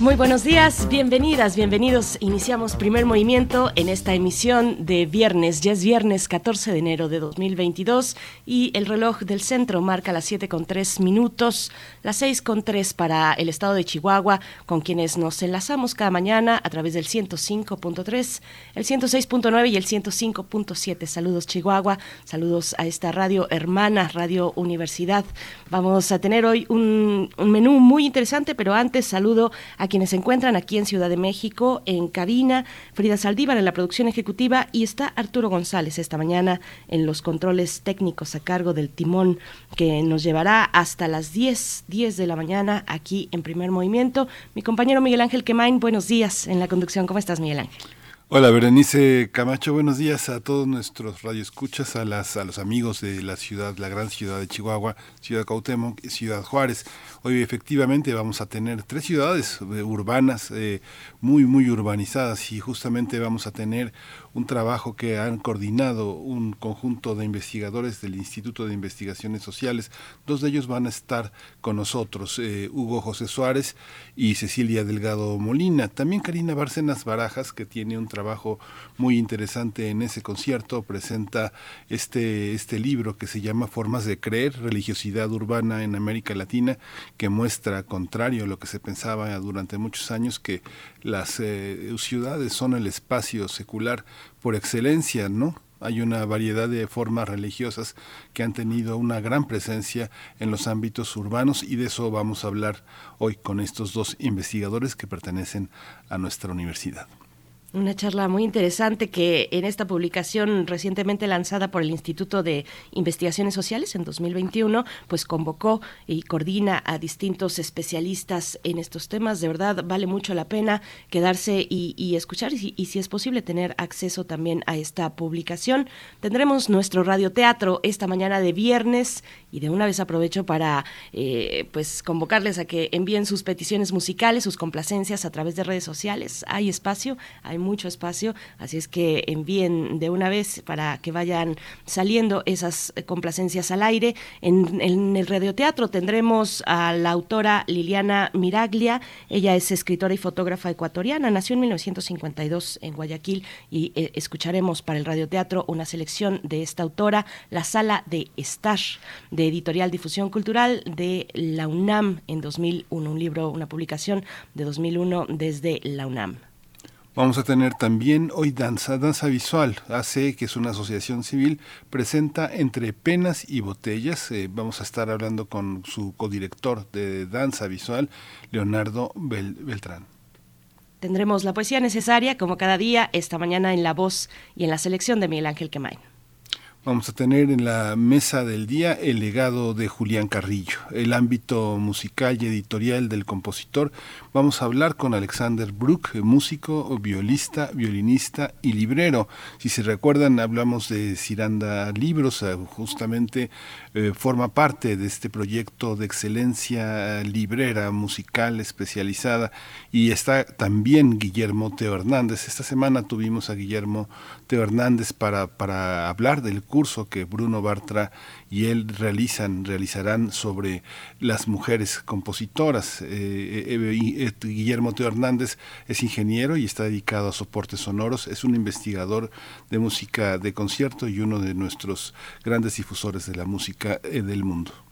Muy buenos días, bienvenidas, bienvenidos. Iniciamos primer movimiento en esta emisión de viernes. Ya es viernes 14 de enero de 2022 y el reloj del centro marca las 7 con 3 minutos, las 6 con 3 para el estado de Chihuahua, con quienes nos enlazamos cada mañana a través del 105.3, el 106.9 y el 105.7. Saludos Chihuahua, saludos a esta radio hermana, Radio Universidad. Vamos a tener hoy un, un menú muy interesante, pero antes saludo a quienes se encuentran aquí en Ciudad de México, en cabina, Frida Saldívar en la producción ejecutiva y está Arturo González esta mañana en los controles técnicos a cargo del timón que nos llevará hasta las 10, 10 de la mañana aquí en primer movimiento. Mi compañero Miguel Ángel Quemain, buenos días en la conducción. ¿Cómo estás, Miguel Ángel? Hola Berenice Camacho, buenos días a todos nuestros radioescuchas, a las a los amigos de la ciudad, la gran ciudad de Chihuahua, Ciudad Cuauhtémoc Ciudad Juárez. Hoy efectivamente vamos a tener tres ciudades eh, urbanas eh, muy muy urbanizadas y justamente vamos a tener un trabajo que han coordinado un conjunto de investigadores del Instituto de Investigaciones Sociales. Dos de ellos van a estar con nosotros, eh, Hugo José Suárez y Cecilia Delgado Molina. También Karina Bárcenas Barajas, que tiene un trabajo muy interesante en ese concierto, presenta este, este libro que se llama Formas de Creer, Religiosidad Urbana en América Latina, que muestra, contrario a lo que se pensaba durante muchos años, que las eh, ciudades son el espacio secular por excelencia, ¿no? Hay una variedad de formas religiosas que han tenido una gran presencia en los ámbitos urbanos y de eso vamos a hablar hoy con estos dos investigadores que pertenecen a nuestra universidad. Una charla muy interesante que en esta publicación recientemente lanzada por el Instituto de Investigaciones Sociales en 2021, pues convocó y coordina a distintos especialistas en estos temas. De verdad vale mucho la pena quedarse y, escuchar y, si es posible tener acceso también a esta publicación. Tendremos nuestro radioteatro esta mañana de viernes y de una vez aprovecho para eh, pues convocarles a que envíen sus peticiones musicales, sus complacencias a través de redes sociales. Hay espacio, hay mucho espacio, así es que envíen de una vez para que vayan saliendo esas complacencias al aire. En, en el radioteatro tendremos a la autora Liliana Miraglia, ella es escritora y fotógrafa ecuatoriana, nació en 1952 en Guayaquil y eh, escucharemos para el radioteatro una selección de esta autora, La Sala de Estar, de Editorial Difusión Cultural de la UNAM en 2001, un libro, una publicación de 2001 desde la UNAM. Vamos a tener también hoy danza, danza visual. AC, que es una asociación civil, presenta Entre Penas y Botellas. Eh, vamos a estar hablando con su codirector de danza visual, Leonardo Beltrán. Tendremos la poesía necesaria, como cada día, esta mañana en La Voz y en la selección de Miguel Ángel Quemain. Vamos a tener en la mesa del día el legado de Julián Carrillo, el ámbito musical y editorial del compositor. Vamos a hablar con Alexander Brook, músico, violista, violinista y librero. Si se recuerdan, hablamos de Ciranda Libros, eh, justamente eh, forma parte de este proyecto de excelencia librera, musical, especializada. Y está también Guillermo Teo Hernández. Esta semana tuvimos a Guillermo Teo Hernández para, para hablar del curso que Bruno Bartra y él realizan, realizarán sobre las mujeres compositoras. Eh, eh, eh, Guillermo Teo Hernández es ingeniero y está dedicado a soportes sonoros, es un investigador de música de concierto y uno de nuestros grandes difusores de la música del mundo.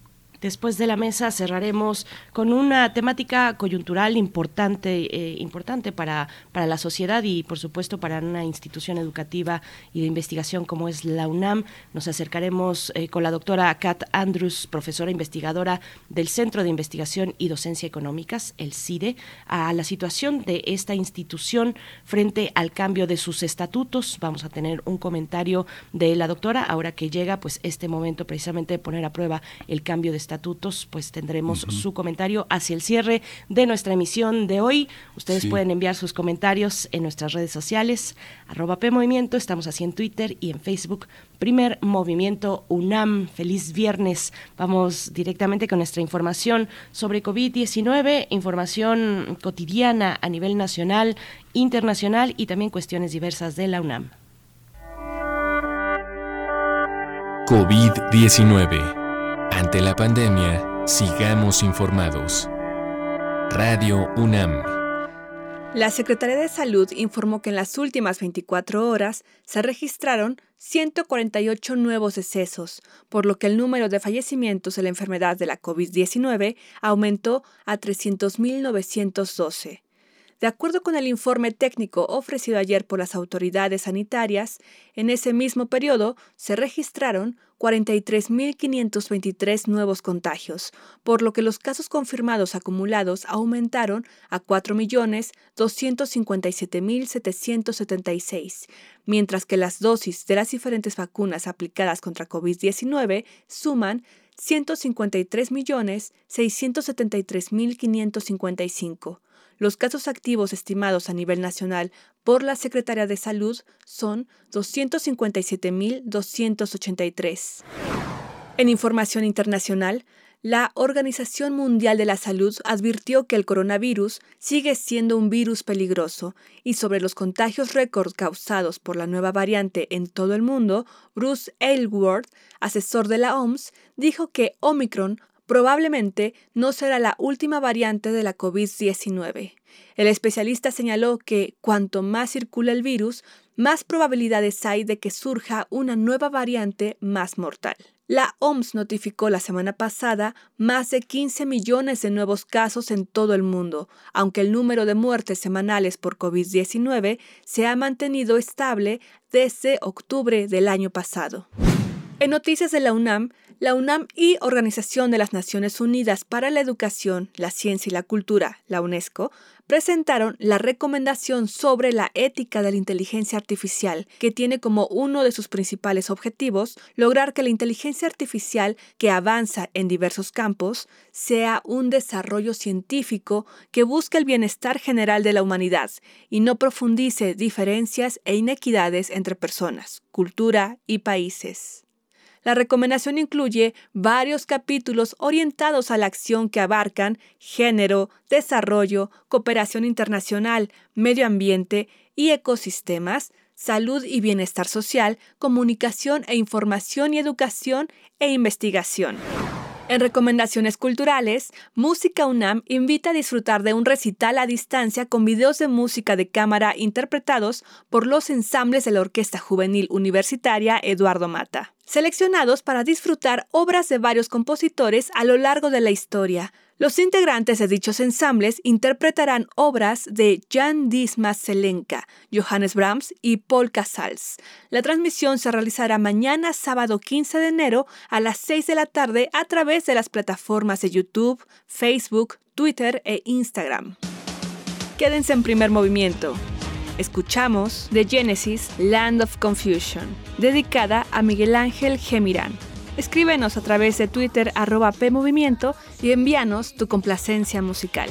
Después de la mesa cerraremos con una temática coyuntural importante, eh, importante para, para la sociedad y por supuesto para una institución educativa y de investigación como es la UNAM. Nos acercaremos eh, con la doctora Kat Andrews, profesora investigadora del Centro de Investigación y Docencia Económicas, el CIDE, a la situación de esta institución frente al cambio de sus estatutos. Vamos a tener un comentario de la doctora ahora que llega pues este momento precisamente de poner a prueba el cambio de estatutos estatutos, pues tendremos su comentario hacia el cierre de nuestra emisión de hoy. Ustedes pueden enviar sus comentarios en nuestras redes sociales, arroba PMovimiento, estamos así en Twitter y en Facebook. Primer Movimiento UNAM. Feliz viernes. Vamos directamente con nuestra información sobre COVID-19, información cotidiana a nivel nacional, internacional y también cuestiones diversas de la UNAM. COVID-19. Ante la pandemia, sigamos informados. Radio UNAM. La Secretaría de Salud informó que en las últimas 24 horas se registraron 148 nuevos decesos, por lo que el número de fallecimientos de la enfermedad de la COVID-19 aumentó a 300.912. De acuerdo con el informe técnico ofrecido ayer por las autoridades sanitarias, en ese mismo periodo se registraron 43.523 nuevos contagios, por lo que los casos confirmados acumulados aumentaron a 4.257.776, mientras que las dosis de las diferentes vacunas aplicadas contra COVID-19 suman 153.673.555. Los casos activos estimados a nivel nacional por la Secretaría de Salud son 257.283. En información internacional, la Organización Mundial de la Salud advirtió que el coronavirus sigue siendo un virus peligroso y sobre los contagios récord causados por la nueva variante en todo el mundo, Bruce Aylward, asesor de la OMS, dijo que Omicron probablemente no será la última variante de la COVID-19. El especialista señaló que cuanto más circula el virus, más probabilidades hay de que surja una nueva variante más mortal. La OMS notificó la semana pasada más de 15 millones de nuevos casos en todo el mundo, aunque el número de muertes semanales por COVID-19 se ha mantenido estable desde octubre del año pasado. En noticias de la UNAM, la UNAM y Organización de las Naciones Unidas para la Educación, la Ciencia y la Cultura, la UNESCO, presentaron la recomendación sobre la ética de la inteligencia artificial, que tiene como uno de sus principales objetivos lograr que la inteligencia artificial, que avanza en diversos campos, sea un desarrollo científico que busque el bienestar general de la humanidad y no profundice diferencias e inequidades entre personas, cultura y países. La recomendación incluye varios capítulos orientados a la acción que abarcan género, desarrollo, cooperación internacional, medio ambiente y ecosistemas, salud y bienestar social, comunicación e información y educación e investigación. En recomendaciones culturales, Música UNAM invita a disfrutar de un recital a distancia con videos de música de cámara interpretados por los ensambles de la Orquesta Juvenil Universitaria Eduardo Mata, seleccionados para disfrutar obras de varios compositores a lo largo de la historia, los integrantes de dichos ensambles interpretarán obras de Jan Dismas Selenka, Johannes Brahms y Paul Casals. La transmisión se realizará mañana sábado 15 de enero a las 6 de la tarde a través de las plataformas de YouTube, Facebook, Twitter e Instagram. Quédense en primer movimiento. Escuchamos de Genesis Land of Confusion, dedicada a Miguel Ángel Gemirán. Escríbenos a través de Twitter arroba PMovimiento y envíanos tu complacencia musical.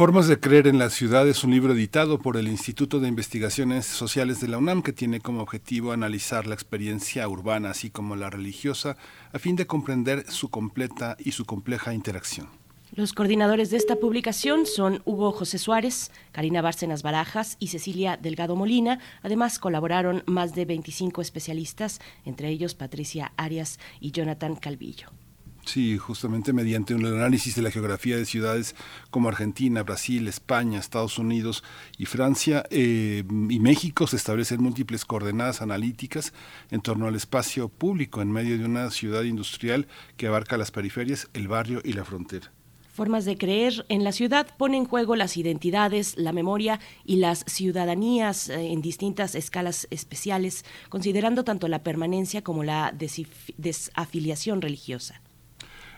Formas de creer en la ciudad es un libro editado por el Instituto de Investigaciones Sociales de la UNAM que tiene como objetivo analizar la experiencia urbana así como la religiosa a fin de comprender su completa y su compleja interacción. Los coordinadores de esta publicación son Hugo José Suárez, Karina Bárcenas Barajas y Cecilia Delgado Molina. Además, colaboraron más de 25 especialistas, entre ellos Patricia Arias y Jonathan Calvillo. Sí, justamente mediante un análisis de la geografía de ciudades como Argentina, Brasil, España, Estados Unidos y Francia eh, y México se establecen múltiples coordenadas analíticas en torno al espacio público en medio de una ciudad industrial que abarca las periferias, el barrio y la frontera formas de creer en la ciudad pone en juego las identidades, la memoria y las ciudadanías eh, en distintas escalas especiales, considerando tanto la permanencia como la desafiliación religiosa.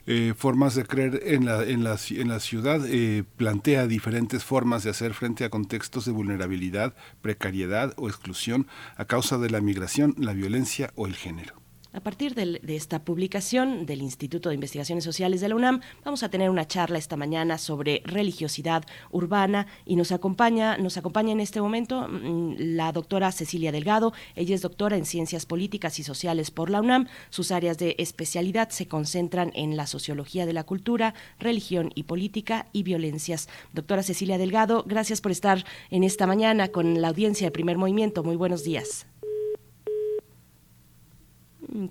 Eh, formas de creer en la, en en la ciudad eh, plantea diferentes formas de hacer frente a contextos de vulnerabilidad, precariedad o exclusión a causa de la migración, la violencia o el género. A partir de, esta publicación del Instituto de Investigaciones Sociales de la UNAM, vamos a tener una charla esta mañana sobre religiosidad urbana y nos acompaña, nos acompaña en este momento mm, la doctora Cecilia Delgado. Ella es doctora en Ciencias Políticas y Sociales por la UNAM. Sus áreas de especialidad se concentran en la sociología de la cultura, religión y política y violencias. Doctora Cecilia Delgado, gracias por estar en esta mañana con la audiencia de Primer Movimiento. Muy buenos días.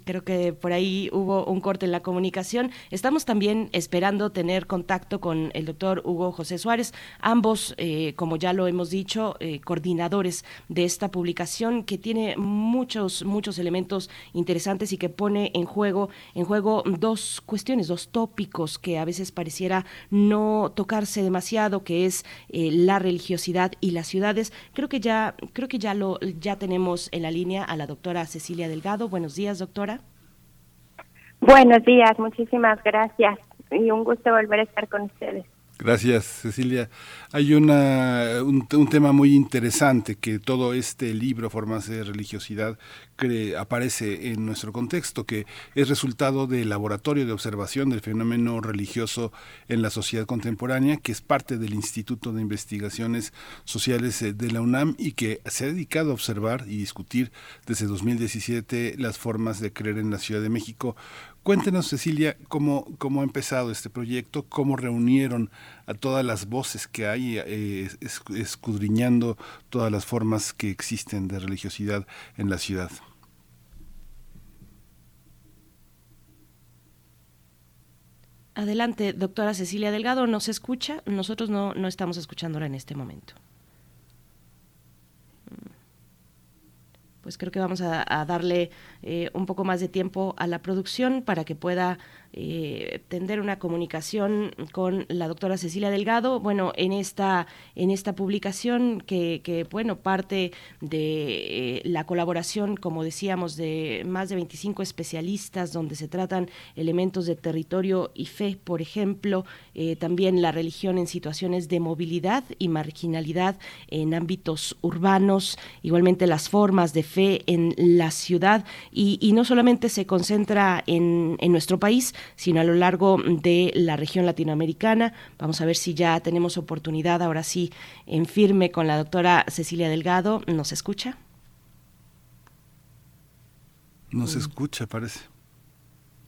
Creo que por ahí hubo un corte en la comunicación. Estamos también esperando tener contacto con el doctor Hugo José Suárez, ambos, eh, como ya lo hemos dicho, eh, coordinadores de esta publicación que tiene muchos, muchos elementos interesantes y que pone en juego, en juego dos cuestiones, dos tópicos que a veces pareciera no tocarse demasiado, que es eh, la religiosidad y las ciudades. Creo que ya, creo que ya lo, ya tenemos en la línea a la doctora Cecilia Delgado. Buenos días, doctora doctora? Buenos días, muchísimas gracias y un gusto volver a estar con ustedes. Gracias, Cecilia. Hay una, un, tema muy interesante que todo este libro, Formas de Religiosidad, aparece en nuestro contexto, que es resultado del laboratorio de observación del fenómeno religioso en la sociedad contemporánea, que es parte del Instituto de Investigaciones Sociales eh, de la UNAM y que se ha dedicado a observar y discutir desde 2017 las formas de creer en la Ciudad de México Cuéntenos, Cecilia, cómo, cómo ha empezado este proyecto, cómo reunieron a todas las voces que hay, eh, escudriñando todas las formas que existen de religiosidad en la ciudad. Adelante, doctora Cecilia Delgado, ¿nos escucha? Nosotros no, no estamos escuchándola en este momento. Pues creo que vamos a, darle eh, un poco más de tiempo a la producción para que pueda eh, tender una comunicación con la doctora Cecilia Delgado. Bueno, en esta, en esta publicación que, bueno, parte de eh, la colaboración, como decíamos, de más de 25 especialistas donde se tratan elementos de territorio y fe, por ejemplo, eh, también la religión en situaciones de movilidad y marginalidad en ámbitos urbanos, igualmente las formas de fe en la ciudad y, no solamente se concentra en, en nuestro país, sino a lo largo de la región latinoamericana. Vamos a ver si ya tenemos oportunidad ahora sí en firme con la doctora Cecilia Delgado. ¿Nos escucha? No se escucha, parece.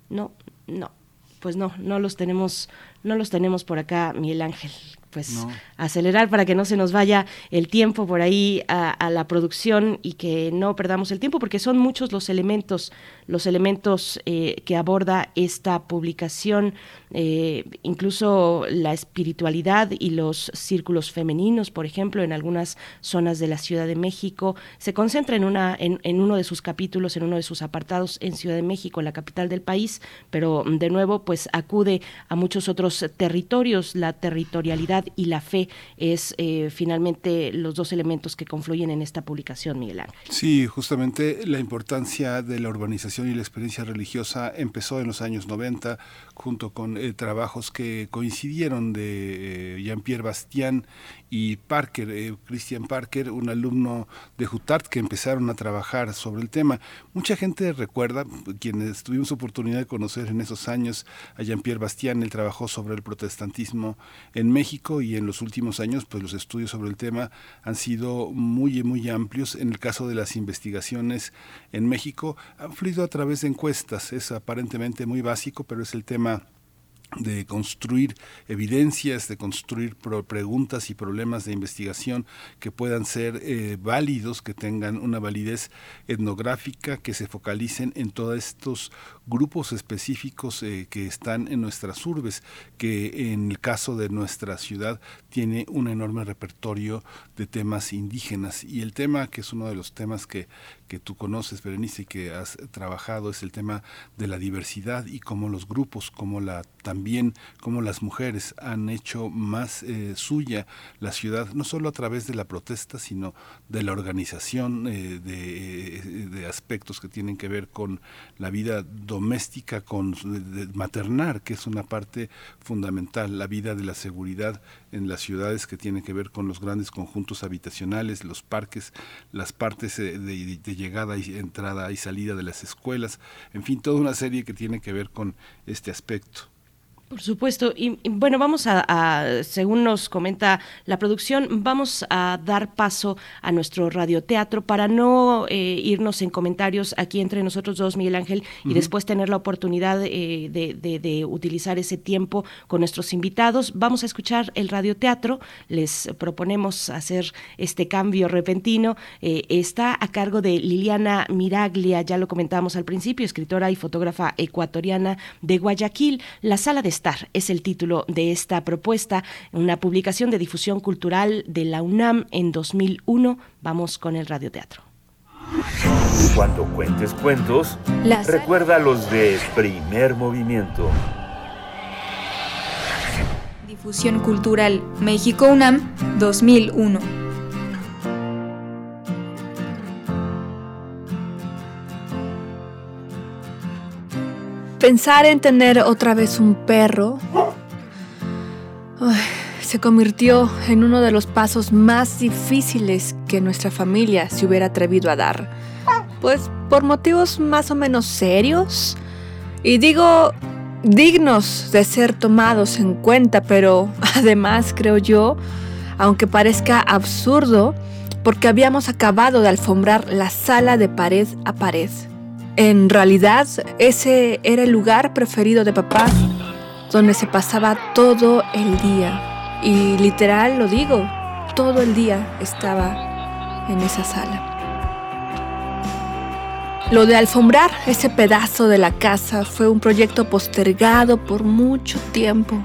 No, no. Pues no, no los tenemos, no los tenemos por acá, Miguel Ángel pues acelerar para que no se nos vaya el tiempo por ahí a, la producción y que no perdamos el tiempo porque son muchos los elementos los elementos eh, que aborda esta publicación eh, incluso la espiritualidad y los círculos femeninos por ejemplo en algunas zonas de la Ciudad de México. Se concentra en una en, en uno de sus capítulos en uno de sus apartados en Ciudad de México la capital del país pero de nuevo pues acude a muchos otros territorios la territorialidad y la fe es eh, finalmente los dos elementos que confluyen en esta publicación, Miguel Ángel. Sí, justamente la importancia de la urbanización y la experiencia religiosa empezó en los años 90 junto con eh, trabajos que coincidieron de eh, Jean-Pierre Bastián y Parker, eh, Christian Parker, un alumno de Jutart que empezaron a trabajar sobre el tema. Mucha gente recuerda, quienes tuvimos oportunidad de conocer en esos años a Jean-Pierre Bastián, él trabajó sobre el protestantismo en México y en los últimos años pues los estudios sobre el tema han sido muy muy amplios. En el caso de las investigaciones en México han fluido a través de encuestas, es aparentemente muy básico, pero es el tema de construir evidencias, de construir preguntas y problemas de investigación que puedan ser eh, válidos, que tengan una validez etnográfica, que se focalicen en todos estos grupos específicos eh, que están en nuestras urbes, que en el caso de nuestra ciudad tiene un enorme repertorio de temas indígenas. Y el tema, que es uno de los temas que, que tú conoces, Berenice, y que has trabajado, es el tema de la diversidad y cómo los grupos, como la también cómo las mujeres han hecho más eh, suya la ciudad, no solo a través de la protesta, sino de la organización eh, de, de, aspectos que tienen que ver con la vida doméstica, con maternar, que es una parte fundamental, la vida de la seguridad en las ciudades que tiene que ver con los grandes conjuntos habitacionales, los parques, las partes eh, de, llegada y entrada y salida de las escuelas, en fin, toda una serie que tiene que ver con este aspecto. Por supuesto. Y, bueno, vamos a, según nos comenta la producción, vamos a dar paso a nuestro radioteatro para no eh, irnos en comentarios aquí entre nosotros dos, Miguel Ángel, y después tener la oportunidad eh, de, utilizar ese tiempo con nuestros invitados. Vamos a escuchar el radioteatro. Les proponemos hacer este cambio repentino. Eh, está a cargo de Liliana Miraglia, ya lo comentábamos al principio, escritora y fotógrafa ecuatoriana de Guayaquil. La sala de es el título de esta propuesta, una publicación de difusión cultural de la UNAM en 2001. Vamos con el radioteatro. Cuando cuentes cuentos, recuerda los de primer movimiento. Difusión Cultural México UNAM 2001. Pensar en tener otra vez un perro se convirtió en uno de los pasos más difíciles que nuestra familia se hubiera atrevido a dar. Pues por motivos más o menos serios. Y digo dignos de ser tomados en cuenta, pero además creo yo, aunque parezca absurdo, porque habíamos acabado de alfombrar la sala de pared a pared. En realidad, ese era el lugar preferido de papá, donde se pasaba todo el día. Y literal lo digo, todo el día estaba en esa sala. Lo de alfombrar ese pedazo de la casa fue un proyecto postergado por mucho tiempo,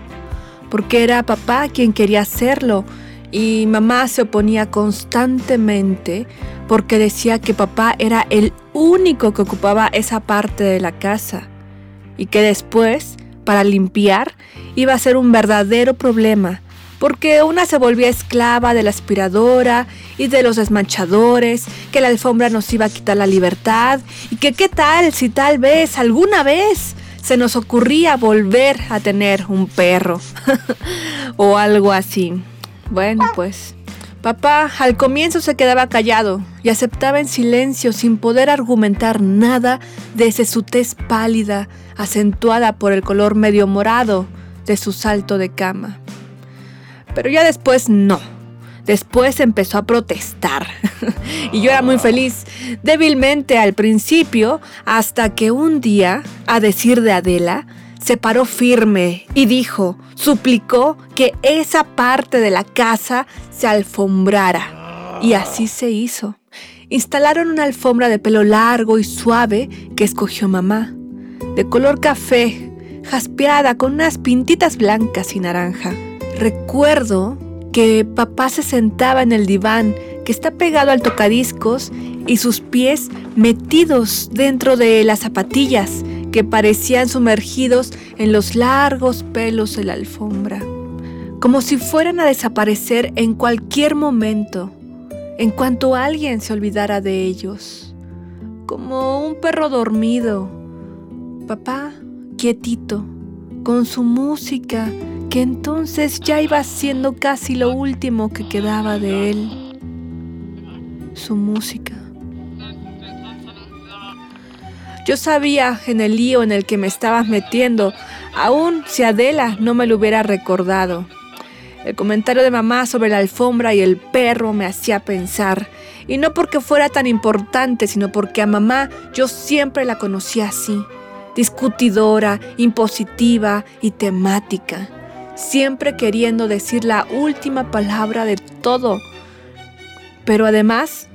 porque era papá quien quería hacerlo y mamá se oponía constantemente porque decía que papá era el único que ocupaba esa parte de la casa y que después, para limpiar, iba a ser un verdadero problema, porque una se volvía esclava de la aspiradora y de los desmanchadores, que la alfombra nos iba a quitar la libertad y que qué tal si tal vez, alguna vez, se nos ocurría volver a tener un perro o algo así. Bueno, pues Papá al comienzo se quedaba callado y aceptaba en silencio sin poder argumentar nada desde su tez pálida, acentuada por el color medio morado de su salto de cama. Pero ya después no. Después empezó a protestar. y yo era muy feliz, débilmente al principio, hasta que un día, a decir de Adela, se paró firme y dijo, suplicó que esa parte de la casa se alfombrara. Y así se hizo. Instalaron una alfombra de pelo largo y suave que escogió mamá, de color café, jaspeada con unas pintitas blancas y naranja. Recuerdo que papá se sentaba en el diván que está pegado al tocadiscos y sus pies metidos dentro de las zapatillas que parecían sumergidos en los largos pelos de la alfombra. como si fueran a desaparecer en cualquier momento, en cuanto alguien se olvidara de ellos, como un perro dormido. Papá, quietito, con su música, que entonces ya iba siendo casi lo último que quedaba de él. Su música. Yo sabía en el lío en el que me estabas metiendo, aun si Adela no me lo hubiera recordado. El comentario de mamá sobre la alfombra y el perro me hacía pensar, y no porque fuera tan importante, sino porque a mamá yo siempre la conocía así, discutidora, impositiva y temática, siempre queriendo decir la última palabra de todo, pero además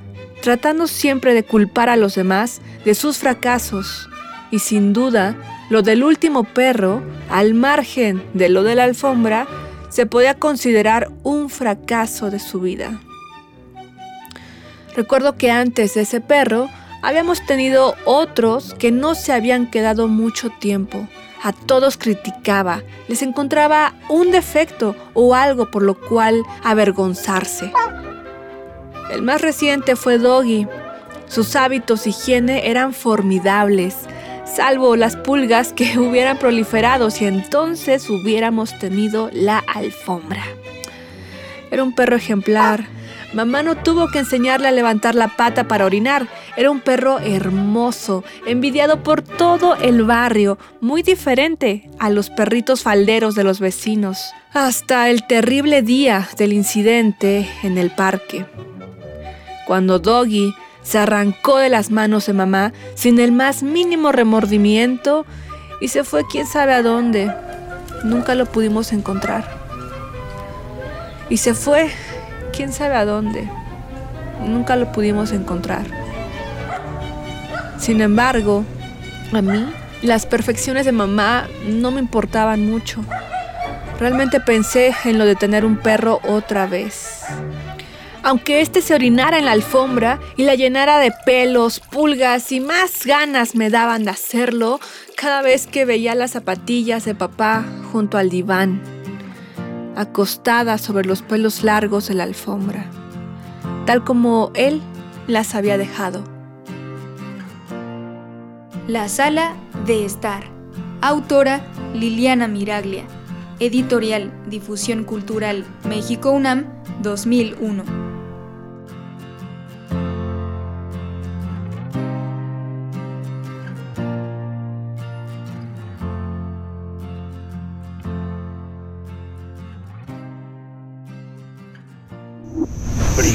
tratando siempre de culpar a los demás de sus fracasos. Y sin duda, lo del último perro, al margen de lo de la alfombra, se podía considerar un fracaso de su vida. Recuerdo que antes de ese perro habíamos tenido otros que no se habían quedado mucho tiempo. A todos criticaba, les encontraba un defecto o algo por lo cual avergonzarse. El más reciente fue Doggy. Sus hábitos higiene eran formidables, salvo las pulgas que hubieran proliferado si entonces hubiéramos tenido la alfombra. Era un perro ejemplar. Mamá no tuvo que enseñarle a levantar la pata para orinar. Era un perro hermoso, envidiado por todo el barrio, muy diferente a los perritos falderos de los vecinos. Hasta el terrible día del incidente en el parque cuando Doggy se arrancó de las manos de mamá sin el más mínimo remordimiento y se fue quién sabe a dónde. Nunca lo pudimos encontrar. Y se fue quién sabe a dónde. Nunca lo pudimos encontrar. Sin embargo, a mí las perfecciones de mamá no me importaban mucho. Realmente pensé en lo de tener un perro otra vez aunque éste se orinara en la alfombra y la llenara de pelos, pulgas y más ganas me daban de hacerlo cada vez que veía las zapatillas de papá junto al diván, acostada sobre los pelos largos de la alfombra, tal como él las había dejado. La sala de estar. Autora Liliana Miraglia. Editorial Difusión Cultural México UNAM 2001.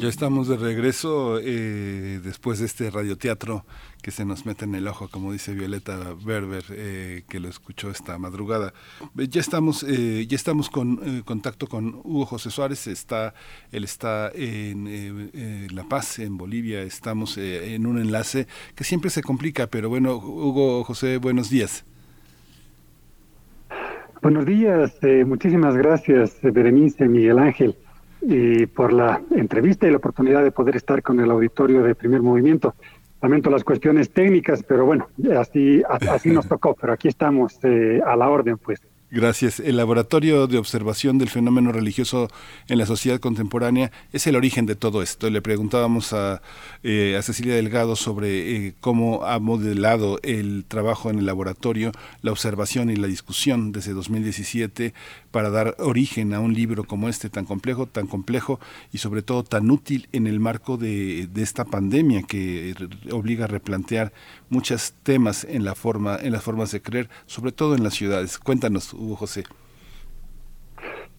Ya estamos de regreso eh, después de este radioteatro que se nos mete en el ojo, como dice Violeta Berber, eh, que lo escuchó esta madrugada. Eh, ya estamos, ya estamos con contacto con Hugo José Suárez. Está, él está en La Paz, en Bolivia. Estamos en un enlace que siempre se complica, pero bueno, Hugo José, buenos días. Buenos días, muchísimas gracias, Berenice, Miguel Ángel y por la entrevista y la oportunidad de poder estar con el auditorio de primer movimiento. Lamento las cuestiones técnicas, pero bueno, así, así nos tocó, pero aquí estamos eh, a la orden, pues. Gracias. El Laboratorio de Observación del Fenómeno Religioso en la Sociedad Contemporánea es el origen de todo esto. Le preguntábamos a, eh, a Cecilia Delgado sobre eh, cómo ha modelado el trabajo en el laboratorio, la observación y la discusión desde 2017 para dar origen a un libro como este tan complejo, tan complejo y sobre todo tan útil en el marco de, de esta pandemia que obliga a replantear muchos temas en la forma, en las formas de creer, sobre todo en las ciudades. Cuéntanos, Hugo José.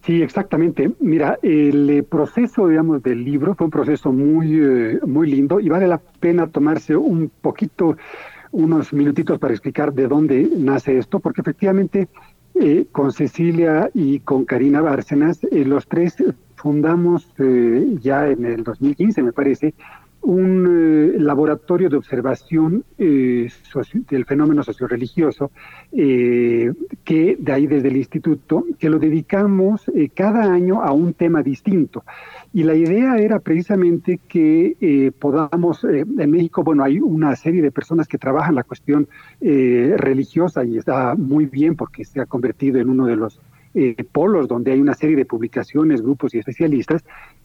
Sí, exactamente. Mira, el eh, proceso, digamos, del libro fue un proceso muy, eh, muy lindo y vale la pena tomarse un poquito, unos minutitos para explicar de dónde nace esto, porque efectivamente eh, con Cecilia y con Karina Bárcenas, los tres fundamos ya en el 2015, me parece, un eh, laboratorio de observación eh, del fenómeno socioreligioso eh, que de ahí desde el instituto, que lo dedicamos eh, cada año a un tema distinto. Y la idea era precisamente que podamos, en México, bueno, hay una serie de personas que trabajan la cuestión religiosa y está muy bien porque se ha convertido en uno de los polos donde hay una serie de publicaciones, grupos y especialistas.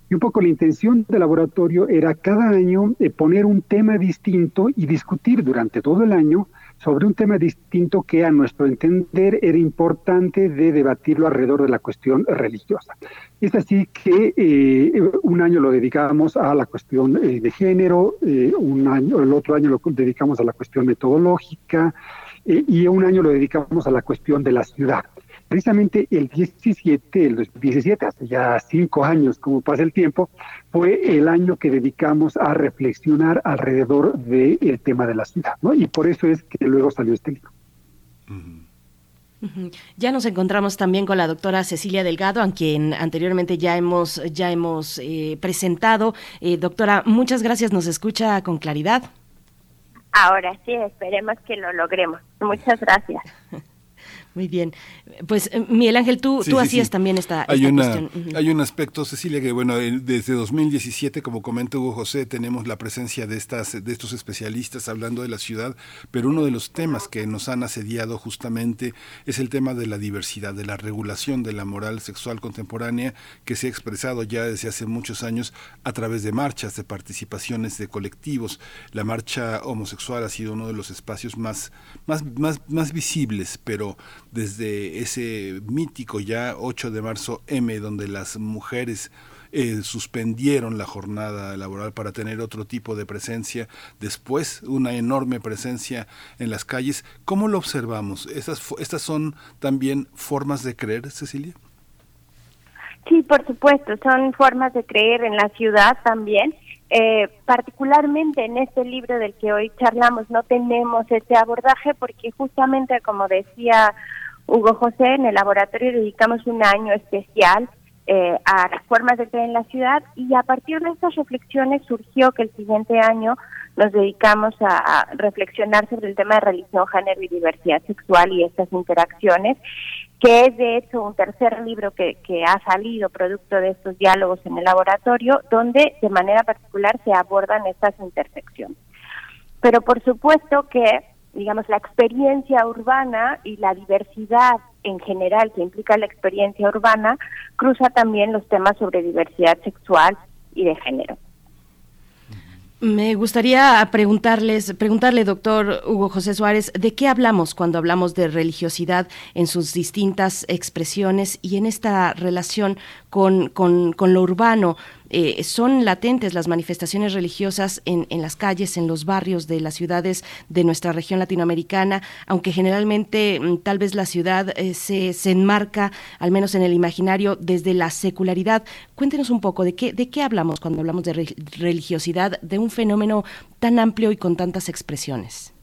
Y un poco la intención del laboratorio era cada año poner un tema distinto y discutir durante todo el año sobre un tema distinto que a nuestro entender era importante de debatirlo alrededor de la cuestión religiosa. Es así que eh, un año lo dedicamos a la cuestión eh, de género, eh, un año, el otro año lo dedicamos a la cuestión metodológica y un año lo dedicamos a la cuestión de la ciudad precisamente el 17, el 17, hace ya cinco años, como pasa el tiempo, fue el año que dedicamos a reflexionar alrededor del tema de la ciudad, ¿no? Y por eso es que luego salió este libro. Ya nos encontramos también con la doctora Cecilia Delgado, a quien anteriormente ya hemos, ya hemos eh, presentado. Eh, doctora, muchas gracias, nos escucha con claridad. Ahora sí, esperemos que lo logremos. Muchas gracias. Muy bien. Pues eh, Miguel Ángel, tú, tú hacías también esta, hay cuestión. Hay un aspecto, Cecilia, que bueno, desde 2017, como comenta Hugo José, tenemos la presencia de, estas, de estos especialistas hablando de la ciudad, pero uno de los temas que nos han asediado justamente es el tema de la diversidad, de la regulación de la moral sexual contemporánea que se ha expresado ya desde hace muchos años a través de marchas, de participaciones de colectivos. La marcha homosexual ha sido uno de los espacios más, más, más, más visibles, pero desde ese mítico ya 8 de marzo M, donde las mujeres eh, suspendieron la jornada laboral para tener otro tipo de presencia, después una enorme presencia en las calles. ¿Cómo lo observamos? ¿Estas, estas son también formas de creer, Cecilia? Sí, por supuesto, son formas de creer en la ciudad también. Eh, particularmente en este libro del que hoy charlamos no tenemos ese abordaje porque justamente como decía Hugo José, en el laboratorio dedicamos un año especial eh, a las formas de creer en la ciudad y a partir de estas reflexiones surgió que el siguiente año nos dedicamos a, reflexionar sobre el tema de religión, género y diversidad sexual y estas interacciones, que es de hecho un tercer libro que, que ha salido producto de estos diálogos en el laboratorio, donde de manera particular se abordan estas intersecciones. Pero por supuesto que digamos, la experiencia urbana y la diversidad en general que implica la experiencia urbana cruza también los temas sobre diversidad sexual y de género. Me gustaría preguntarles, preguntarle, doctor Hugo José Suárez, ¿de qué hablamos cuando hablamos de religiosidad en sus distintas expresiones y en esta relación con, con, con lo urbano? Eh, son latentes las manifestaciones religiosas en, en, las calles, en los barrios de las ciudades de nuestra región latinoamericana, aunque generalmente mm, tal vez la ciudad eh, se, se, enmarca, al menos en el imaginario, desde la secularidad. Cuéntenos un poco de qué, de qué hablamos cuando hablamos de religiosidad, de un fenómeno tan amplio y con tantas expresiones.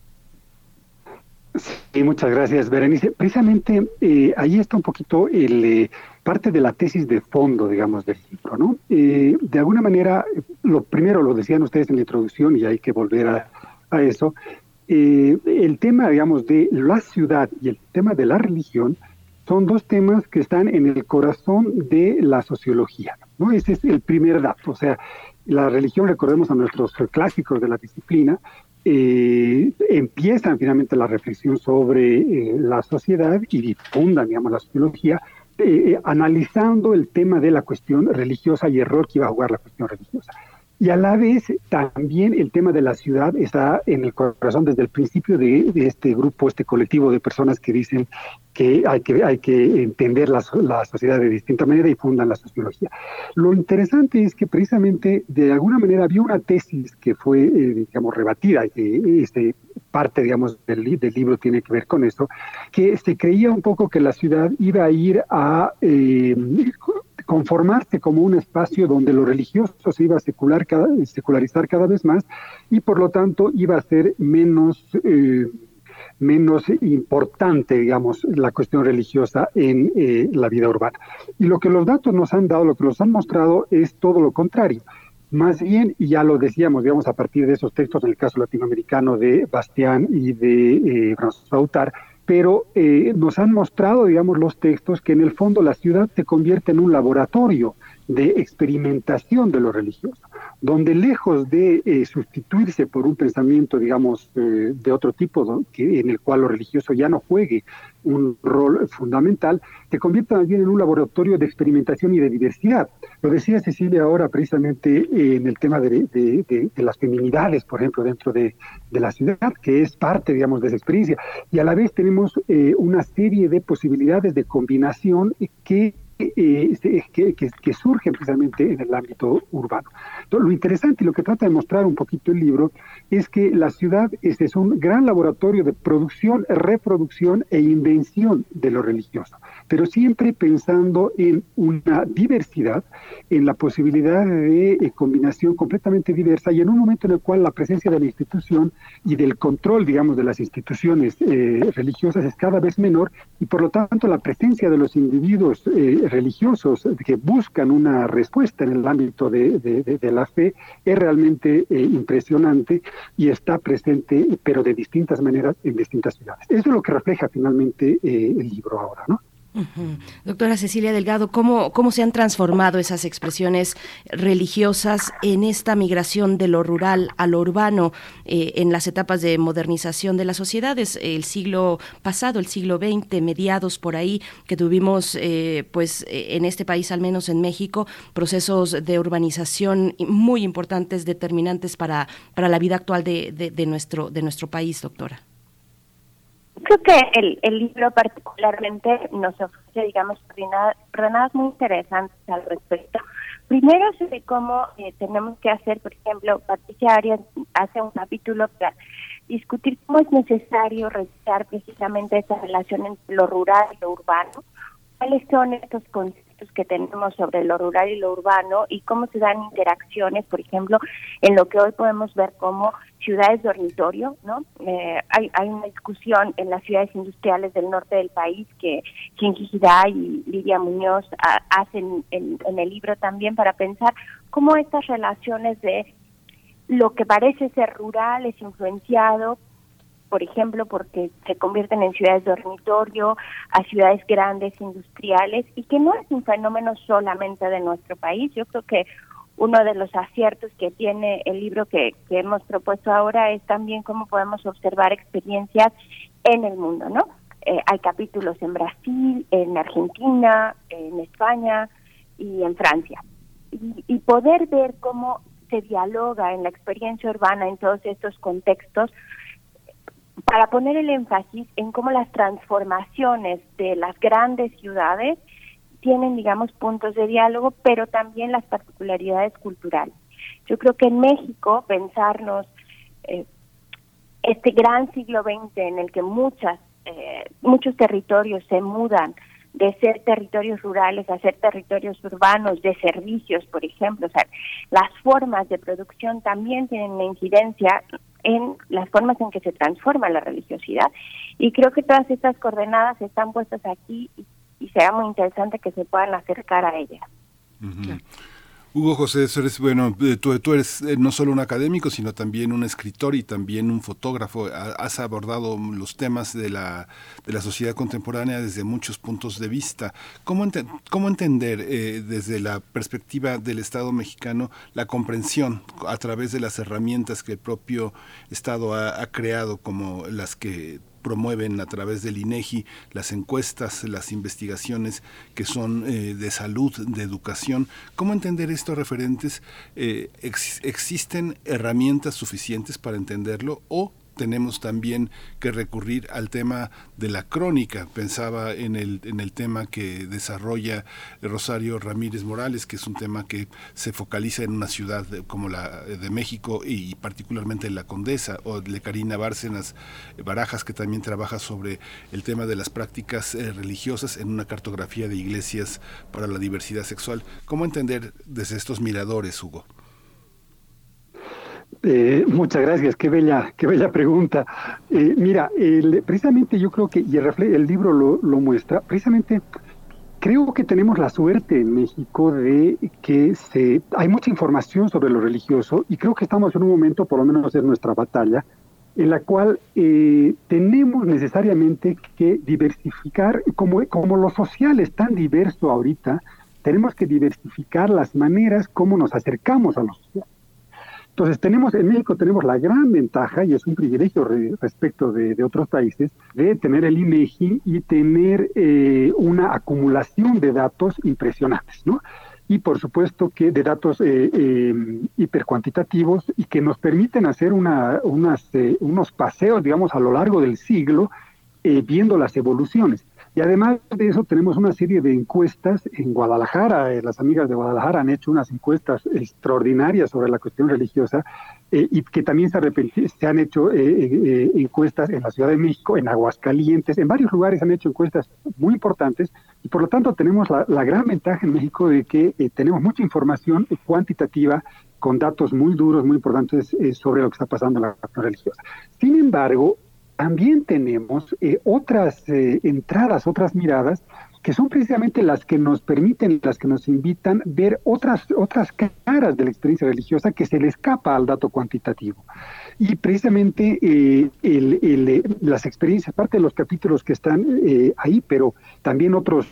Sí, muchas gracias, Berenice. Precisamente eh, ahí está un poquito el, eh, parte de la tesis de fondo, digamos, del libro, ¿no? Eh, de alguna manera, lo primero lo decían ustedes en la introducción y hay que volver a, a eso. el tema, digamos, de la ciudad y el tema de la religión son dos temas que están en el corazón de la sociología, ¿no? Ese es el primer dato. O sea, la religión, recordemos a nuestros clásicos de la disciplina, eh, empiezan finalmente la reflexión sobre eh, la sociedad y difundan, digamos, la sociología, eh, analizando el tema de la cuestión religiosa y el rol que iba a jugar la cuestión religiosa. Y a la vez también el tema de la ciudad está en el corazón desde el principio de, este grupo, este colectivo de personas que dicen que hay que, hay que entender la, la, sociedad de distinta manera y fundan la sociología. Lo interesante es que precisamente de alguna manera había una tesis que fue, eh, digamos, rebatida, que este, parte, digamos, del, del, libro tiene que ver con eso, que se creía un poco que la ciudad iba a ir a... Eh, conformarse como un espacio donde lo religioso se iba a secularizar cada vez más y por lo tanto iba a ser menos, eh, menos importante, digamos, la cuestión religiosa en eh, la vida urbana. Y lo que los datos nos han dado, lo que nos han mostrado es todo lo contrario. Más bien, y ya lo decíamos, digamos, a partir de esos textos, en el caso latinoamericano de Bastián y de eh, François Autar, pero eh, nos han mostrado, digamos, los textos que en el fondo la ciudad se convierte en un laboratorio de experimentación de lo religioso, donde lejos de eh, sustituirse por un pensamiento, digamos, eh, de otro tipo, que, en el cual lo religioso ya no juegue un rol fundamental, se convierte también en un laboratorio de experimentación y de diversidad. Lo decía Cecilia ahora precisamente eh, en el tema de, las feminidades, por ejemplo, dentro de, la ciudad, que es parte, digamos, de esa experiencia. Y a la vez tenemos una serie de posibilidades de combinación que eh, que, surgen precisamente en el ámbito urbano. lo interesante y lo que trata de mostrar un poquito el libro es que la ciudad este es un gran laboratorio de producción, reproducción e invención de lo religioso, pero siempre pensando en una diversidad, en la posibilidad de eh, combinación completamente diversa y en un momento en el cual la presencia de la institución y del control, digamos, de las instituciones eh, religiosas es cada vez menor y por lo tanto la presencia de los individuos religiosos que buscan una respuesta en el ámbito de, la fe es realmente eh, impresionante y está presente, pero de distintas maneras en distintas ciudades. Eso es lo que refleja finalmente eh, el libro ahora, ¿no? Doctora Cecilia Delgado, ¿cómo, ¿cómo se han transformado esas expresiones religiosas en esta migración de lo rural a lo urbano eh, en las etapas de modernización de las sociedades? El siglo pasado, el siglo XX, mediados por ahí, que tuvimos eh, pues eh, en este país, al menos en México, procesos de urbanización muy importantes, determinantes para, para la vida actual de, nuestro, de nuestro país, doctora. Creo que el, el libro particularmente nos ofrece, digamos, coordenadas muy interesantes al respecto. Primero sobre cómo eh, tenemos que hacer, por ejemplo, Patricia Arias hace un capítulo para discutir cómo es necesario revisar precisamente esa relación entre lo rural y lo urbano, cuáles son estos conceptos que tenemos sobre lo rural y lo urbano y cómo se dan interacciones, por ejemplo, en lo que hoy podemos ver como ciudades dormitorio, ¿no? Eh, hay, hay una discusión en las ciudades industriales del norte del país que Kinki y Lidia Muñoz hacen en, en el libro también para pensar cómo estas relaciones de lo que parece ser rural es influenciado por ejemplo, porque se convierten en ciudades dormitorio, a ciudades grandes, industriales, y que no es un fenómeno solamente de nuestro país. Yo creo que uno de los aciertos que tiene el libro que, hemos propuesto ahora es también cómo podemos observar experiencias en el mundo, ¿no? Eh, hay capítulos en Brasil, en Argentina, en España y en Francia. y poder ver cómo se dialoga en la experiencia urbana en todos estos contextos para poner el énfasis en cómo las transformaciones de las grandes ciudades tienen, digamos, puntos de diálogo, pero también las particularidades culturales. Yo creo que en México pensarnos eh, este gran siglo XX en el que muchas, eh, muchos territorios se mudan de ser territorios rurales a ser territorios urbanos, de servicios, por ejemplo. O sea, las formas de producción también tienen una incidencia en las formas en que se transforma la religiosidad. Y creo que todas estas coordenadas están puestas aquí y, será muy interesante que se puedan acercar a ellas. Hugo José, bueno, eh, tú, eres eh, no solo un académico, sino también un escritor y también un fotógrafo. Has abordado los temas de la, de la sociedad contemporánea desde muchos puntos de vista. ¿Cómo, cómo entender eh, desde la perspectiva del Estado mexicano la comprensión a través de las herramientas que el propio Estado ha creado, como las que promueven a través del INEGI las encuestas, las investigaciones que son eh, de salud, de educación. ¿Cómo entender estos referentes? Eh, ¿Existen herramientas suficientes para entenderlo o tenemos también que recurrir al tema de la crónica. Pensaba en el, en el tema que desarrolla Rosario Ramírez Morales, que es un tema que se focaliza en una ciudad como la de México y particularmente en la Condesa, o de Karina Bárcenas Barajas, que también trabaja sobre el tema de las prácticas eh, religiosas en una cartografía de iglesias para la diversidad sexual. ¿Cómo entender desde estos miradores, Hugo? Eh, muchas gracias, qué bella, qué bella pregunta. Eh, mira, precisamente yo creo que, y el, el libro lo, muestra, precisamente creo que tenemos la suerte en México de que se, hay mucha información sobre lo religioso y creo que estamos en un momento, por lo menos en nuestra batalla, en la cual eh, tenemos necesariamente que diversificar, como, como lo social es tan diverso ahorita, tenemos que diversificar las maneras como nos acercamos a lo social. Entonces tenemos, en México tenemos la gran ventaja, y es un privilegio respecto de, otros países, de tener el INEGI y tener eh, una acumulación de datos impresionantes, ¿no? y por supuesto que de datos eh, eh, hipercuantitativos y que nos permiten hacer una, eh, unos paseos, digamos, a lo largo del siglo, viendo las evoluciones. Y además de eso tenemos una serie de encuestas en Guadalajara. las amigas de Guadalajara han hecho unas encuestas extraordinarias sobre la cuestión religiosa y que también se, se han hecho encuestas en la Ciudad de México, en Aguascalientes, en varios lugares han hecho encuestas muy importantes y por lo tanto tenemos la, gran ventaja en México de que eh, tenemos mucha información cuantitativa con datos muy duros, muy importantes eh, sobre lo que está pasando en la cuestión religiosa. Sin embargo, también tenemos eh, otras entradas, otras miradas que son precisamente las que nos permiten, las que nos invitan ver otras, otras caras de la experiencia religiosa que se le escapa al dato cuantitativo. Y precisamente eh, eh, las experiencias, aparte de los capítulos que están eh, ahí, pero también otros,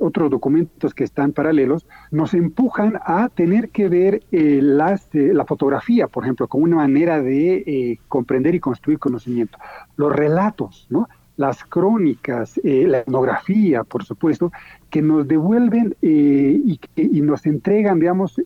otros documentos que están paralelos, nos empujan a tener que ver las, la fotografía, por ejemplo, como una manera de comprender y construir conocimiento. Los relatos, ¿no? Las crónicas, la etnografía, por supuesto, que nos devuelven y, y, nos entregan, digamos,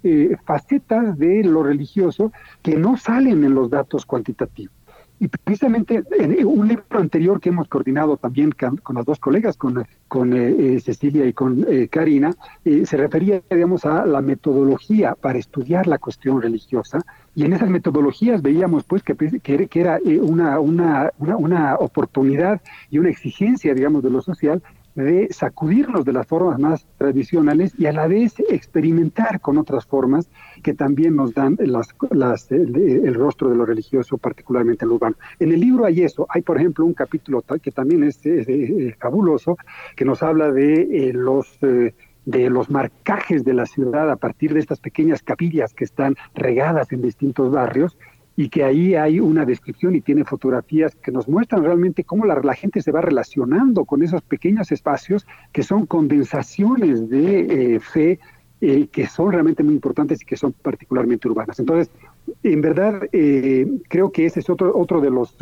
facetas de lo religioso que no salen en los datos cuantitativos. Y precisamente en un libro anterior que hemos coordinado también con, las dos colegas, con, con eh, eh, Cecilia y con eh, Karina, se refería, digamos, a la metodología para estudiar la cuestión religiosa. Y en esas metodologías veíamos, pues, que, que, era una, una, una, una oportunidad y una exigencia, digamos, de lo social de sacudirnos de las formas más tradicionales y a la vez experimentar con otras formas que también nos dan las, el, rostro de lo religioso, particularmente en lo urbano. En el libro hay eso, hay por ejemplo un capítulo que también es, fabuloso, que nos habla de eh, los... Eh, de los marcajes de la ciudad a partir de estas pequeñas capillas que están regadas en distintos barrios y que ahí hay una descripción y tiene fotografías que nos muestran realmente cómo la, la gente se va relacionando con esos pequeños espacios que son condensaciones de eh, fe eh, que son realmente muy importantes y que son particularmente urbanas. Entonces, en verdad, eh, creo que ese es otro, otro de los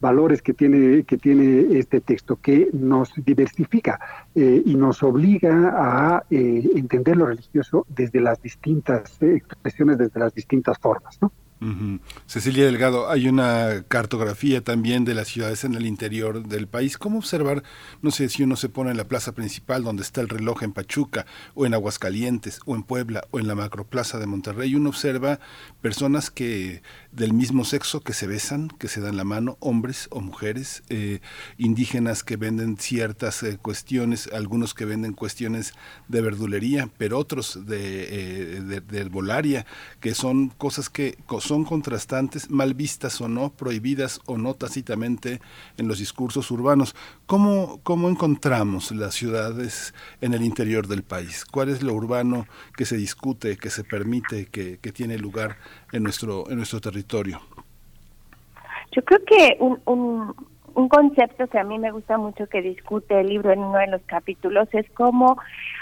valores que tiene, que tiene este texto, que nos diversifica y nos obliga a entender lo religioso desde las distintas expresiones, desde las distintas formas. ¿no? Cecilia Delgado, hay una cartografía también de las ciudades en el interior del país. ¿Cómo observar, no sé, si uno se pone en la plaza principal donde está el reloj en Pachuca, o en Aguascalientes, o en Puebla, o en la macroplaza de Monterrey, uno observa personas que del mismo sexo que se besan, que se dan la mano, hombres o mujeres, eh, indígenas que venden ciertas eh, cuestiones, algunos que venden cuestiones de verdulería, pero otros de, eh, que son cosas que son contrastantes, mal vistas o no, prohibidas o no tácitamente en los discursos urbanos. ¿Cómo, cómo encontramos las ciudades en el interior del país? ¿Cuál es lo urbano que se discute, que se permite, que, que tiene lugar en nuestro, en nuestro territorio? Yo creo que un, un, un concepto que a mí me gusta mucho que discute el libro en uno de los capítulos es cómo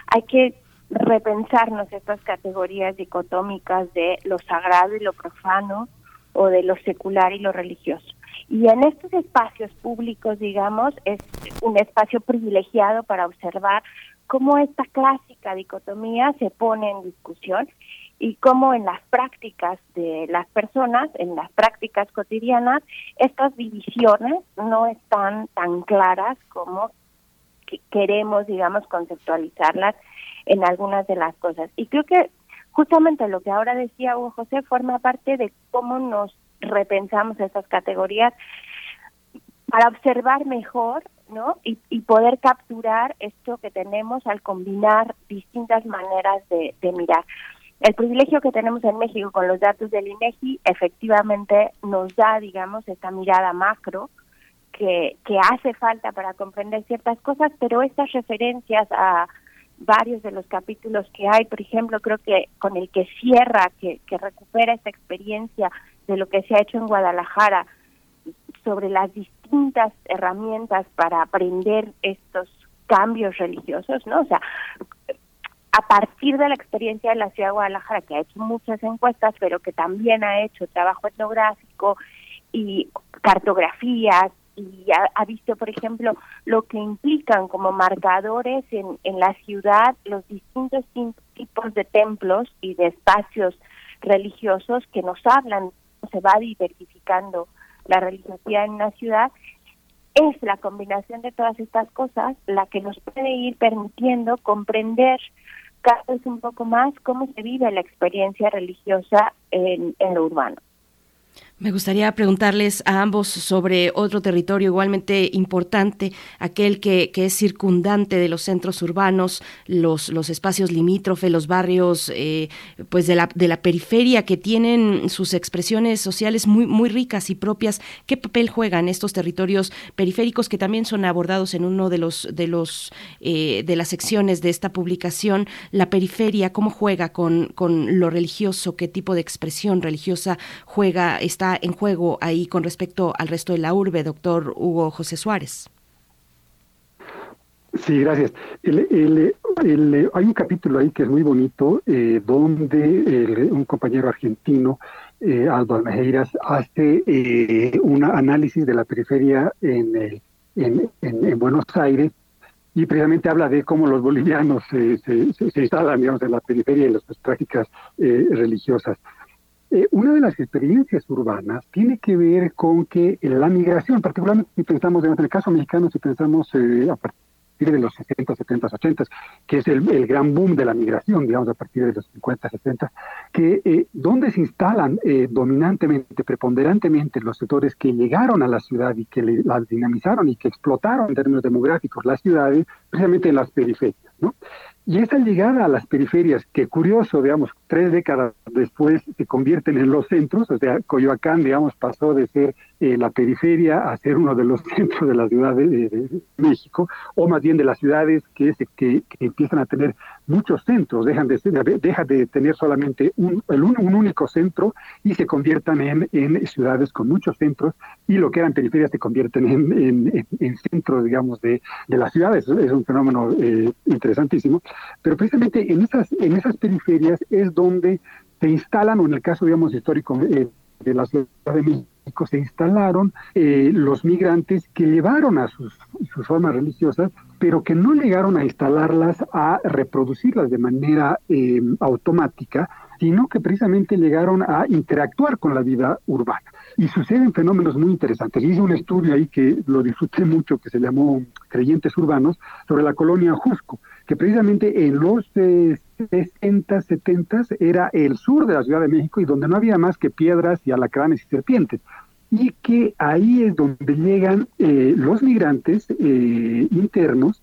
hay que repensarnos estas categorías dicotómicas de lo sagrado y lo profano o de lo secular y lo religioso. Y en estos espacios públicos, digamos, es un espacio privilegiado para observar cómo esta clásica dicotomía se pone en discusión y cómo en las prácticas de las personas, en las prácticas cotidianas, estas divisiones no están tan claras como queremos, digamos, conceptualizarlas en algunas de las cosas. Y creo que justamente lo que ahora decía Hugo José forma parte de cómo nos repensamos estas categorías para observar mejor ¿no? Y, poder capturar esto que tenemos al combinar distintas maneras de mirar. El privilegio que tenemos en México con los datos del INEGI efectivamente nos da, digamos, esta mirada macro que, que hace falta para comprender ciertas cosas, pero estas referencias a varios de los capítulos que hay, por ejemplo, creo que con el que cierra, que, que recupera esta experiencia de lo que se ha hecho en Guadalajara, sobre las distintas herramientas para aprender estos cambios religiosos, ¿no? O sea, a partir de la experiencia de la ciudad de Guadalajara, que ha hecho muchas encuestas, pero que también ha hecho trabajo etnográfico y cartografías, y ha, visto, por ejemplo, lo que implican como marcadores en, en la ciudad los distintos tipos de templos y de espacios religiosos que nos hablan, se va diversificando la religiosidad en una ciudad, es la combinación de todas estas cosas la que nos puede ir permitiendo comprender un poco más cómo se vive la experiencia religiosa en, en lo urbano. Me gustaría preguntarles a ambos sobre otro territorio igualmente importante, aquel que, es circundante de los centros urbanos, los, los espacios limítrofes, los barrios eh, pues de la, de la periferia que tienen sus expresiones sociales muy, muy ricas y propias. ¿Qué papel juegan estos territorios periféricos que también son abordados en uno de los de los eh, de las secciones de esta publicación? La periferia, ¿cómo juega con, con lo religioso? ¿Qué tipo de expresión religiosa juega? Está en juego ahí con respecto al resto de la urbe, doctor Hugo José Suárez? Sí, gracias. hay un capítulo ahí que es muy bonito, eh, donde un compañero argentino, eh, Aldo Almejeiras, hace eh, un análisis de la periferia en, en, Buenos Aires y precisamente habla de cómo los bolivianos se, se, instalan, digamos, en la periferia y las prácticas religiosas. Eh, una de las experiencias urbanas tiene que ver con que la migración, particularmente si pensamos en el caso mexicano, si pensamos eh, a partir de los 60, 70, 80, que es el, gran boom de la migración, digamos, a partir de los 50, 60, que eh, donde se instalan dominantemente, preponderantemente los sectores que llegaron a la ciudad y que las dinamizaron y que explotaron en términos demográficos las ciudades, precisamente en las periferias, ¿no? Y esa llegada a las periferias, que curioso, digamos, tres décadas después se convierten en los centros, o sea, Coyoacán, digamos, pasó de ser eh, la periferia a ser uno de los centros de la ciudad de, México, o más bien de las ciudades que, que, empiezan a tener muchos centros, dejan de, deja de tener solamente un, un, único centro y se conviertan en, en, ciudades con muchos centros, y lo que eran periferias se convierten en, en, centros, digamos, de, de las ciudades. Es un fenómeno eh, interesantísimo. Pero precisamente en esas, en esas periferias es donde se instalan, o en el caso, digamos, histórico eh, de la Ciudad de México, se instalaron eh, los migrantes que llevaron a sus, sus formas religiosas, pero que no llegaron a instalarlas, a reproducirlas de manera eh, automática, sino que precisamente llegaron a interactuar con la vida urbana. Y suceden fenómenos muy interesantes. Hice un estudio ahí que lo disfruté mucho, que se llamó Creyentes Urbanos, sobre la colonia Jusco que precisamente en los 60, 70 era el sur de la Ciudad de México y donde no había más que piedras y alacranes y serpientes. Y que ahí es donde llegan eh, los migrantes eh, internos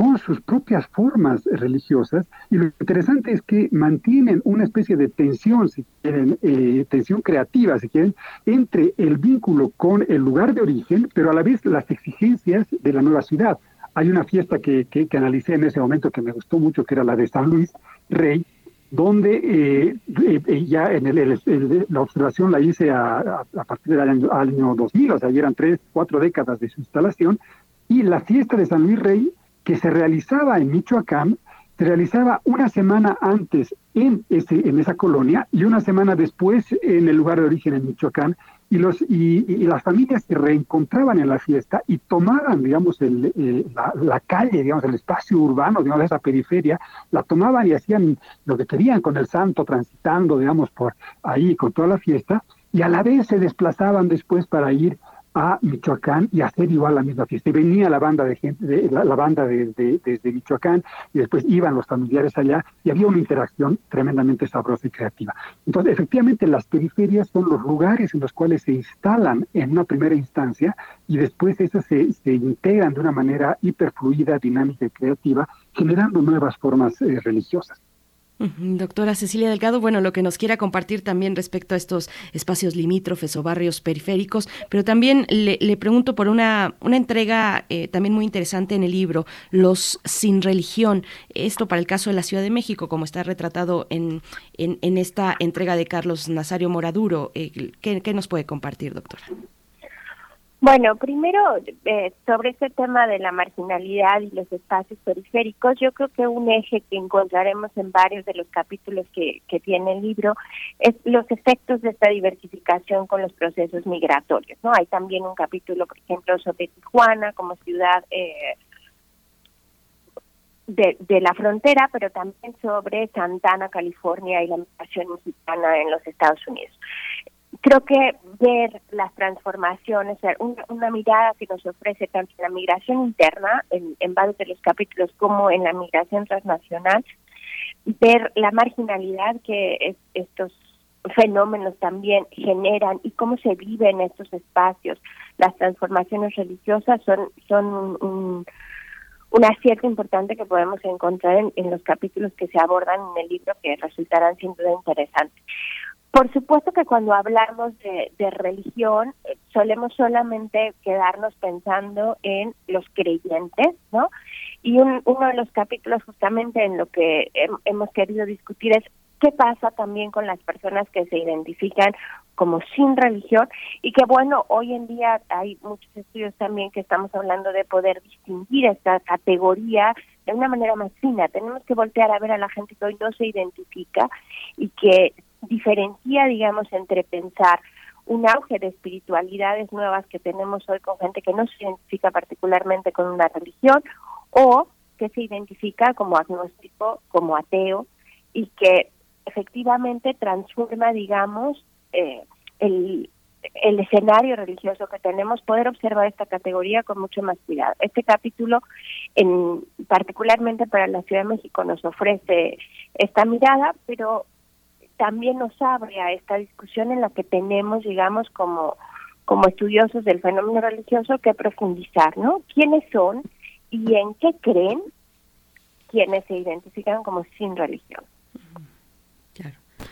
con sus propias formas religiosas y lo interesante es que mantienen una especie de tensión, si quieren, eh, tensión creativa, si quieren, entre el vínculo con el lugar de origen, pero a la vez las exigencias de la nueva ciudad. Hay una fiesta que, que, analicé en ese momento que me gustó mucho, que era la de San Luis Rey, donde eh, eh, eh, ya en el, la observación la hice a, partir del año, año 2000, o sea, ya eran tres, cuatro décadas de su instalación, y la fiesta de San Luis Rey, que se realizaba en Michoacán, se realizaba una semana antes en, ese, en esa colonia y una semana después en el lugar de origen en Michoacán, y, los, y, las familias se reencontraban en la fiesta y tomaban, digamos, el, eh, la, calle, digamos, el espacio urbano, digamos, esa periferia, la tomaban y hacían lo que querían con el santo, transitando, digamos, por ahí con toda la fiesta, y a la vez se desplazaban después para ir a Michoacán y hacer igual la misma fiesta. Y venía la banda de gente, de, la, banda desde de, Michoacán y después iban los familiares allá y había una interacción tremendamente sabrosa y creativa. Entonces, efectivamente, las periferias son los lugares en los cuales se instalan en una primera instancia y después esas se, se integran de una manera hiperfluida, dinámica y creativa, generando nuevas formas eh, religiosas. Doctora Cecilia Delgado, bueno, lo que nos quiera compartir también respecto a estos espacios limítrofes o barrios periféricos, pero también le, pregunto por una, una entrega eh, también muy interesante en el libro, Los sin religión, esto para el caso de la Ciudad de México, como está retratado en, en, esta entrega de Carlos Nazario Moraduro. Eh, ¿qué, ¿Qué nos puede compartir, doctora? Bueno, primero, eh, sobre este tema de la marginalidad y los espacios periféricos, yo creo que un eje que encontraremos en varios de los capítulos que, que tiene el libro es los efectos de esta diversificación con los procesos migratorios. no Hay también un capítulo, por ejemplo, sobre Tijuana como ciudad eh, de, de, la frontera, pero también sobre Santana, California y la migración mexicana en los Estados Unidos creo que ver las transformaciones, una, una, mirada que nos ofrece tanto en la migración interna, en, en varios de los capítulos, como en la migración transnacional, ver la marginalidad que estos fenómenos también generan y cómo se vive en estos espacios. Las transformaciones religiosas son, son un, un acierto importante que podemos encontrar en, en los capítulos que se abordan en el libro que resultarán sin duda interesantes. Por supuesto que cuando hablamos de, religión eh, solemos solamente quedarnos pensando en los creyentes, ¿no? Y uno de los capítulos justamente en lo que hemos querido discutir es qué pasa también con las personas que se identifican como sin religión y que bueno, hoy en día hay muchos estudios también que estamos hablando de poder distinguir esta categoría de una manera más fina. Tenemos que voltear a ver a la gente que hoy no se identifica y que diferencia, digamos, entre pensar un auge de espiritualidades nuevas que tenemos hoy con gente que no se identifica particularmente con una religión o que se identifica como agnóstico, como ateo y que efectivamente transforma, digamos, eh, el, el escenario religioso que tenemos, poder observar esta categoría con mucho más cuidado. Este capítulo, en, particularmente para la Ciudad de México, nos ofrece esta mirada, pero también nos abre a esta discusión en la que tenemos, digamos, como, como estudiosos del fenómeno religioso que profundizar, ¿no? ¿Quiénes son y en qué creen quienes se identifican como sin religión?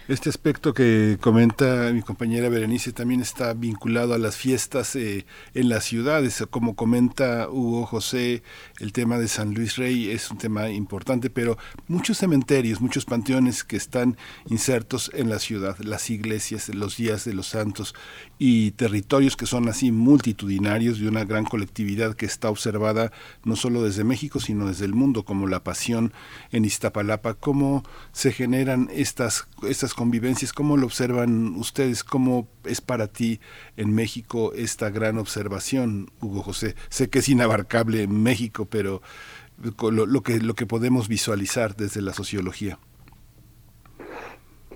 Este aspecto que comenta mi compañera Berenice también está vinculado a las fiestas eh, en las ciudades. Como comenta Hugo José, el tema de San Luis Rey es un tema importante, pero muchos cementerios, muchos panteones que están insertos en la ciudad, las iglesias, los días de los santos y territorios que son así multitudinarios de una gran colectividad que está observada no solo desde México, sino desde el mundo, como la pasión en Iztapalapa. ¿Cómo se generan estas, estas convivencias? ¿Cómo lo observan ustedes? ¿Cómo es para ti en México esta gran observación, Hugo José? Sé que es inabarcable en México, pero lo, lo que, lo que podemos visualizar desde la sociología.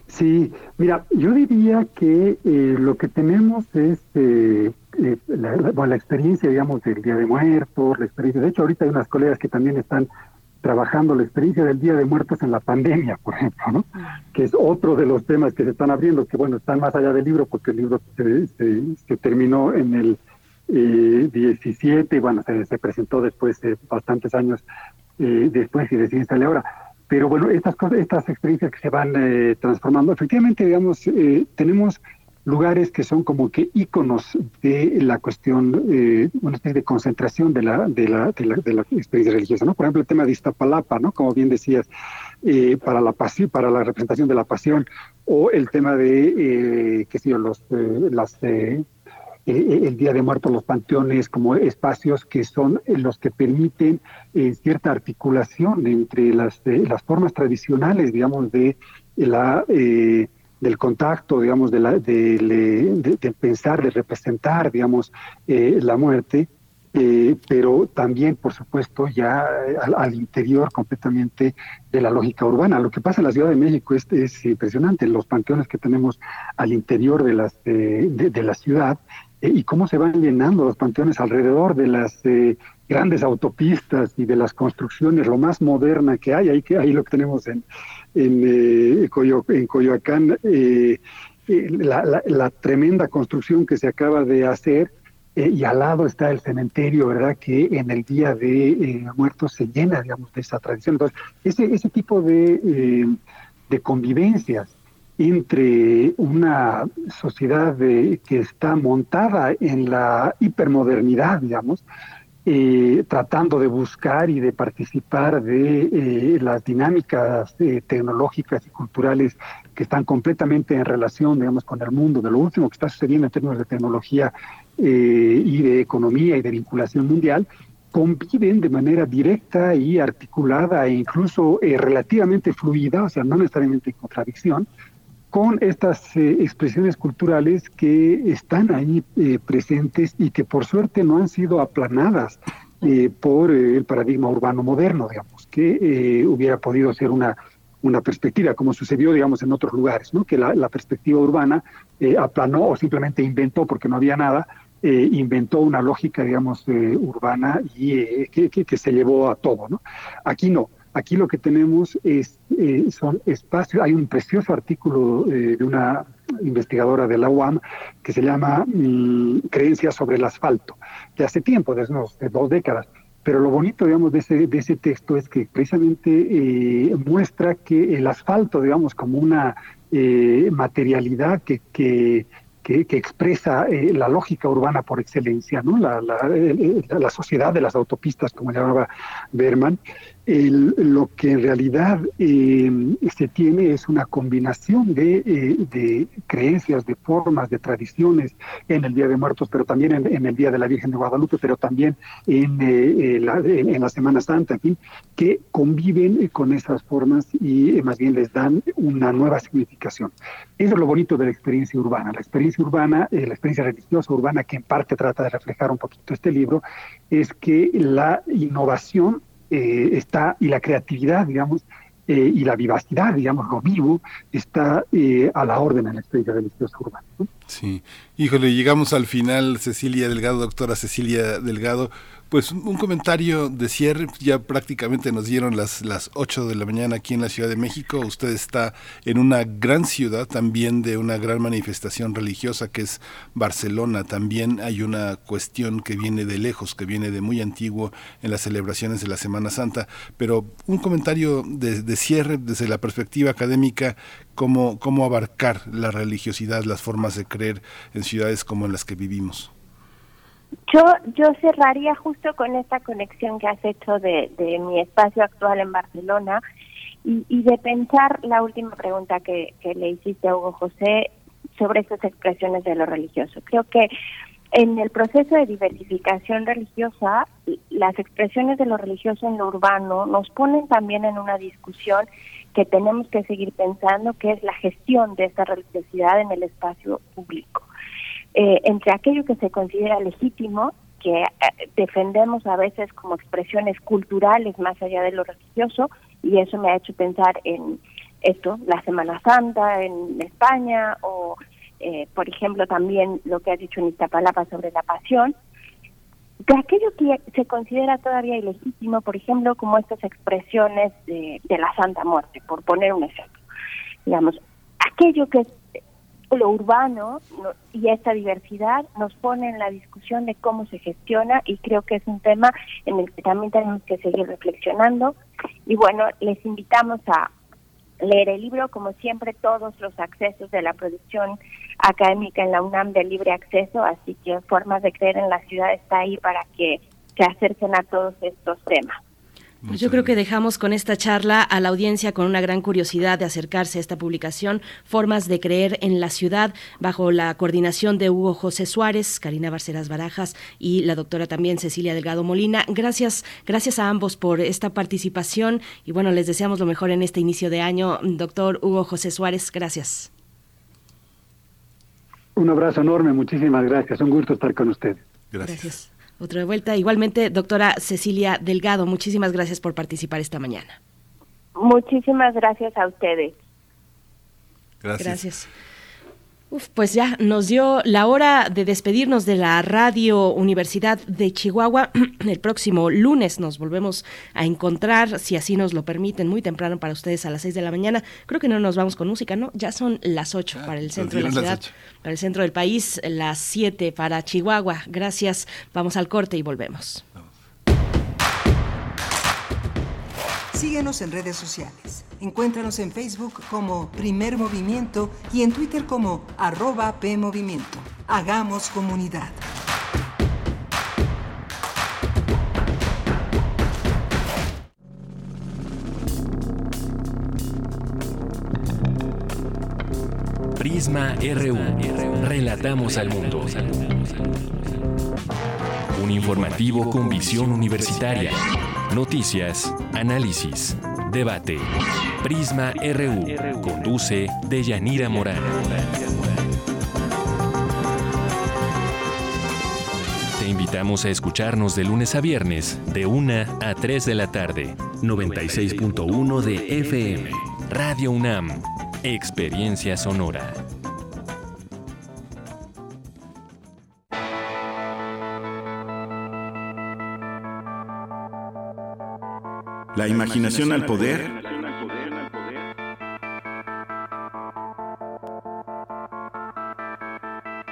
Sí, mira, yo diría que eh, lo que tenemos es eh, eh, la, la, experiencia, digamos, del Día de Muertos, la experiencia, de hecho ahorita hay unas colegas que también están trabajando la experiencia del Día de Muertos en la pandemia, por ejemplo, ¿no? Que es otro de los temas que se están abriendo, que bueno, están más allá del libro, porque el libro se, se, terminó en el eh, 17, y bueno, se, se, presentó después de bastantes años después y recién sale ahora pero bueno, estas cosas, estas experiencias que se van eh, transformando, efectivamente, digamos, eh, tenemos lugares que son como que íconos de la cuestión, eh, una especie de concentración de la, de la, de la, experiencia religiosa, ¿no? Por ejemplo, el tema de Iztapalapa, ¿no? Como bien decías, eh, para la pasión, para la representación de la pasión, o el tema de, eh, qué sé yo, los, eh, las el Día de Muertos, los panteones como espacios que son los que permiten cierta articulación entre las, las formas tradicionales, digamos, de la del contacto, digamos, de, la, de, pensar, de representar, digamos, la muerte, pero también, por supuesto, ya al, interior completamente de la lógica urbana. Lo que pasa en la Ciudad de México es, es impresionante, los panteones que tenemos al interior de, las, de la ciudad eh, y cómo se van llenando los panteones alrededor de las eh, grandes autopistas y de las construcciones, lo más moderna que hay, ahí, que, ahí lo que tenemos en, en, eh, en Coyoacán, la, la, tremenda construcción que se acaba de hacer, y al lado está el cementerio, ¿verdad? Que en el Día de Muertos se llena, digamos, de esa tradición. Entonces, ese, ese tipo de, de convivencias entre una sociedad que está montada en la hipermodernidad, digamos, eh, tratando de buscar y de participar de eh, las dinámicas eh, tecnológicas y culturales que están completamente en relación, digamos, con el mundo, de lo último que está sucediendo en términos de tecnología y de economía y de vinculación mundial, conviven de manera directa y articulada e incluso relativamente fluida, o sea, no necesariamente en contradicción, con estas expresiones culturales que están ahí presentes y que por suerte no han sido aplanadas por el paradigma urbano moderno, digamos, que hubiera podido ser una una perspectiva, como sucedió, digamos, en otros lugares, ¿no? que la, perspectiva urbana eh, aplanó o simplemente inventó, porque no había nada, eh, inventó una lógica, digamos, eh, urbana y que, que, se llevó a todo. ¿no? Aquí no. Aquí lo que tenemos es, son espacios, hay un precioso artículo de una investigadora de la UAM que se llama mm, Creencias sobre el asfalto, de hace tiempo, desde dos décadas, pero lo bonito, digamos, de ese, de texto es que precisamente eh, muestra que el asfalto, digamos, como una eh, materialidad que, que, expresa eh, la lógica urbana por excelencia, ¿no? La, sociedad de las autopistas, como llamaba Berman, lo que en realidad eh, se tiene es una combinación eh, de, creencias, de formas, de tradiciones en el Día de Muertos, pero también en, el Día de la Virgen de Guadalupe, pero también en, eh, la, en la, Semana Santa, que conviven con esas formas y más bien les dan una nueva significación. Eso es lo bonito de la experiencia urbana. La experiencia urbana, la experiencia religiosa urbana, que en parte trata de reflejar un poquito este libro, es que la innovación eh, está, y la creatividad, digamos, eh, y la vivacidad, digamos, lo vivo, está eh, a la orden en la experiencia religiosa urbana. Sí, híjole, llegamos al final, Cecilia Delgado, doctora Cecilia Delgado, pues un comentario de cierre, ya prácticamente nos dieron las, las 8 de la mañana aquí en la Ciudad de México. Usted está en una gran ciudad, también de una gran manifestación religiosa que es Barcelona. También hay una cuestión que viene de lejos, que viene de muy antiguo en las celebraciones de la Semana Santa. Pero un comentario de, de cierre desde la perspectiva académica, cómo, cómo abarcar la religiosidad, las formas de creer en ciudades como en las que vivimos. Yo, yo cerraría justo con esta conexión que has hecho de, de mi espacio actual en Barcelona y, y de pensar la última pregunta que, que le hiciste a Hugo José sobre estas expresiones de lo religioso. Creo que en el proceso de diversificación religiosa, las expresiones de lo religioso en lo urbano nos ponen también en una discusión que tenemos que seguir pensando, que es la gestión de esta religiosidad en el espacio público. Eh, entre aquello que se considera legítimo, que eh, defendemos a veces como expresiones culturales más allá de lo religioso, y eso me ha hecho pensar en esto, la Semana Santa en España, o eh, por ejemplo también lo que ha dicho en Iztapalapa sobre la pasión, de aquello que se considera todavía ilegítimo, por ejemplo, como estas expresiones de, de la Santa Muerte, por poner un ejemplo. Digamos, aquello que es lo urbano y esta diversidad nos pone en la discusión de cómo se gestiona y creo que es un tema en el que también tenemos que seguir reflexionando. Y bueno, les invitamos a leer el libro, como siempre, todos los accesos de la producción académica en la UNAM de libre acceso, así que Formas de Creer en la Ciudad está ahí para que se acerquen a todos estos temas. Pues yo creo que dejamos con esta charla a la audiencia con una gran curiosidad de acercarse a esta publicación, Formas de Creer en la Ciudad, bajo la coordinación de Hugo José Suárez, Karina Barceras Barajas y la doctora también Cecilia Delgado Molina. Gracias, gracias a ambos por esta participación y bueno, les deseamos lo mejor en este inicio de año. Doctor Hugo José Suárez, gracias. Un abrazo enorme, muchísimas gracias. Un gusto estar con ustedes. gracias. Otra vuelta. Igualmente, doctora Cecilia Delgado, muchísimas gracias por participar esta mañana. Muchísimas gracias a ustedes. Gracias. gracias. Uf, pues ya nos dio la hora de despedirnos de la Radio Universidad de Chihuahua. El próximo lunes nos volvemos a encontrar, si así nos lo permiten, muy temprano para ustedes a las 6 de la mañana. Creo que no nos vamos con música, ¿no? Ya son las 8 para el centro de la ciudad, para el centro del país, las 7 para Chihuahua. Gracias. Vamos al corte y volvemos. Síguenos en redes sociales Encuéntranos en Facebook como Primer Movimiento y en Twitter como arroba PMovimiento. Hagamos comunidad. Prisma RU. Relatamos al mundo. Un informativo con visión universitaria. Noticias, análisis, debate. Prisma RU. Conduce Deyanira Morán. Te invitamos a escucharnos de lunes a viernes, de 1 a 3 de la tarde. 96.1 de FM. Radio UNAM. Experiencia sonora. La imaginación al poder.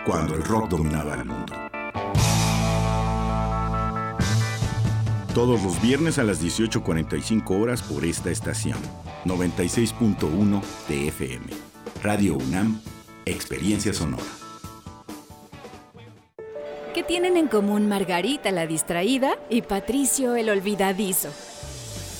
Cuando el rock dominaba el mundo. Todos los viernes a las 18.45 horas por esta estación. 96.1 TFM. Radio UNAM, Experiencia Sonora. ¿Qué tienen en común Margarita la distraída y Patricio el olvidadizo?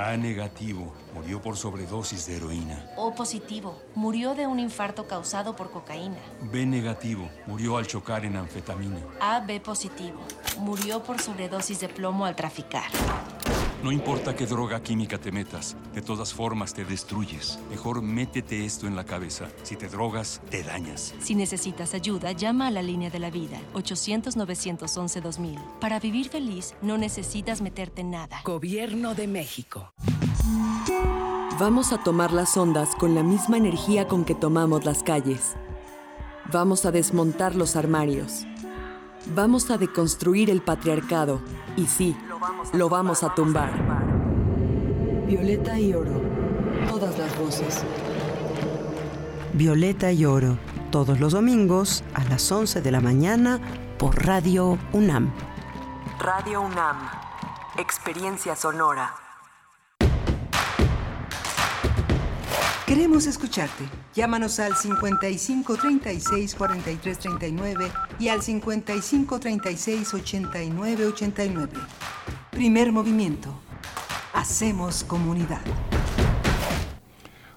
A negativo. Murió por sobredosis de heroína. O positivo. Murió de un infarto causado por cocaína. B negativo. Murió al chocar en anfetamina. A B positivo. Murió por sobredosis de plomo al traficar. No importa qué droga química te metas, de todas formas te destruyes. Mejor métete esto en la cabeza. Si te drogas, te dañas. Si necesitas ayuda, llama a la línea de la vida, 800-911-2000. Para vivir feliz, no necesitas meterte en nada. Gobierno de México. Vamos a tomar las ondas con la misma energía con que tomamos las calles. Vamos a desmontar los armarios. Vamos a deconstruir el patriarcado. Y sí, lo vamos a tumbar. Violeta y oro. Todas las voces. Violeta y oro. Todos los domingos a las 11 de la mañana por Radio UNAM. Radio UNAM. Experiencia sonora. Queremos escucharte. Llámanos al 55 36 43 39 y al 55 36 89 89. Primer movimiento. Hacemos comunidad.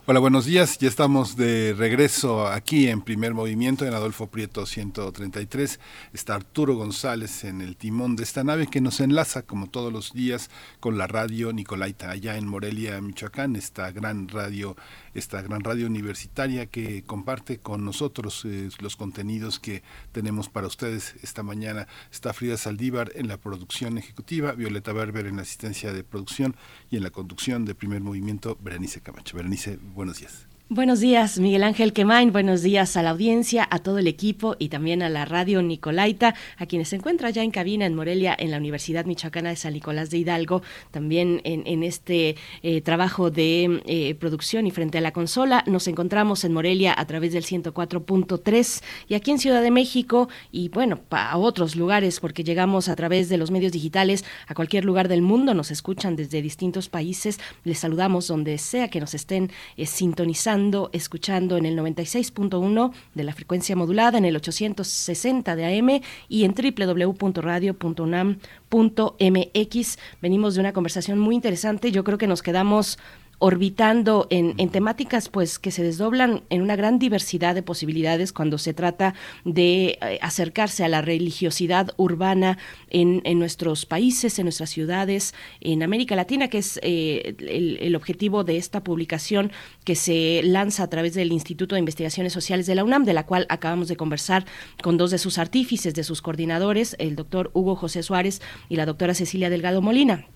Hola, buenos días. Ya estamos de regreso aquí en primer movimiento en Adolfo Prieto 133. Está Arturo González en el timón de esta nave que nos enlaza como todos los días con la radio Nicolaita allá en Morelia, Michoacán, esta gran radio esta gran radio universitaria que comparte con nosotros eh, los contenidos que tenemos para ustedes esta mañana. Está Frida Saldívar en la producción ejecutiva, Violeta Berber en la asistencia de producción y en la conducción de primer movimiento, Berenice Camacho. Berenice, buenos días. Buenos días, Miguel Ángel Quemain. Buenos días a la audiencia, a todo el equipo y también a la radio Nicolaita, a quienes se encuentran ya en cabina en Morelia, en la Universidad Michoacana de San Nicolás de Hidalgo, también en, este eh, trabajo de eh, producción y frente a la consola. Nos encontramos en Morelia a través del 104.3 y aquí en Ciudad de México y bueno, a otros lugares porque llegamos a través de los medios digitales a cualquier lugar del mundo. Nos escuchan desde distintos países. Les saludamos donde sea que nos estén eh, sintonizando escuchando en el 96.1 de la frecuencia modulada, en el 860 de AM y en www.radio.unam.mx. Venimos de una conversación muy interesante. Yo creo que nos quedamos orbitando en, temáticas pues que se desdoblan en una gran diversidad de posibilidades cuando se trata de eh, acercarse a la religiosidad urbana en, nuestros países, en nuestras ciudades, en América Latina, que es eh, el, objetivo de esta publicación que se lanza a través del Instituto de Investigaciones Sociales de la UNAM, de la cual acabamos de conversar con dos de sus artífices, de sus coordinadores, el doctor Hugo José Suárez y la doctora Cecilia Delgado Molina.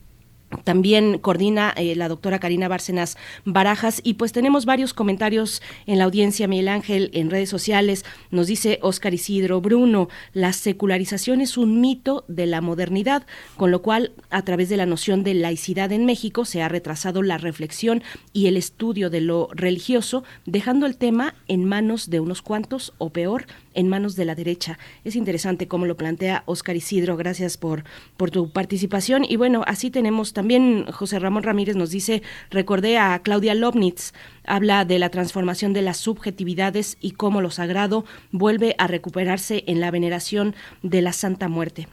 También coordina eh, la doctora Karina Bárcenas Barajas y pues tenemos varios comentarios en la audiencia, Miguel Ángel, en redes sociales. Nos dice Óscar Isidro Bruno, la secularización es un mito de la modernidad, con lo cual a través de la noción de laicidad en México se ha retrasado la reflexión y el estudio de lo religioso, dejando el tema en manos de unos cuantos o peor, en manos de la derecha. Es interesante cómo lo plantea Óscar Isidro, gracias por, por tu participación. Y bueno, así tenemos también José Ramón Ramírez nos dice, recordé a Claudia Lobnitz, habla de la transformación de las subjetividades y cómo lo sagrado vuelve a recuperarse en la veneración de la Santa Muerte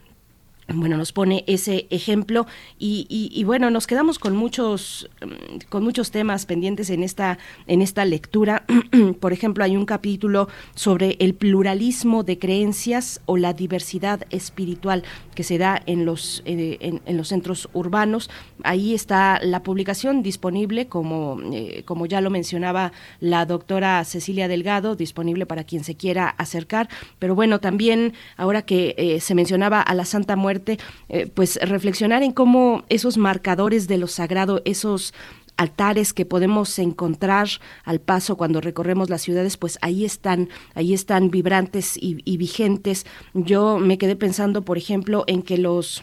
bueno, nos pone ese ejemplo y, bueno, nos quedamos con muchos, mm, con muchos temas pendientes en esta, en esta lectura. Por ejemplo, hay un capítulo sobre el pluralismo de creencias o la diversidad espiritual que se da en los, eh, en, los centros urbanos. Ahí está la publicación disponible, como, eh, como ya lo mencionaba la doctora Cecilia Delgado, disponible para quien se quiera acercar. Pero bueno, también ahora que eh, se mencionaba a la Santa Muerte, eh, pues reflexionar en cómo esos marcadores de lo sagrado, esos altares que podemos encontrar al paso cuando recorremos las ciudades, pues ahí están, ahí están vibrantes y vigentes. Yo me quedé pensando, por ejemplo, en que los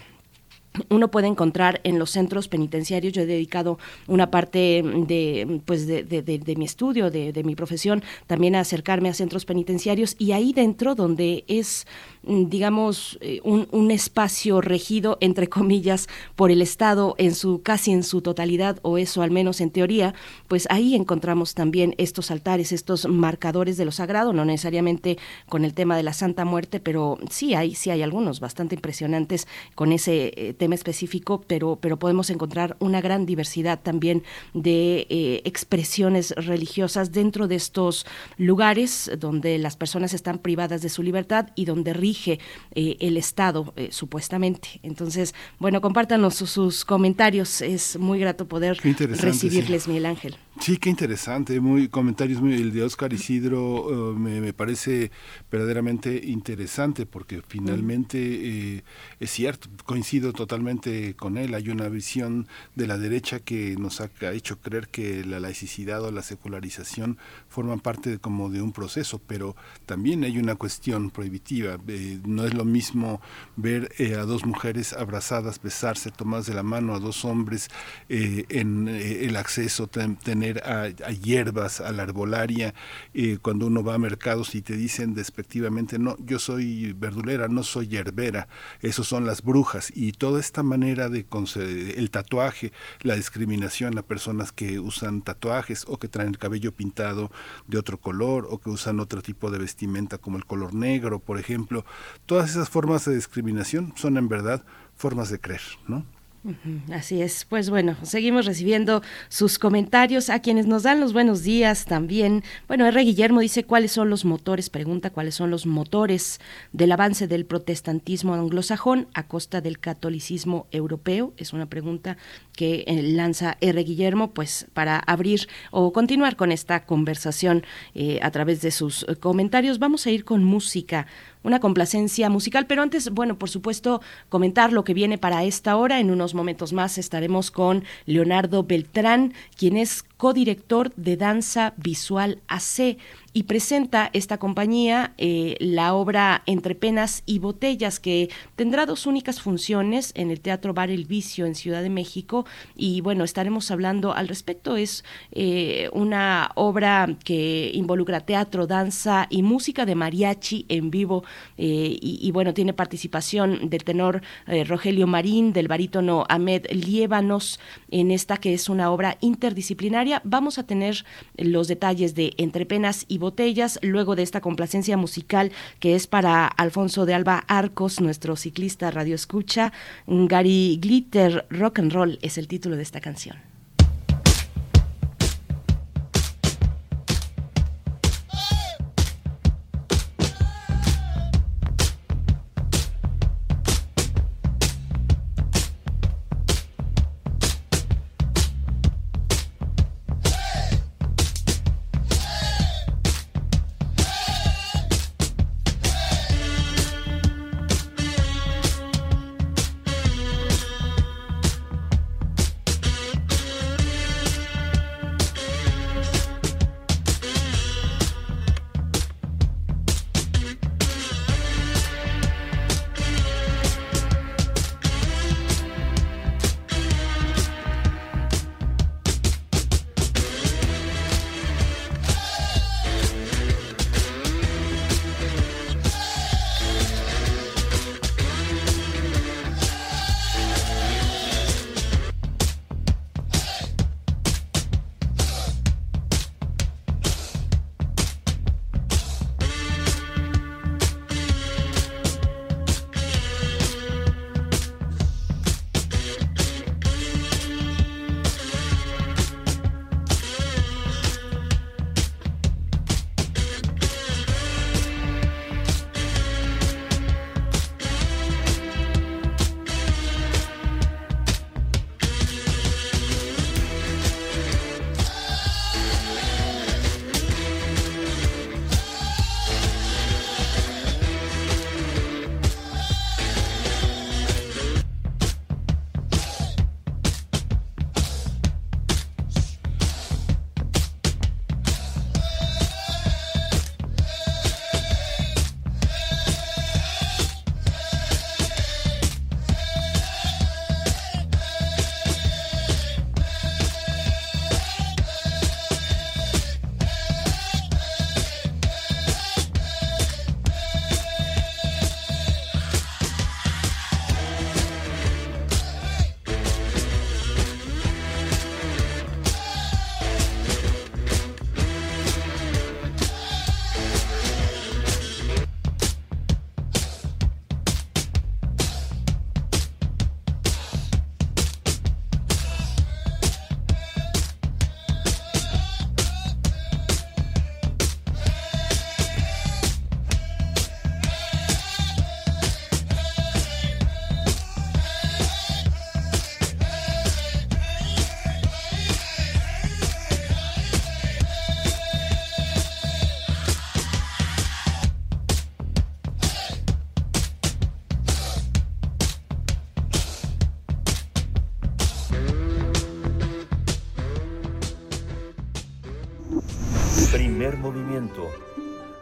uno puede encontrar en los centros penitenciarios. Yo he dedicado una parte de, pues de, mi estudio, de, mi profesión, también a acercarme a centros penitenciarios y ahí dentro donde es, digamos, eh, un, un, espacio regido, entre comillas, por el Estado en su casi en su totalidad, o eso al menos en teoría, pues ahí encontramos también estos altares, estos marcadores de lo sagrado, no necesariamente con el tema de la Santa Muerte, pero sí hay, sí hay algunos bastante impresionantes con ese eh, tema específico, pero, pero podemos encontrar una gran diversidad también de eh, expresiones religiosas dentro de estos lugares donde las personas están privadas de su libertad y donde rige eh, el Estado, eh, supuestamente. Entonces, bueno, compártanos sus, comentarios. Es muy grato poder recibirles, Miguel Ángel. Sí, qué interesante, muy comentarios muy el de Oscar Isidro me, me, parece verdaderamente interesante porque finalmente es cierto, coincido totalmente con él. Hay una visión de la derecha que nos ha, hecho creer que la laicidad o la secularización forman parte de, como de un proceso, pero también hay una cuestión prohibitiva. Eh, no es lo mismo ver eh, a dos mujeres abrazadas, besarse, tomadas de la mano, a dos hombres eh, en el acceso, tener a, hierbas, a la arbolaria, cuando uno va a mercados y te dicen despectivamente, no, yo soy verdulera, no soy hierbera, esos son las brujas y todo esta manera de conceder el tatuaje, la discriminación a personas que usan tatuajes o que traen el cabello pintado de otro color o que usan otro tipo de vestimenta como el color negro, por ejemplo, todas esas formas de discriminación son en verdad formas de creer, ¿no? Así es, pues bueno, seguimos recibiendo sus comentarios a quienes nos dan los buenos días también. Bueno, R. Guillermo dice cuáles son los motores, pregunta cuáles son los motores del avance del protestantismo anglosajón a costa del catolicismo europeo. Es una pregunta que eh, lanza R. Guillermo, pues para abrir o continuar con esta conversación eh, a través de sus comentarios. Vamos a ir con música una complacencia musical. Pero antes, bueno, por supuesto, comentar lo que viene para esta hora. En unos momentos más estaremos con Leonardo Beltrán, quien es codirector de Danza Visual AC y presenta esta compañía eh, la obra Entre Penas y Botellas, que tendrá dos únicas funciones en el Teatro Bar El Vicio en Ciudad de México. Y bueno, estaremos hablando al respecto. Es eh, una obra que involucra teatro, danza y música de mariachi en vivo. Eh, y, bueno, tiene participación del tenor Rogelio Marín, del barítono Ahmed Liébanos, en esta que es una obra interdisciplinaria. Vamos a tener los detalles de Entre Penas y botellas, luego de esta complacencia musical que es para Alfonso de Alba Arcos, nuestro ciclista radio escucha. Gary Glitter Rock and Roll es el título de esta canción.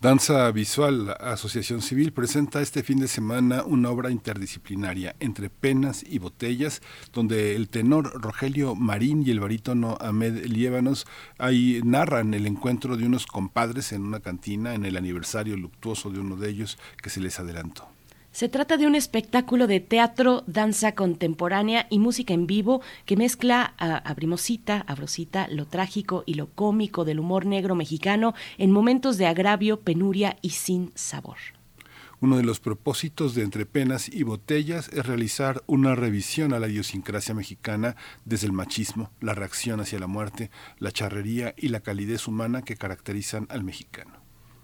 Danza Visual Asociación Civil presenta este fin de semana una obra interdisciplinaria entre penas y botellas, donde el tenor Rogelio Marín y el barítono Ahmed Liévanos ahí narran el encuentro de unos compadres en una cantina en el aniversario luctuoso de uno de ellos que se les adelantó. Se trata de un espectáculo de teatro, danza contemporánea y música en vivo que mezcla a, abrimos cita, lo trágico y lo cómico del humor negro mexicano en momentos de agravio, penuria y sin sabor. Uno de los propósitos de Entre Penas y Botellas es realizar una revisión a la idiosincrasia mexicana desde el machismo, la reacción hacia la muerte, la charrería y la calidez humana que caracterizan al mexicano.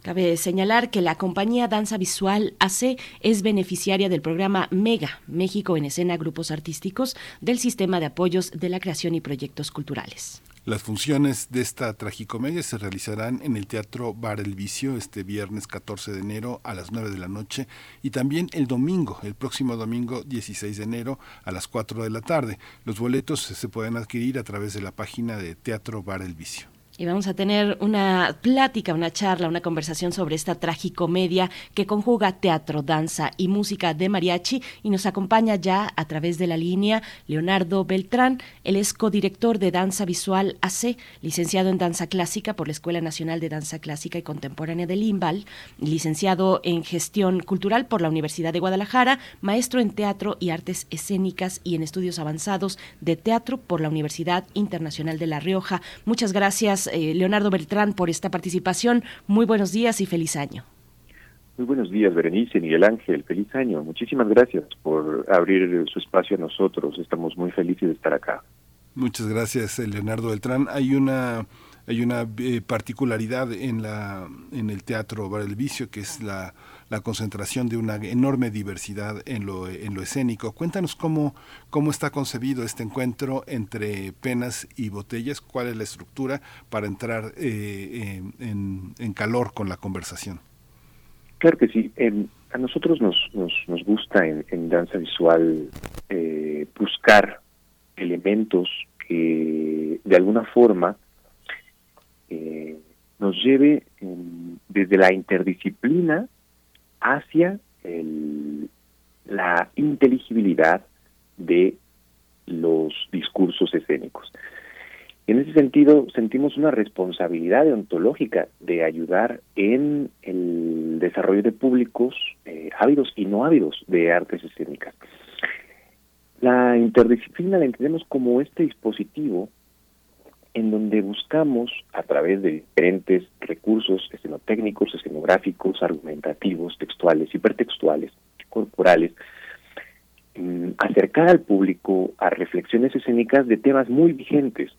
Cabe señalar que la compañía Danza Visual AC es beneficiaria del programa MEGA, México en Escena Grupos Artísticos, del Sistema de Apoyos de la Creación y Proyectos Culturales. Las funciones de esta tragicomedia se realizarán en el Teatro Bar El Vicio este viernes 14 de enero a las 9 de la noche y también el domingo, el próximo domingo 16 de enero a las 4 de la tarde. Los boletos se pueden adquirir a través de la página de Teatro Bar El Vicio y vamos a tener una plática, una charla, una conversación sobre esta tragicomedia que conjuga teatro, danza y música de mariachi y nos acompaña ya a través de la línea Leonardo Beltrán, el es codirector de Danza Visual AC, licenciado en Danza Clásica por la Escuela Nacional de Danza Clásica y Contemporánea de Limbal, licenciado en Gestión Cultural por la Universidad de Guadalajara, maestro en Teatro y Artes Escénicas y en Estudios Avanzados de Teatro por la Universidad Internacional de La Rioja. Muchas gracias eh, Leonardo Beltrán, por esta participación. Muy buenos días y feliz año. Muy buenos días, Berenice, Miguel Ángel, feliz año. Muchísimas gracias por abrir su espacio a nosotros. Estamos muy felices de estar acá. Muchas gracias, eh, Leonardo Beltrán. Hay una hay una eh, particularidad en la en el teatro Bar el Vicio que es la la concentración de una enorme diversidad en lo, escénico. Cuéntanos cómo, cómo está concebido este encuentro entre penas y botellas, cuál es la estructura para entrar eh, en, calor con la conversación. Claro que sí. a nosotros nos, nos, nos gusta en, en danza visual eh, buscar elementos que de alguna forma eh, nos lleve desde la interdisciplina hacia la inteligibilidad de los discursos escénicos. En ese sentido, sentimos una responsabilidad ontológica de ayudar en el desarrollo de públicos eh, ávidos y no ávidos de artes escénicas. La interdisciplina la entendemos como este dispositivo en donde buscamos, a través de diferentes recursos escenotécnicos, escenográficos, argumentativos, textuales, hipertextuales, corporales, mm, acercar al público a reflexiones escénicas de temas muy vigentes.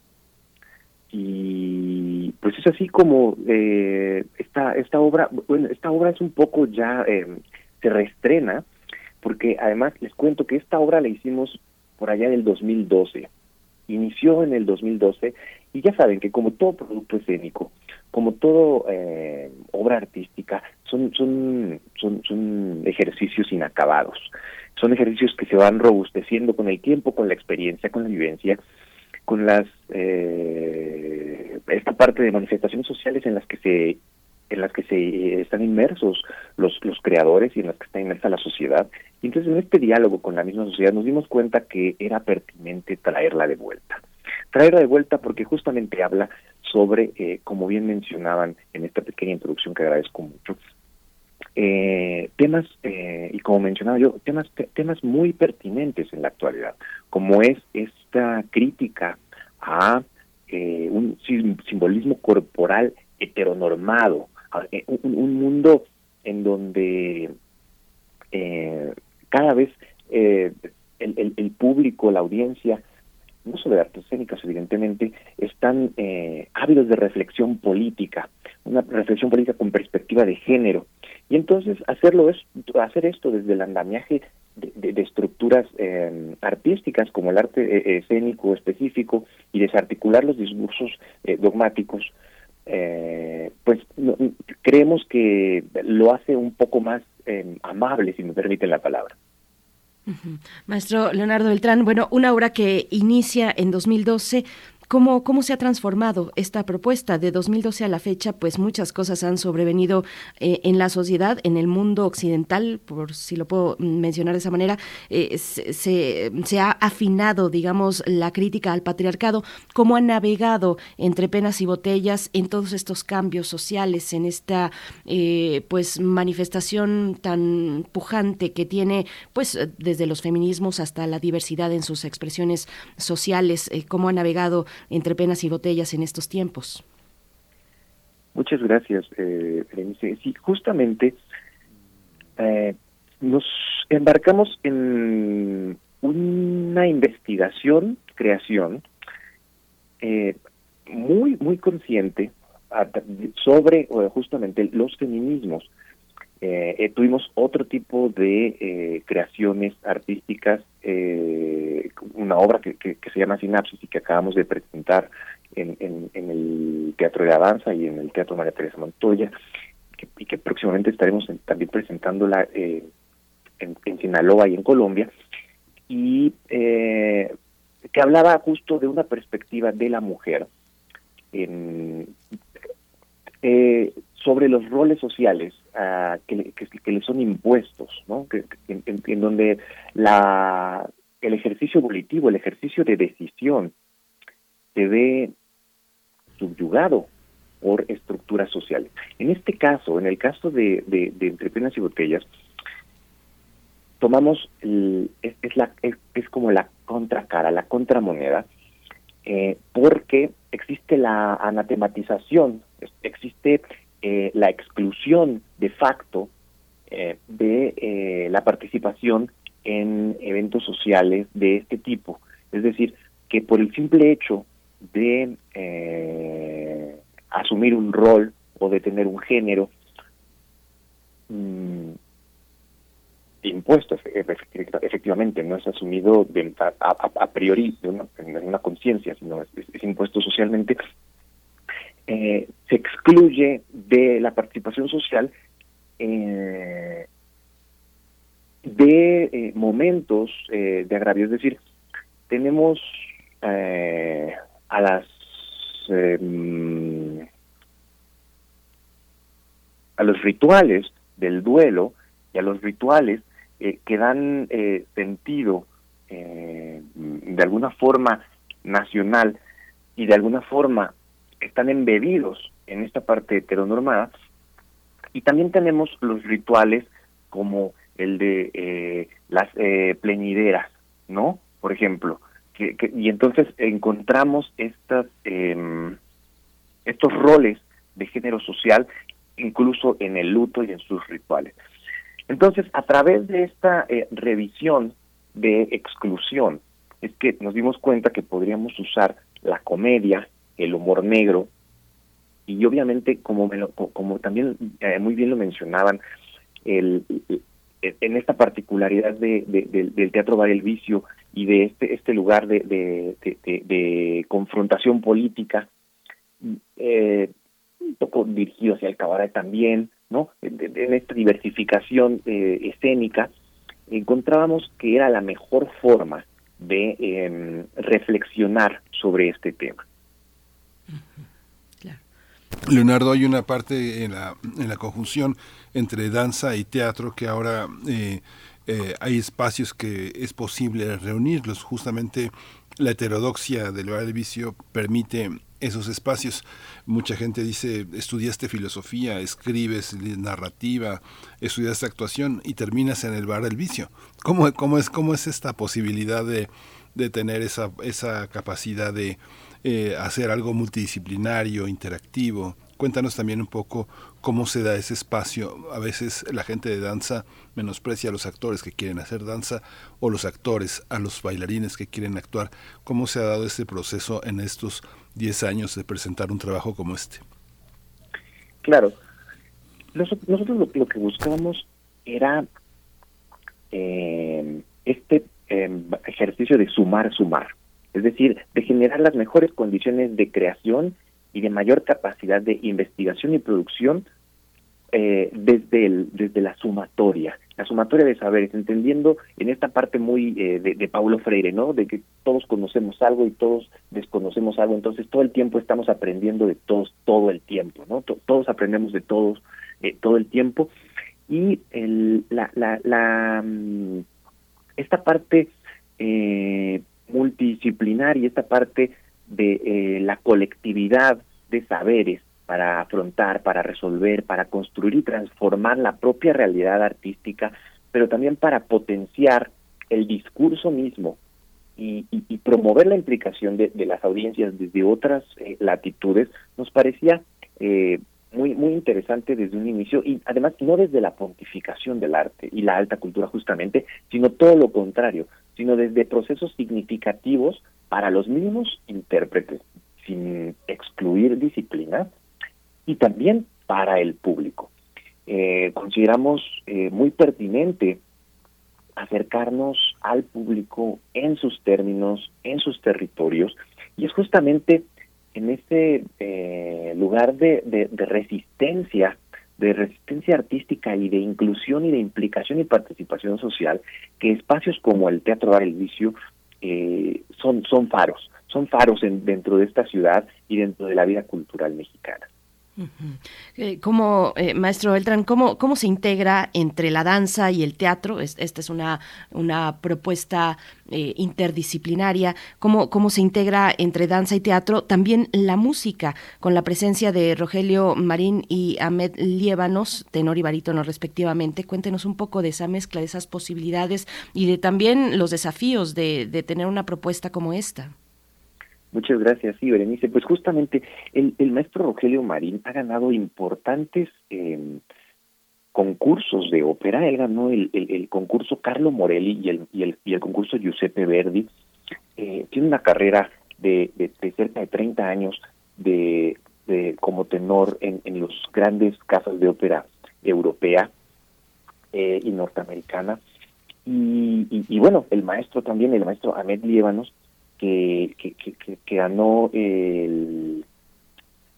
Y pues es así como eh, esta, esta obra, bueno, esta obra es un poco ya, eh, se reestrena, porque además les cuento que esta obra la hicimos por allá del 2012 inició en el 2012 y ya saben que como todo producto escénico, como todo eh, obra artística, son, son, son, son ejercicios inacabados. Son ejercicios que se van robusteciendo con el tiempo, con la experiencia, con la vivencia, con las eh, esta parte de manifestaciones sociales en las que se en las que se están inmersos los, los creadores y en las que está inmersa la sociedad. Y entonces en este diálogo con la misma sociedad nos dimos cuenta que era pertinente traerla de vuelta. Traerla de vuelta porque justamente habla sobre, eh, como bien mencionaban en esta pequeña introducción que agradezco mucho, eh, temas, eh, y como mencionaba yo, temas, temas muy pertinentes en la actualidad, como es esta crítica a un simbolismo corporal heteronormado, eh, un, mundo en donde eh, cada vez eh, el, público, la audiencia, no solo de artes escénicas, evidentemente, están ávidos de reflexión política, una reflexión política con perspectiva de género. Y entonces hacerlo es hacer esto desde el andamiaje de, estructuras em, artísticas como el arte eh, escénico específico y desarticular los discursos eh, dogmáticos, eh, pues creemos que lo hace un poco más em, amable, si me permiten la palabra. Maestro Leonardo Beltrán, bueno, una obra que inicia en 2012 ¿Cómo, ¿Cómo se ha transformado esta propuesta? De 2012 a la fecha, pues muchas cosas han sobrevenido eh, en la sociedad, en el mundo occidental, por si lo puedo mencionar de esa manera, eh, se, se, ha afinado, digamos, la crítica al patriarcado. ¿Cómo ha navegado entre penas y botellas en todos estos cambios sociales, en esta eh, pues manifestación tan pujante que tiene, pues desde los feminismos hasta la diversidad en sus expresiones sociales? ¿Cómo ha navegado entre penas y botellas en estos tiempos. Muchas gracias, eh, Sí, justamente eh, nos embarcamos en una investigación, creación, eh, muy, muy consciente sobre justamente los feminismos. Eh, tuvimos otro tipo de creaciones artísticas una obra que, que, se llama Sinapsis y que acabamos de presentar en, en, el Teatro de Avanza y en el Teatro María Teresa Montoya, y que próximamente estaremos también presentándola eh, en, en, Sinaloa y en Colombia, y eh, que hablaba justo de una perspectiva de la mujer eh, sobre los roles sociales uh, que, que, que, le son impuestos, ¿no? Que, en, donde la el ejercicio volitivo, el ejercicio de decisión, se ve subyugado por estructuras sociales. En este caso, en el caso de, de, Entre Penas y Botellas, tomamos, es, la, es, como la contracara, la contramoneda, eh, porque existe la anatematización, existe eh, la exclusión de facto eh, de la participación en eventos sociales de este tipo. Es decir, que por el simple hecho de eh, asumir un rol o de tener un género mm, impuesto, efectivamente, no es asumido a, priori de una, una conciencia, sino es, impuesto socialmente, eh, se excluye de la participación social eh, de eh, momentos eh, de agravio. Es decir, tenemos eh, a las a los rituales del duelo y a los rituales que dan sentido de alguna forma nacional y de alguna forma están embebidos en esta parte heteronormada y también tenemos los rituales como el de eh, las eh, plenideras, ¿no? Por ejemplo, que, y entonces encontramos estas em, estos roles de género social incluso en el luto y en sus rituales. Entonces, a través de esta eh, revisión de exclusión, es que nos dimos cuenta que podríamos usar la comedia, el humor negro, y obviamente, como, como también eh, muy bien lo mencionaban, el, en esta particularidad de, del Teatro Bar El Vicio y de este, este lugar de, de confrontación política, eh, un poco dirigido hacia el cabaret también, ¿no? En esta diversificación eh, escénica, encontrábamos que era la mejor forma de em, reflexionar sobre este tema. Leonardo, hay una parte en la, en la conjunción entre danza y teatro que ahora eh, eh, hay espacios que es posible reunirlos. Justamente la heterodoxia del bar del vicio permite esos espacios. Mucha gente dice, estudiaste filosofía, escribes narrativa, estudiaste actuación y terminas en el bar del vicio. ¿Cómo, cómo, es, cómo es esta posibilidad de, de tener esa, esa capacidad de eh, hacer algo multidisciplinario, interactivo? Cuéntanos también un poco cómo se da ese espacio. A veces la gente de danza menosprecia a los actores que quieren hacer danza o los actores a los bailarines que quieren actuar. ¿Cómo se ha dado este proceso en estos 10 años de presentar un trabajo como este? Claro. Nosotros lo, que buscábamos era eh, este em, ejercicio de sumar, sumar, es decir, de generar las mejores condiciones de creación y de mayor capacidad de investigación y producción eh, desde, desde la sumatoria, la sumatoria de saberes, entendiendo en esta parte muy eh, de, Paulo Freire, ¿no? De que todos conocemos algo y todos desconocemos algo, entonces todo el tiempo estamos aprendiendo de todos, todo el tiempo, ¿no? todos aprendemos de todos eh, todo el tiempo y el, la, la, la mm, esta parte eh, multidisciplinar y esta parte de eh, la colectividad de saberes para afrontar, para resolver, para construir y transformar la propia realidad artística, pero también para potenciar el discurso mismo y, promover la implicación de, las audiencias desde otras eh, latitudes, nos parecía eh, muy, muy interesante desde un inicio y además no desde la pontificación del arte y la alta cultura justamente, sino todo lo contrario, sino desde procesos significativos para los mismos intérpretes, sin excluir disciplina, y también para el público. Eh, consideramos eh, muy pertinente acercarnos al público en sus términos, en sus territorios, y es justamente en este eh, lugar de, resistencia, de resistencia artística y de inclusión y de implicación y participación social, que espacios como el Teatro Bar El Vicio son, son faros, son faros en, dentro de esta ciudad y dentro de la vida cultural mexicana. Eh, como eh, maestro Beltrán, ¿cómo, ¿cómo se integra entre la danza y el teatro? esta es una, una propuesta eh, interdisciplinaria. ¿Cómo, ¿Cómo se integra entre danza y teatro? También la música, con la presencia de Rogelio Marín y Ahmed Liebanos, tenor y barítono respectivamente. Cuéntenos un poco de esa mezcla, de esas posibilidades y de también los desafíos de, de tener una propuesta como esta. Muchas gracias, sí, Berenice. Pues justamente el, maestro Rogelio Marín ha ganado importantes eh, concursos de ópera. Él ganó el, el, concurso Carlo Morelli y el, y el, y el concurso Giuseppe Verdi. Eh, tiene una carrera de, de, cerca de 30 años de, de como tenor en, en los grandes casas de ópera europea eh, y norteamericana. Y, y, y, bueno, el maestro también, el maestro Ahmed Liebanos, que, que, que, ganó el,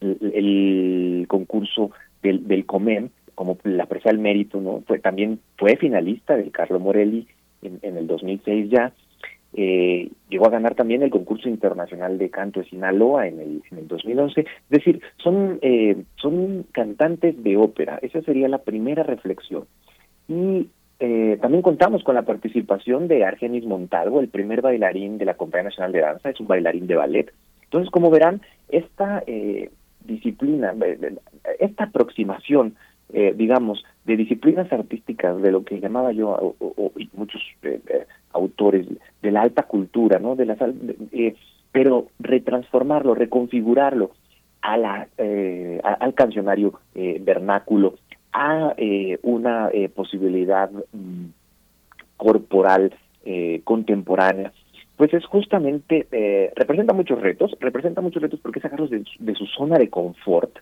el, concurso del, del COMEM como la presa al mérito, ¿no? Fue, también fue finalista del Carlo Morelli en, en el 2006 ya. Eh, llegó a ganar también el concurso internacional de canto de Sinaloa en el, en el 2011. Es decir, son, eh, son cantantes de ópera. Esa sería la primera reflexión. Y eh, también contamos con la participación de Argenis Montalvo, el primer bailarín de la Compañía Nacional de Danza, es un bailarín de ballet. Entonces, como verán, esta eh, disciplina, eh, esta aproximación, digamos, de disciplinas artísticas, de lo que llamaba yo, o, muchos autores, de la alta cultura, ¿no? De las, pero retransformarlo, reconfigurarlo a la, al cancionario vernáculo, a eh, una eh, posibilidad mm, corporal eh, contemporánea, pues es justamente, representa muchos retos, representa muchos retos porque sacarlos de, de su zona de confort,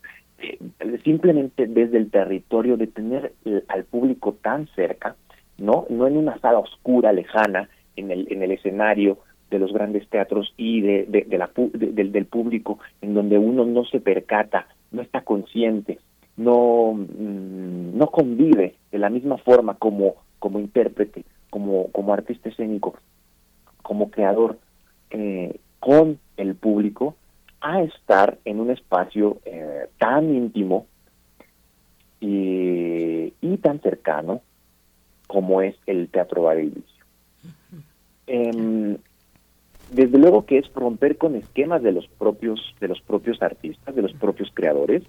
simplemente desde el territorio de tener al público tan cerca, no, no en una sala oscura, lejana, en el, en el escenario de los grandes teatros y de, de, la, del público, en donde uno no se percata, no está consciente no, mm, no convive de la misma forma como, como intérprete, como, como artista escénico, como creador eh, con el público, a estar en un espacio eh, tan íntimo y, tan cercano como es el Teatro Bar em, desde luego que es romper con esquemas de los propios de los propios artistas, de los propios creadores,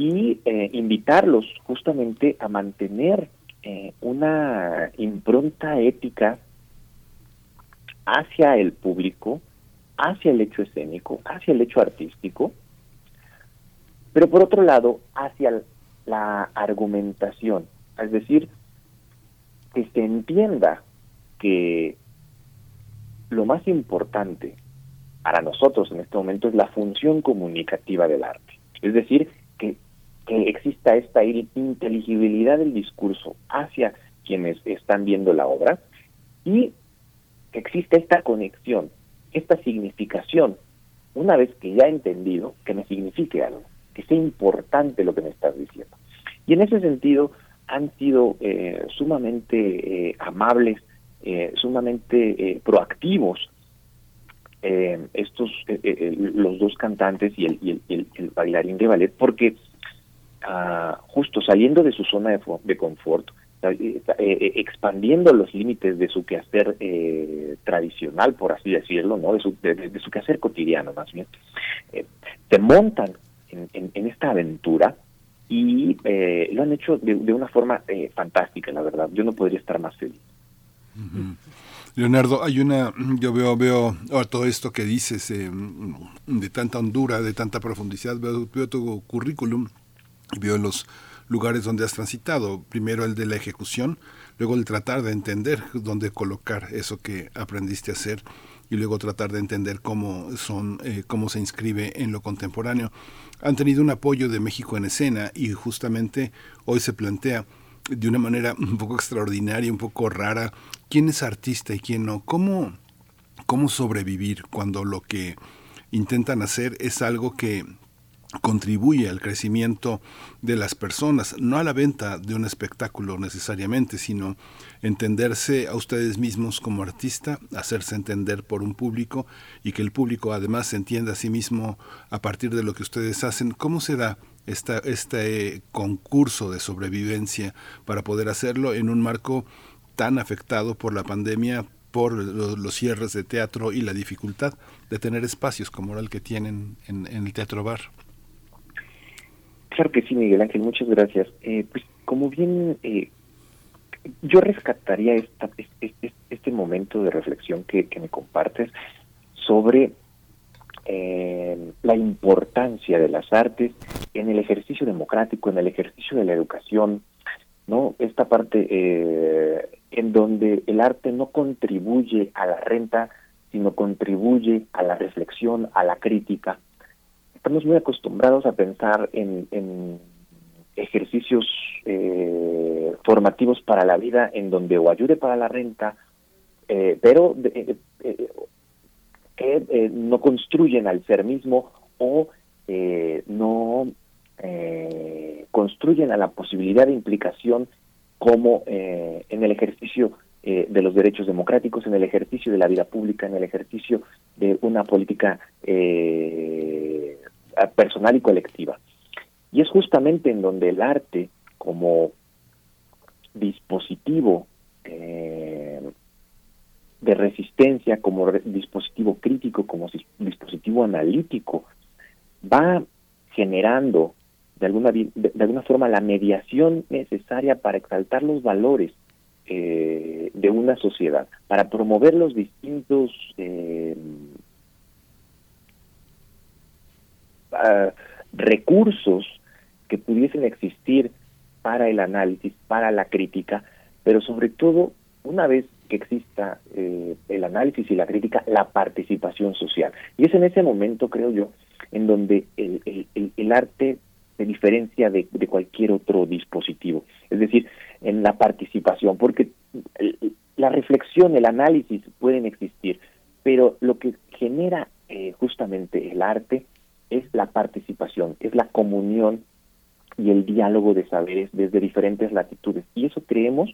y eh, invitarlos justamente a mantener eh, una impronta ética hacia el público, hacia el hecho escénico, hacia el hecho artístico, pero por otro lado, hacia la argumentación, es decir, que se entienda que lo más importante para nosotros en este momento es la función comunicativa del arte. Es decir, que exista esta inteligibilidad del discurso hacia quienes están viendo la obra Y que existe esta conexión, esta significación, una vez que ya he entendido, que me signifique algo, que sea importante lo que me estás diciendo. Y en ese sentido han sido eh, sumamente eh, amables, eh, sumamente proactivos estos los dos cantantes y el, y el, bailarín de ballet, porque ah, justo saliendo de su zona de, de confort, eh, eh, expandiendo los límites de su quehacer eh, tradicional, por así decirlo, no de su, quehacer cotidiano más bien, se montan en, esta aventura y lo han hecho de, una forma fantástica, la verdad. Yo no podría estar más feliz. Leonardo, hay una, yo veo, veo oh, todo esto que dices de tanta hondura, de tanta profundidad, veo, veo tu currículum, veo los lugares donde has transitado. Primero el de la ejecución, luego el tratar de entender dónde colocar eso que aprendiste a hacer y luego tratar de entender cómo son eh, cómo se inscribe en lo contemporáneo. Han tenido un apoyo de México en escena y justamente hoy se plantea de una manera un poco extraordinaria, un poco rara, quién es artista y quién no. ¿Cómo, cómo sobrevivir cuando lo que intentan hacer es algo que contribuye al crecimiento de las personas, no a la venta de un espectáculo necesariamente, sino entenderse a ustedes mismos como artista, hacerse entender por un público y que el público además se entienda a sí mismo a partir de lo que ustedes hacen. ¿Cómo se da esta, este concurso de sobrevivencia para poder hacerlo en un marco tan afectado por la pandemia, por los, cierres de teatro y la dificultad de tener espacios como el que tienen en el Teatro Bar? Claro que sí, Miguel Ángel, muchas gracias. Eh, pues como bien, eh, yo rescataría esta, este, este, momento de reflexión que, me compartes sobre eh, la importancia de las artes en el ejercicio democrático, en el ejercicio de la educación, ¿no? Esta parte en donde el arte no contribuye a la renta, sino contribuye a la reflexión, a la crítica, estamos muy acostumbrados a pensar en, ejercicios eh, formativos para la vida en donde o ayude para la renta, eh, pero eh, que no construyen al ser mismo o no construyen a la posibilidad de implicación como en el ejercicio de los derechos democráticos, en el ejercicio de la vida pública, en el ejercicio de una política eh, personal y colectiva. Y es justamente en donde el arte como dispositivo eh, de resistencia, como dispositivo crítico, como dispositivo analítico, va generando de alguna, de, alguna forma la mediación necesaria para exaltar los valores eh, de una sociedad, para promover los distintos eh, recursos que pudiesen existir para el análisis, para la crítica, pero sobre todo, una vez que exista eh, el análisis y la crítica, la participación social. Y es en ese momento, creo yo, en donde el, el, arte se diferencia de, de, cualquier otro dispositivo. Es decir, en la participación, porque la reflexión, el análisis pueden existir, pero lo que genera eh, justamente el arte es la participación, es la comunión y el diálogo de saberes desde diferentes latitudes. Y eso creemos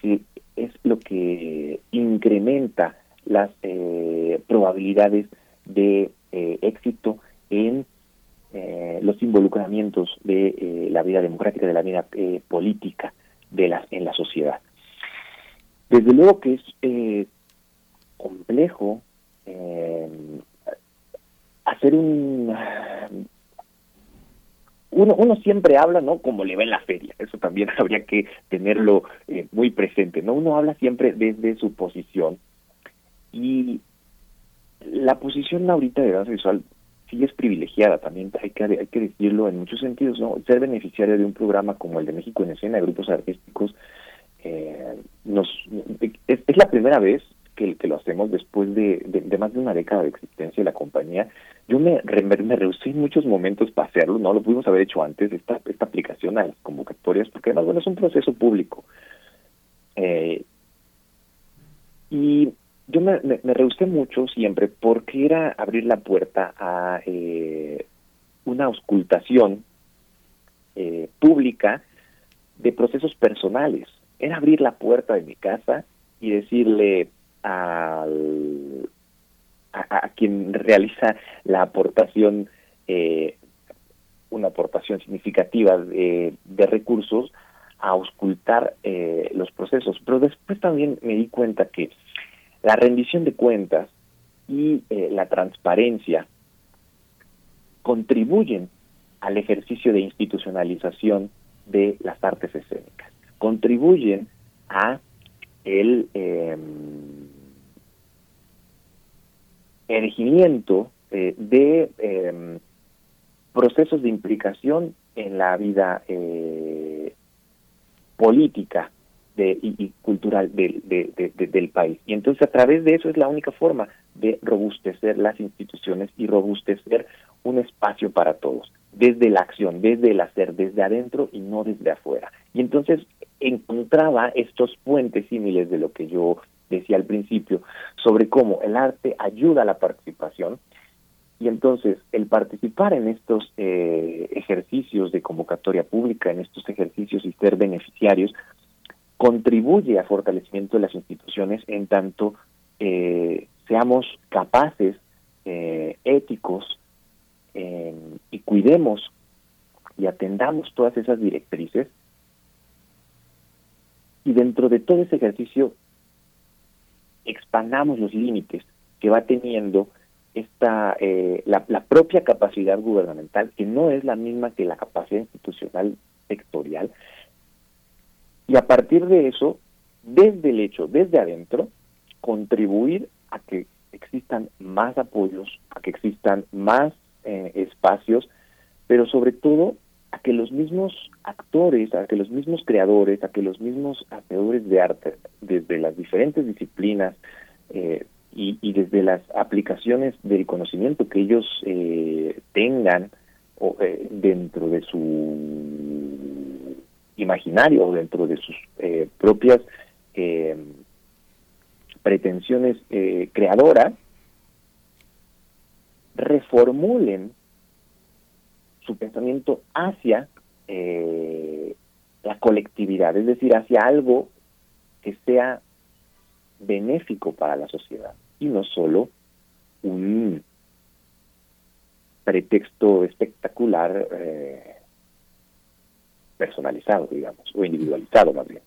que es lo que incrementa las eh, probabilidades de eh, éxito en eh, los involucramientos de la vida democrática, de la vida política de la, en la sociedad. Desde luego que es complejo hacer un uno, uno siempre habla, ¿no? Como le va en la feria. Eso también habría que tenerlo eh, muy presente, ¿no? Uno habla siempre desde su posición. Y la posición ahorita de danza visual sí es privilegiada, también hay que, hay que decirlo en muchos sentidos, ¿no? Ser beneficiario de un programa como el de México en Escena, de grupos artísticos, eh, nos es, la primera vez que, que lo hacemos después de, de, más de una década de existencia de la compañía. Yo me, me rehusé en muchos momentos para hacerlo, no lo pudimos haber hecho antes, esta, esta aplicación a las convocatorias, porque además, bueno, es un proceso público. Eh, Y yo me, me, rehusé mucho siempre porque era abrir la puerta a eh, una auscultación eh, pública de procesos personales. Era abrir la puerta de mi casa y decirle al, a, quien realiza la aportación, eh, una aportación significativa de, recursos, a auscultar eh, los procesos. Pero después también me di cuenta que la rendición de cuentas y eh, la transparencia contribuyen al ejercicio de institucionalización de las artes escénicas, contribuyen a el eh, erigimiento eh, de em, procesos de implicación en la vida eh, política y, cultural del país. Y entonces a través de eso es la única forma de robustecer las instituciones y robustecer un espacio para todos, desde la acción, desde el hacer, desde adentro y no desde afuera. Y entonces encontraba estos puentes símiles de lo que yo decía al principio, sobre cómo el arte ayuda a la participación, y entonces, el participar en estos eh, ejercicios de convocatoria pública, en estos ejercicios y ser beneficiarios, contribuye a fortalecimiento de las instituciones en tanto eh, seamos capaces, eh, éticos, y cuidemos y atendamos todas esas directrices. Y dentro de todo ese ejercicio, expandamos los límites que va teniendo esta eh, la, propia capacidad gubernamental, que no es la misma que la capacidad institucional sectorial, y a partir de eso, desde el hecho, desde adentro, contribuir a que existan más apoyos, a que existan más eh, espacios, pero sobre todo a que los mismos actores, a que los mismos creadores, a que los mismos hacedores de arte, desde las diferentes disciplinas, eh, y, desde las aplicaciones del conocimiento que ellos eh, tengan eh, dentro de su imaginario o dentro de sus eh, propias pretensiones creadoras, reformulen su pensamiento hacia la colectividad, es decir, hacia algo que sea benéfico para la sociedad y no solo un pretexto espectacular eh, personalizado, digamos, o individualizado más bien.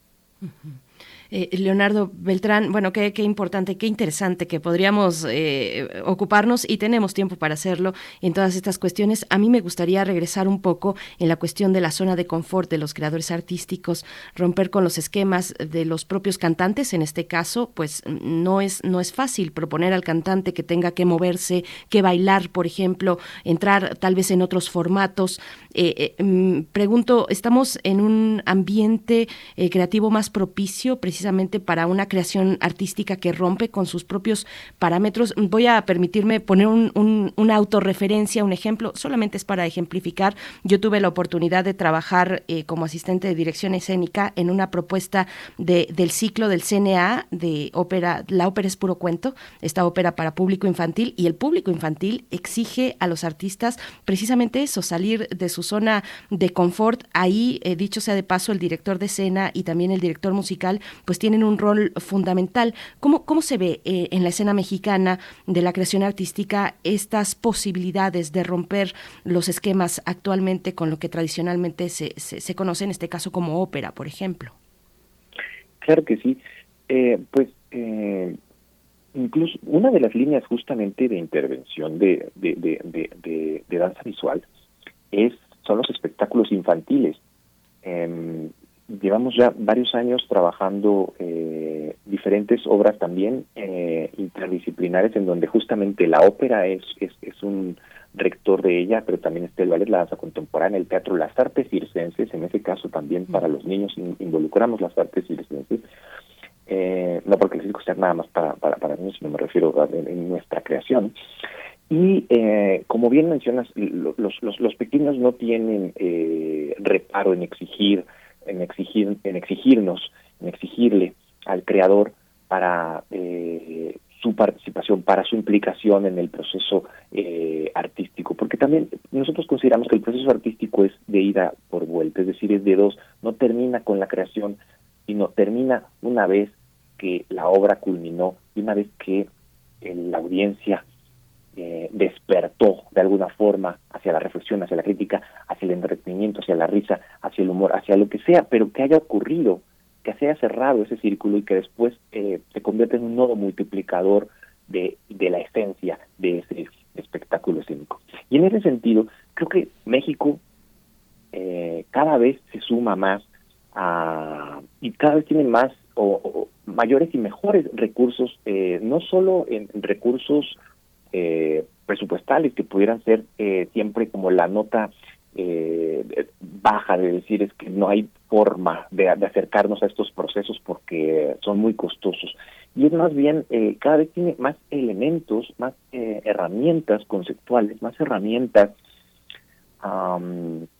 Eh, Leonardo Beltrán, bueno, qué, importante, qué interesante que podríamos eh, ocuparnos y tenemos tiempo para hacerlo en todas estas cuestiones. A mí me gustaría regresar un poco en la cuestión de la zona de confort de los creadores artísticos, romper con los esquemas de los propios cantantes. En este caso, pues no es, no es fácil proponer al cantante que tenga que moverse, que bailar, por ejemplo, entrar tal vez en otros formatos. Eh, mm, pregunto, ¿estamos en un ambiente creativo más propicio precisamente precisamente para una creación artística que rompe con sus propios parámetros. Voy a permitirme poner un, una autorreferencia, un ejemplo, solamente es para ejemplificar. Yo tuve la oportunidad de trabajar eh, como asistente de dirección escénica en una propuesta de, del ciclo del CNA de ópera, la ópera es puro cuento, esta ópera para público infantil y el público infantil exige a los artistas precisamente eso, salir de su zona de confort. Ahí, eh, dicho sea de paso, el director de escena y también el director musical, pues tienen un rol fundamental. ¿Cómo, cómo se ve eh, en la escena mexicana de la creación artística estas posibilidades de romper los esquemas actualmente con lo que tradicionalmente se, se, conoce, en este caso como ópera, por ejemplo? Claro que sí. Eh, pues eh, incluso una de las líneas justamente de intervención de, de, de, de danza visual es son los espectáculos infantiles. Eh, llevamos ya varios años trabajando eh, diferentes obras también eh, interdisciplinares en donde justamente la ópera es, es, es, un rector de ella, pero también está el ballet, la danza contemporánea, el teatro, las artes circenses, en ese caso también para los niños involucramos las artes circenses, eh, no porque el circo sea nada más para, para, para niños, sino me refiero a en, nuestra creación. Y eh, como bien mencionas, los, los, los pequeños no tienen eh, reparo en exigir en exigir, en exigirnos, en exigirle al creador para eh, su participación, para su implicación en el proceso eh, artístico, porque también nosotros consideramos que el proceso artístico es de ida por vuelta, es decir, es de dos, no termina con la creación, sino termina una vez que la obra culminó y una vez que eh, la audiencia despertó de alguna forma hacia la reflexión, hacia la crítica, hacia el entretenimiento, hacia la risa, hacia el humor, hacia lo que sea, pero que haya ocurrido que se haya cerrado ese círculo y que después eh, se convierta en un nodo multiplicador de, de la esencia de ese espectáculo escénico. Y en ese sentido, creo que México eh, cada vez se suma más a, y cada vez tiene más o, mayores y mejores recursos, eh, no solo en recursos eh, presupuestales que pudieran ser eh, siempre como la nota eh, baja de decir es que no hay forma de, acercarnos a estos procesos porque son muy costosos. Y es más bien, eh, cada vez tiene más elementos, más eh, herramientas conceptuales, más herramientas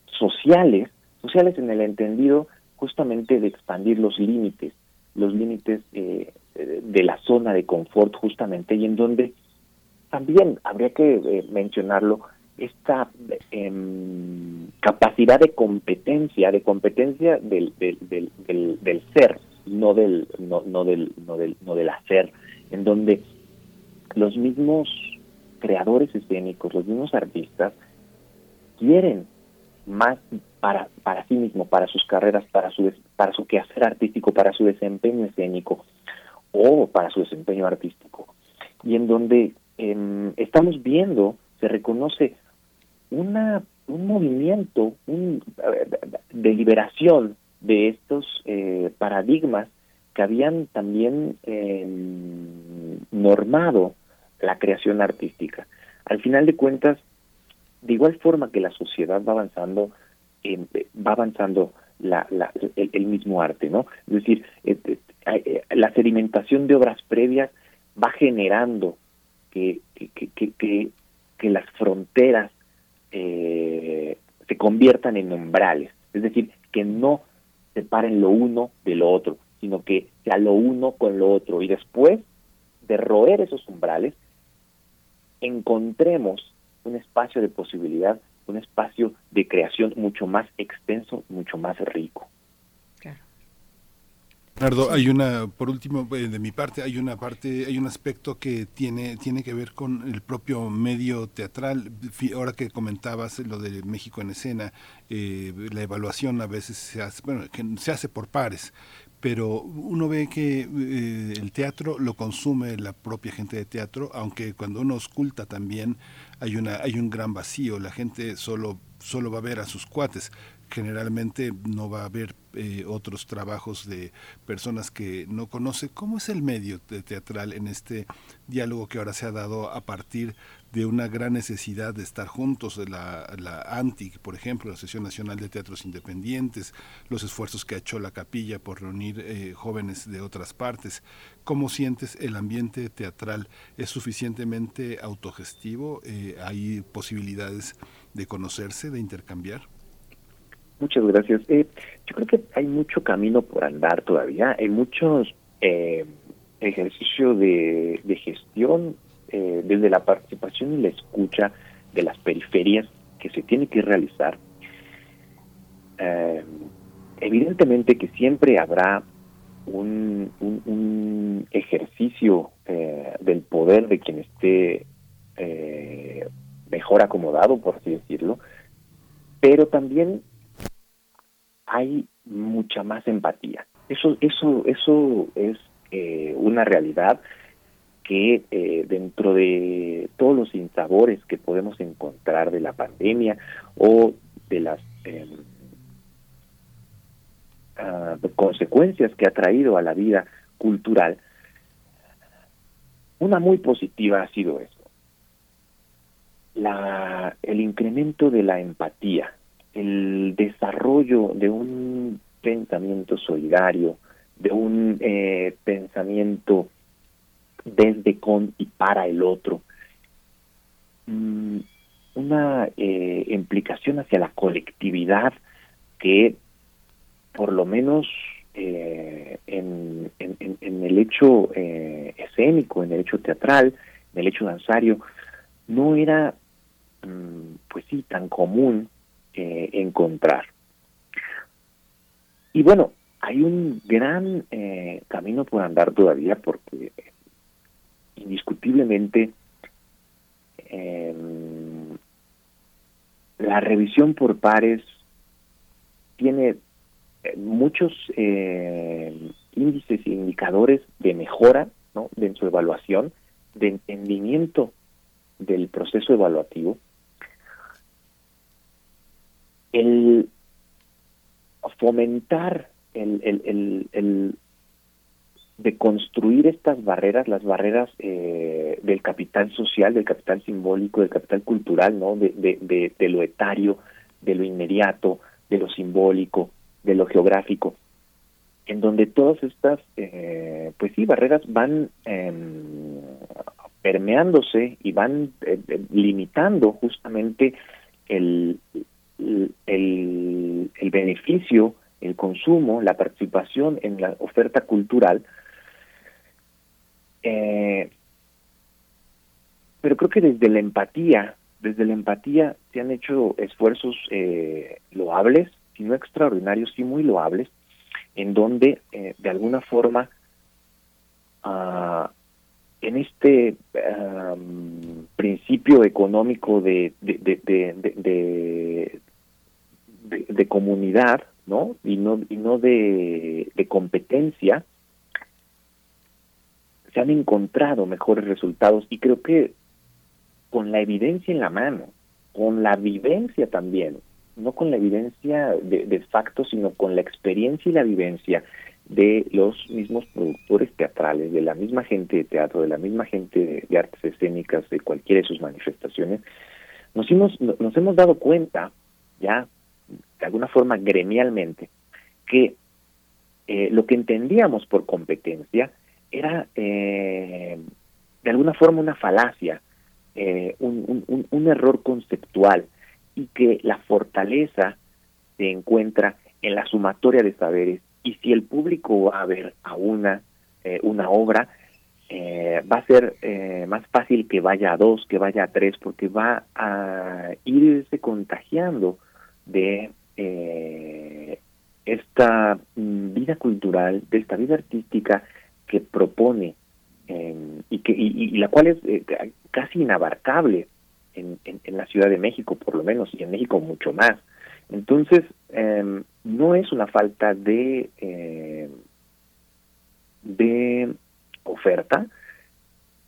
sociales, sociales en el entendido justamente de expandir los límites, los límites de la zona de confort justamente, y en donde también habría que mencionarlo, esta em, capacidad de competencia, de competencia del, del, del, del, ser, no del, no, no, del, no, del, no del hacer, en donde los mismos creadores escénicos, los mismos artistas, quieren más para, para sí mismo, para sus carreras, para su, para su quehacer artístico, para su desempeño escénico o para su desempeño artístico. Y en donde em, estamos viendo, se reconoce una, un movimiento un, de liberación de estos eh, paradigmas que habían también em, normado la creación artística. Al final de cuentas, de igual forma que la sociedad va avanzando, em, va avanzando la, la, el, mismo arte, ¿no? Es decir, eh, eh, la sedimentación de obras previas va generando que, que, que, que, las fronteras eh, se conviertan en umbrales, es decir, que no separen lo uno de lo otro, sino que sea lo uno con lo otro y después de roer esos umbrales, encontremos un espacio de posibilidad, un espacio de creación mucho más extenso, mucho más rico. Leonardo, hay una, por último, eh, de mi parte, hay una parte, hay un aspecto que tiene, tiene que ver con el propio medio teatral. Ahora que comentabas lo de México en escena, eh, la evaluación a veces se hace, bueno, que se hace por pares, pero uno ve que eh, el teatro lo consume la propia gente de teatro, aunque cuando uno oculta también hay una, hay un gran vacío. La gente solo, solo va a ver a sus cuates generalmente no va a haber eh, otros trabajos de personas que no conoce. ¿Cómo es el medio teatral en este diálogo que ahora se ha dado a partir de una gran necesidad de estar juntos, la, la ANTI, por ejemplo, la Asociación Nacional de Teatros Independientes, los esfuerzos que ha hecho la capilla por reunir eh, jóvenes de otras partes? ¿Cómo sientes el ambiente teatral? ¿Es suficientemente autogestivo? Eh, ¿Hay posibilidades de conocerse, de intercambiar? Muchas gracias. Eh, yo creo que hay mucho camino por andar todavía. Hay muchos eh, ejercicios de, gestión eh, desde la participación y la escucha de las periferias que se tiene que realizar. Eh, evidentemente que siempre habrá un, un, ejercicio del poder de quien esté mejor acomodado, por así decirlo, pero también hay mucha más empatía. Eso, eso, eso es eh, una realidad que eh, dentro de todos los insabores que podemos encontrar de la pandemia o de las ah, consecuencias que ha traído a la vida cultural, una muy positiva ha sido eso. La, el incremento de la empatía, el desarrollo de un pensamiento solidario, de un eh, pensamiento desde, con y para el otro, mm, una eh, implicación hacia la colectividad que por lo menos eh, en, el hecho eh, escénico, en el hecho teatral, en el hecho danzario, no era, mm, pues sí, tan común eh, encontrar. Y bueno, hay un gran camino por andar todavía porque indiscutiblemente em, la revisión por pares tiene eh, muchos eh, índices e indicadores de mejora ¿no? de su evaluación, de entendimiento del proceso evaluativo. El fomentar el, el, el, de construir estas barreras, las barreras eh, del capital social, del capital simbólico, del capital cultural, ¿no? De, de, de, lo etario, de lo inmediato, de lo simbólico, de lo geográfico, en donde todas estas, eh, pues sí, barreras van em, permeándose y van eh, eh, limitando justamente el, el, el, beneficio, el consumo, la participación en la oferta cultural. pero creo que desde la empatía, desde la empatía se han hecho esfuerzos loables no extraordinarios, sí muy loables, en donde eh, de alguna forma ah, en este principio económico de, comunidad, ¿no? Y no, y no de, de competencia, se han encontrado mejores resultados y creo que con la evidencia en la mano, con la vivencia también, no con la evidencia de, de facto, sino con la experiencia y la vivencia de los mismos productores teatrales, de la misma gente de teatro, de la misma gente de, artes escénicas, de cualquiera de sus manifestaciones, nos hemos, nos hemos dado cuenta, ya de alguna forma gremialmente, que eh, lo que entendíamos por competencia era eh, de alguna forma una falacia, eh, un, un, error conceptual, y que la fortaleza se encuentra en la sumatoria de saberes y si el público va a ver a una eh, una obra eh, va a ser eh, más fácil que vaya a dos que vaya a tres porque va a irse contagiando de esta mm, vida cultural de esta vida artística que propone y que y la cual es casi inabarcable en, en, la Ciudad de México por lo menos y en México mucho más. Entonces, eh, no es una falta de, eh, de oferta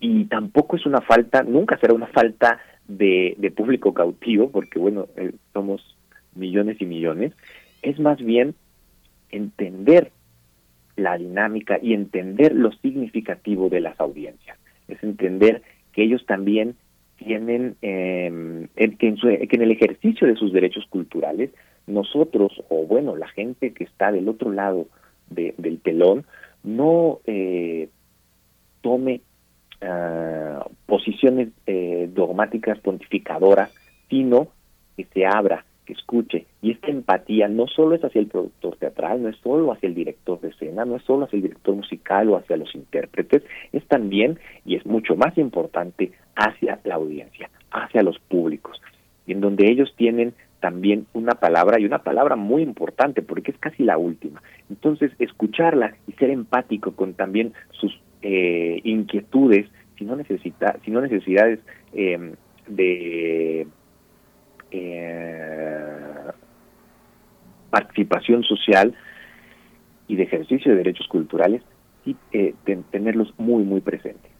y tampoco es una falta, nunca será una falta de, de público cautivo, porque bueno, eh, somos millones y millones, es más bien entender la dinámica y entender lo significativo de las audiencias, es entender que ellos también tienen eh, que, en que en el ejercicio de sus derechos culturales nosotros o bueno la gente que está del otro lado del telón no eh, tome uh, posiciones eh, dogmáticas pontificadoras sino que se abra que escuche. Y esta empatía no solo es hacia el productor teatral, no es solo hacia el director de escena, no es solo hacia el director musical o hacia los intérpretes, es también, y es mucho más importante, hacia la audiencia, hacia los públicos, en donde ellos tienen también una palabra y una palabra muy importante porque es casi la última. Entonces, escucharla y ser empático con también sus eh, inquietudes, si no, necesita, si no necesidades eh, de eh, participación social y de ejercicio de derechos culturales y eh, tenerlos muy, muy presentes.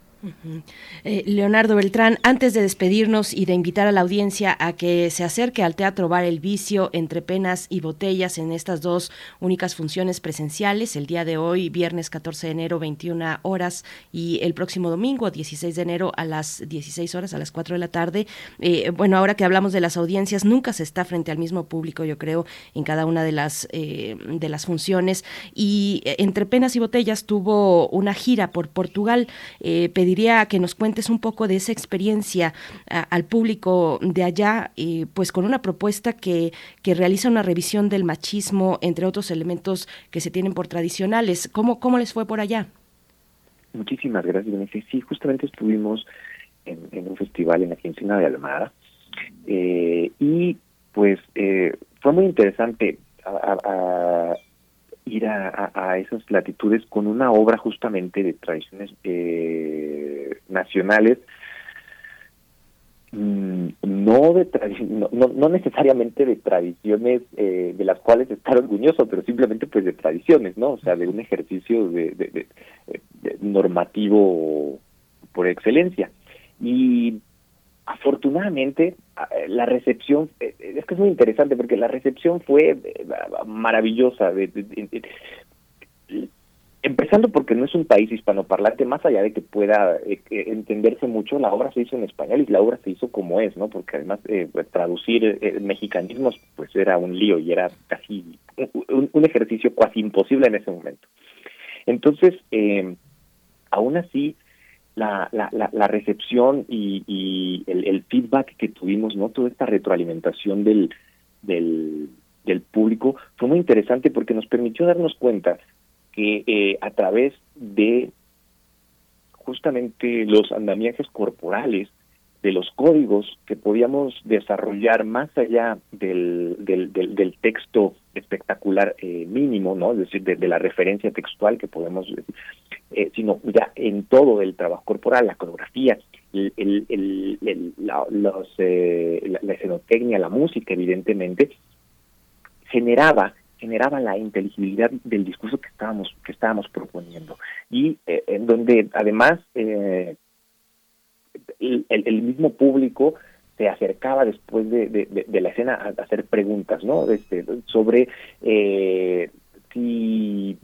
Eh, Leonardo Beltrán, antes de despedirnos y de invitar a la audiencia a que se acerque al Teatro Bar El Vicio entre penas y botellas en estas dos únicas funciones presenciales, el día de hoy, viernes 14 de enero, 21 horas, y el próximo domingo, 16 de enero, a las 16 horas, a las 4 de la tarde. Eh, bueno, ahora que hablamos de las audiencias, nunca se está frente al mismo público, yo creo, en cada una de las, eh, de las funciones. Y entre penas y botellas tuvo una gira por Portugal, pedir pediría que nos cuentes un poco de esa experiencia al público de allá, pues con una propuesta que, que realiza una revisión del machismo, entre otros elementos que se tienen por tradicionales. ¿Cómo, cómo les fue por allá? Muchísimas gracias, Sí, justamente estuvimos en, un festival en la quincena de Almada eh, y pues eh, fue muy interesante ir a, esas latitudes con una obra justamente de tradiciones eh, nacionales mm, no de no, no, necesariamente de tradiciones eh, de las cuales estar orgulloso, pero simplemente pues de tradiciones, ¿no? O sea, de un ejercicio de normativo por excelencia. Y afortunadamente la recepción eh, es que es muy interesante porque la recepción fue eh, maravillosa empezando porque no es un país hispanoparlante más allá de que pueda eh, entenderse mucho la obra se hizo en español y la obra se hizo como es no porque además pues, traducir mexicanismos pues era un lío y era casi un, un ejercicio casi imposible en ese momento. Entonces aún así la, la, la, recepción y, el, feedback que tuvimos, ¿no? Toda esta retroalimentación del, del, del público fue muy interesante porque nos permitió darnos cuenta que eh, a través de justamente los andamiajes corporales, de los códigos que podíamos desarrollar más allá del, del, texto espectacular eh, mínimo, ¿no? Es decir, de, la referencia textual que podemos, eh, sino ya en todo el trabajo corporal, la coreografía, la, los, eh, escenotecnia, la música, evidentemente, generaba generaba la inteligibilidad del discurso que estábamos que estábamos proponiendo y en donde además eh, el, mismo público se acercaba después de, de, la escena a, hacer preguntas, ¿no? Este, sobre eh, si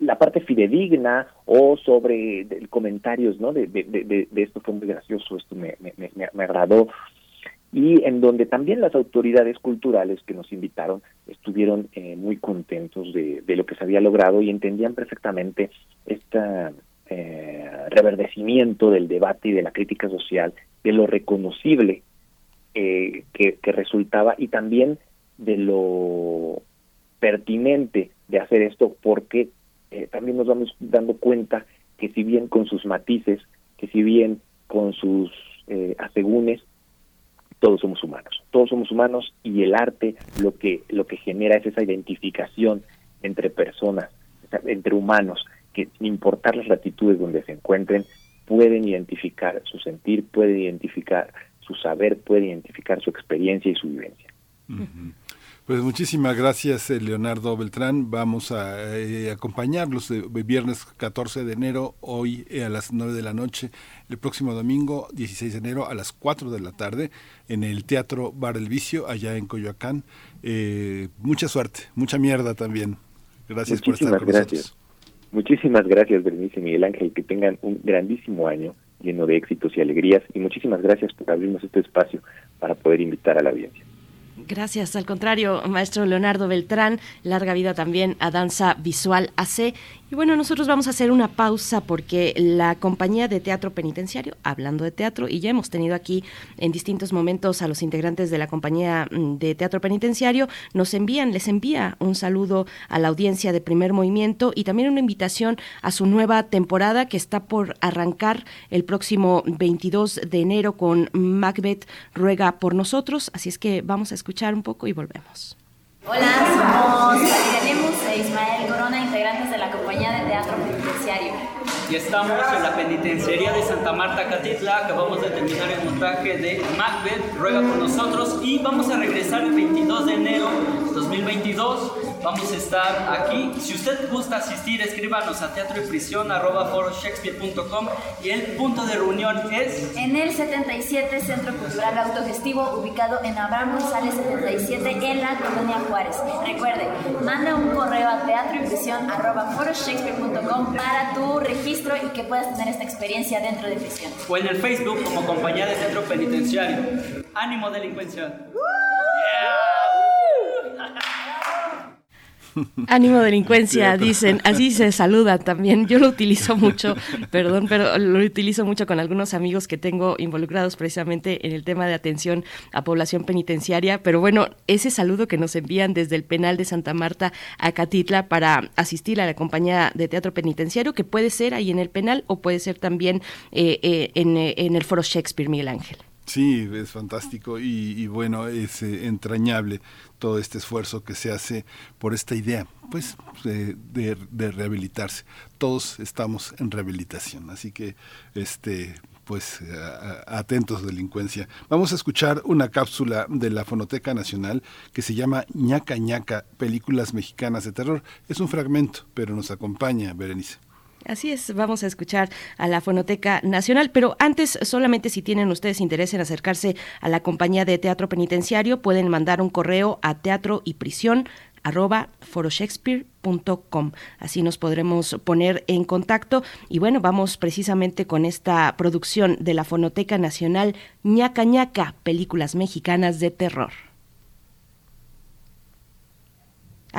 la parte fidedigna o sobre comentarios, ¿no? De, de, esto fue muy gracioso, esto me, me, me, agradó y en donde también las autoridades culturales que nos invitaron estuvieron eh, muy contentos de, de, lo que se había logrado y entendían perfectamente esta eh, reverdecimiento del debate y de la crítica social, de lo reconocible eh, que, resultaba y también de lo pertinente de hacer esto, porque eh, también nos vamos dando cuenta que si bien con sus matices, que si bien con sus eh, asegúnes, todos somos humanos, todos somos humanos y el arte lo que lo que genera es esa identificación entre personas, entre humanos, que sin importar las latitudes donde se encuentren, pueden identificar su sentir, pueden identificar su saber, pueden identificar su experiencia y su vivencia. Pues muchísimas gracias, eh, Leonardo Beltrán. Vamos a eh, acompañarlos el viernes 14 de enero, hoy eh, a las 9 de la noche, el próximo domingo 16 de enero a las 4 de la tarde en el Teatro Bar El Vicio, allá en Coyoacán. mucha suerte, mucha mierda también. Gracias por estar con nosotros. Muchísimas gracias, Bernice y Miguel Ángel, que tengan un grandísimo año lleno de éxitos y alegrías y muchísimas gracias por abrirnos este espacio para poder invitar a la audiencia. Gracias, al contrario, maestro Leonardo Beltrán, larga vida también a Danza Visual AC. Y bueno, nosotros vamos a hacer una pausa porque la compañía de teatro penitenciario, hablando de teatro, y ya hemos tenido aquí en distintos momentos a los integrantes de la compañía mm, de teatro penitenciario, nos envían, les envía un saludo a la audiencia de primer movimiento y también una invitación a su nueva temporada que está por arrancar el próximo 22 de enero con Macbeth Ruega por nosotros. Así es que vamos a escuchar un poco y volvemos. Hola, somos Lemus e Ismael Corona, integrantes de la compañía de teatro penitenciario. Y estamos en la penitenciaría de Santa Marta Catitla, acabamos de terminar el montaje de Macbeth, ruega por nosotros y vamos a regresar el 22 de enero 2022 Vamos a estar aquí. Si usted gusta asistir, escríbanos a teatro y prisión y el punto de reunión es en el 77 Centro Cultural Autogestivo ubicado en Abraham González 77 en la colonia Juárez. Recuerde, manda un correo a teatro y prisión para tu registro y que puedas tener esta experiencia dentro de prisión. O en el Facebook como compañía de centro penitenciario. Ánimo delincuencia. Ánimo delincuencia, dicen, así se saluda también. Yo lo utilizo mucho, perdón, pero lo utilizo mucho con algunos amigos que tengo involucrados precisamente en el tema de atención a población penitenciaria. Pero bueno, ese saludo que nos envían desde el penal de Santa Marta a Catitla para asistir a la compañía de teatro penitenciario, que puede ser ahí en el penal o puede ser también eh, eh, en, en el Foro Shakespeare, Miguel Ángel. Sí, es fantástico y, bueno, es eh, entrañable todo este esfuerzo que se hace por esta idea, pues, de, de, rehabilitarse. Todos estamos en rehabilitación, así que, este, pues, atentos delincuencia. Vamos a escuchar una cápsula de la Fonoteca Nacional que se llama ñaca ñaca, películas mexicanas de terror. Es un fragmento, pero nos acompaña Berenice. Así es, vamos a escuchar a la Fonoteca Nacional, pero antes solamente si tienen ustedes interés en acercarse a la compañía de teatro penitenciario, pueden mandar un correo a teatro y prisión arroba foroshakespeare.com. Así nos podremos poner en contacto. Y bueno, vamos precisamente con esta producción de la Fonoteca Nacional, ñaca ñaca, películas mexicanas de terror.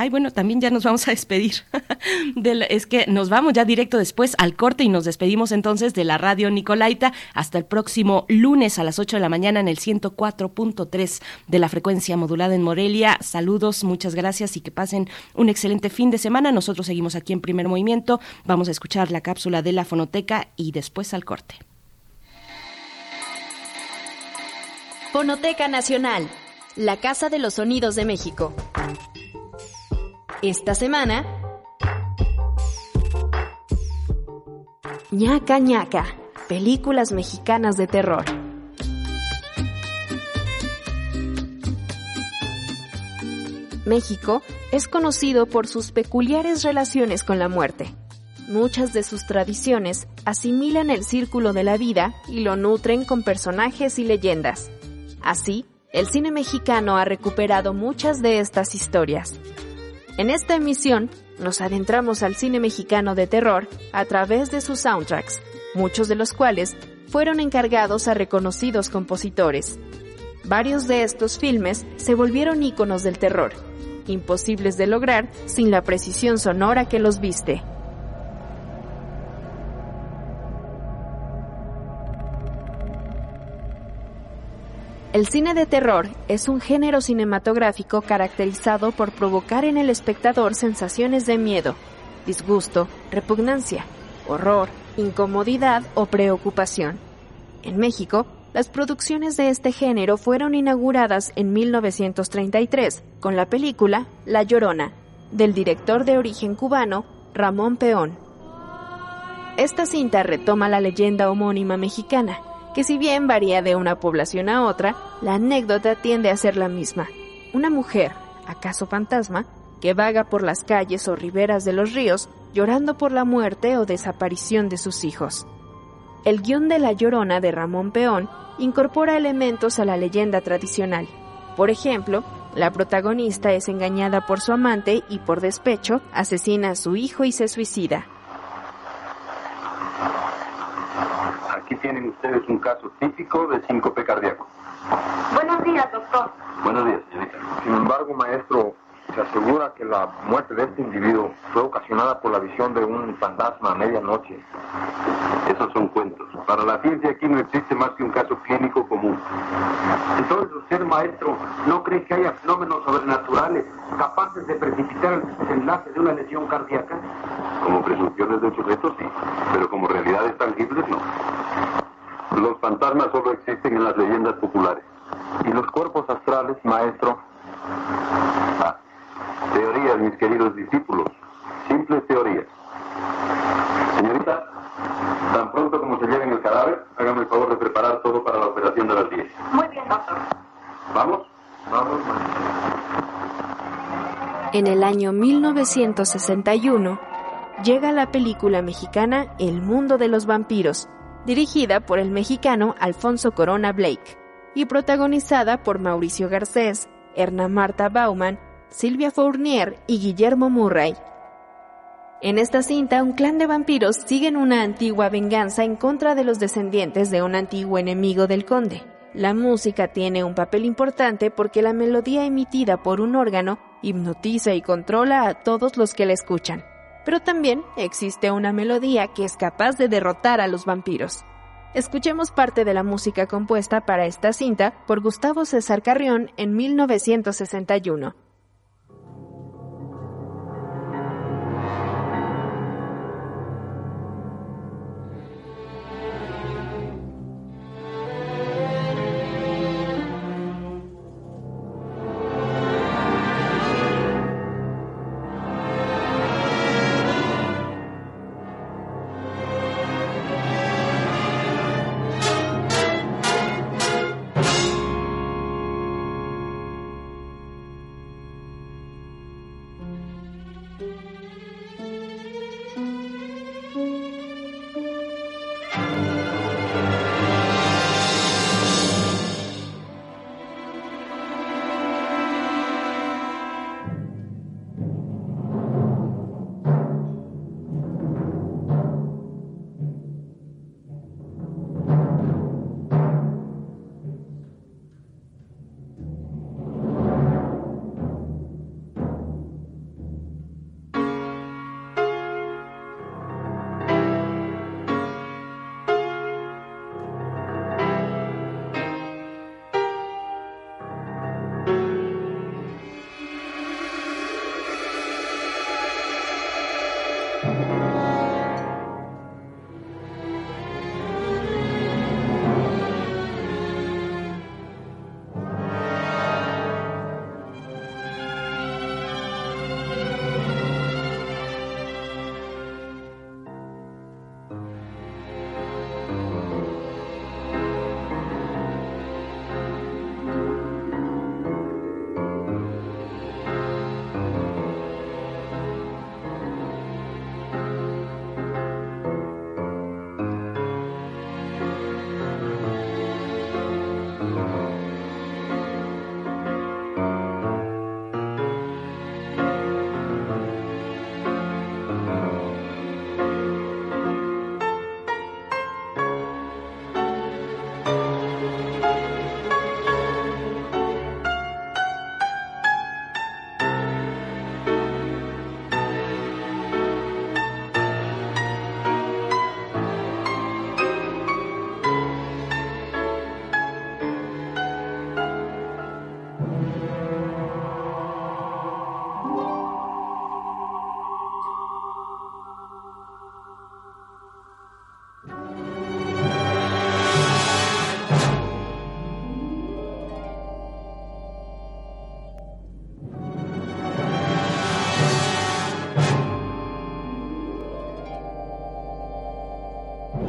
Ay, bueno, también ya nos vamos a despedir. es que nos vamos ya directo después al corte y nos despedimos entonces de la radio Nicolaita hasta el próximo lunes a las 8 de la mañana en el 104.3 de la frecuencia modulada en Morelia. Saludos, muchas gracias y que pasen un excelente fin de semana. Nosotros seguimos aquí en primer movimiento. Vamos a escuchar la cápsula de la fonoteca y después al corte. Fonoteca Nacional, la Casa de los Sonidos de México. Esta semana, ñaca ñaca, películas mexicanas de terror. México es conocido por sus peculiares relaciones con la muerte. Muchas de sus tradiciones asimilan el círculo de la vida y lo nutren con personajes y leyendas. Así, el cine mexicano ha recuperado muchas de estas historias. En esta emisión nos adentramos al cine mexicano de terror a través de sus soundtracks, muchos de los cuales fueron encargados a reconocidos compositores. Varios de estos filmes se volvieron íconos del terror, imposibles de lograr sin la precisión sonora que los viste. El cine de terror es un género cinematográfico caracterizado por provocar en el espectador sensaciones de miedo, disgusto, repugnancia, horror, incomodidad o preocupación. En México, las producciones de este género fueron inauguradas en 1933 con la película La Llorona, del director de origen cubano Ramón Peón. Esta cinta retoma la leyenda homónima mexicana, que si bien varía de una población a otra, la anécdota tiende a ser la misma. Una mujer, acaso fantasma, que vaga por las calles o riberas de los ríos llorando por la muerte o desaparición de sus hijos. El guion de La Llorona de Ramón Peón incorpora elementos a la leyenda tradicional. Por ejemplo, la protagonista es engañada por su amante y por despecho asesina a su hijo y se suicida. Aquí tienen ustedes un caso típico de síncope cardíaco. Buenos días, doctor. Buenos días, señorita. Sin embargo, maestro, se asegura que la muerte de este individuo fue ocasionada por la visión de un fantasma a medianoche. Esos son cuentos. Para la ciencia aquí no existe más que un caso clínico común. Entonces usted, maestro, ¿no cree que haya fenómenos sobrenaturales capaces de precipitar el desenlace de una lesión cardíaca? Como presunciones del sujeto, sí, pero como realidades tangibles, no. Los fantasmas solo existen en las leyendas populares. ¿Y los cuerpos astrales, maestro? Ah, teorías, mis queridos discípulos. Simples teorías. Señorita, tan pronto como se lleven el cadáver, hágame el favor de preparar todo para la operación de las 10. Muy bien, doctor. ¿Vamos? Vamos, maestro. En el año 1961, llega la película mexicana El mundo de los vampiros, dirigida por el mexicano Alfonso Corona Blake y protagonizada por Mauricio Garcés, Erna Marta Bauman, Silvia Fournier y Guillermo Murray. En esta cinta, un clan de vampiros siguen una antigua venganza en contra de los descendientes de un antiguo enemigo del conde, La música tiene un papel importante porque la melodía emitida por un órgano hipnotiza y controla a todos los que la escuchan. Pero también existe una melodía que es capaz de derrotar a los vampiros. Escuchemos parte de la música compuesta para esta cinta por Gustavo César Carrión en 1961.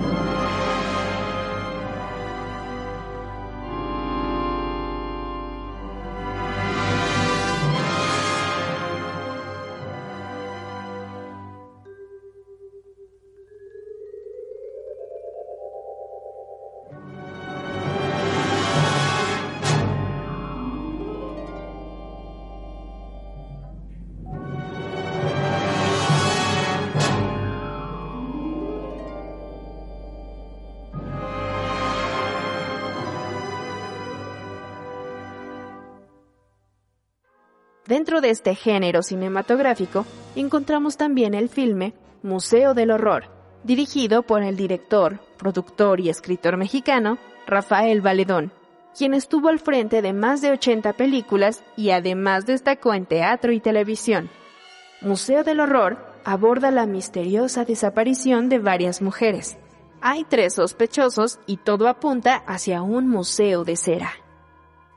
Bye. Dentro de este género cinematográfico encontramos también el filme Museo del Horror, dirigido por el director, productor y escritor mexicano Rafael Valedón, quien estuvo al frente de más de 80 películas y además destacó en teatro y televisión. Museo del Horror aborda la misteriosa desaparición de varias mujeres. Hay tres sospechosos y todo apunta hacia un museo de cera.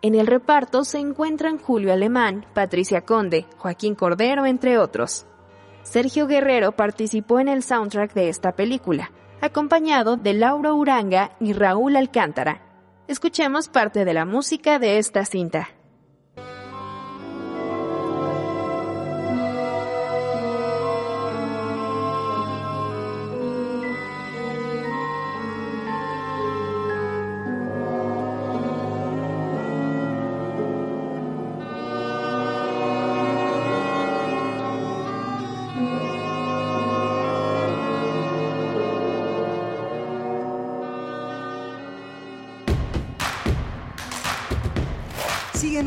En el reparto se encuentran Julio Alemán, Patricia Conde, Joaquín Cordero, entre otros. Sergio Guerrero participó en el soundtrack de esta película, acompañado de Lauro Uranga y Raúl Alcántara. Escuchemos parte de la música de esta cinta.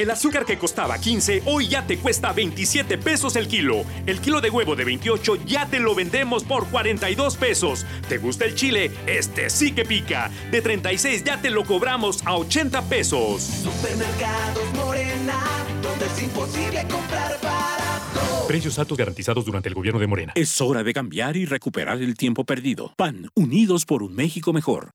El azúcar que costaba 15 hoy ya te cuesta 27 pesos el kilo. El kilo de huevo de 28 ya te lo vendemos por 42 pesos. ¿Te gusta el chile? Este sí que pica. De 36 ya te lo cobramos a 80 pesos. Supermercados Morena, donde es imposible comprar barato. Precios altos garantizados durante el gobierno de Morena. Es hora de cambiar y recuperar el tiempo perdido. PAN, unidos por un México mejor.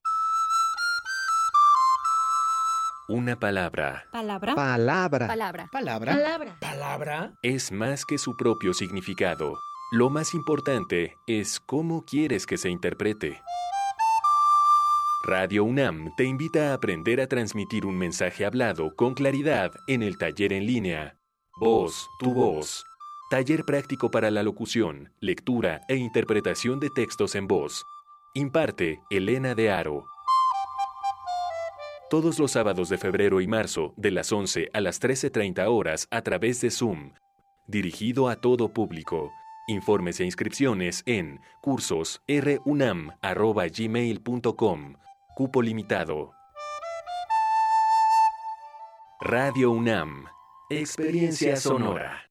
Una palabra Palabra. Palabra. Palabra. Palabra. Palabra. Palabra. es más que su propio significado. Lo más importante es cómo quieres que se interprete. Radio UNAM te invita a aprender a transmitir un mensaje hablado con claridad en el taller en línea. Voz, tu voz. Taller práctico para la locución, lectura e interpretación de textos en voz. Imparte Elena de Aro. Todos los sábados de febrero y marzo, de las 11 a las 13.30 horas a través de Zoom. Dirigido a todo público. Informes e inscripciones en cursosrunam.gmail.com. Cupo limitado. Radio UNAM. Experiencia sonora.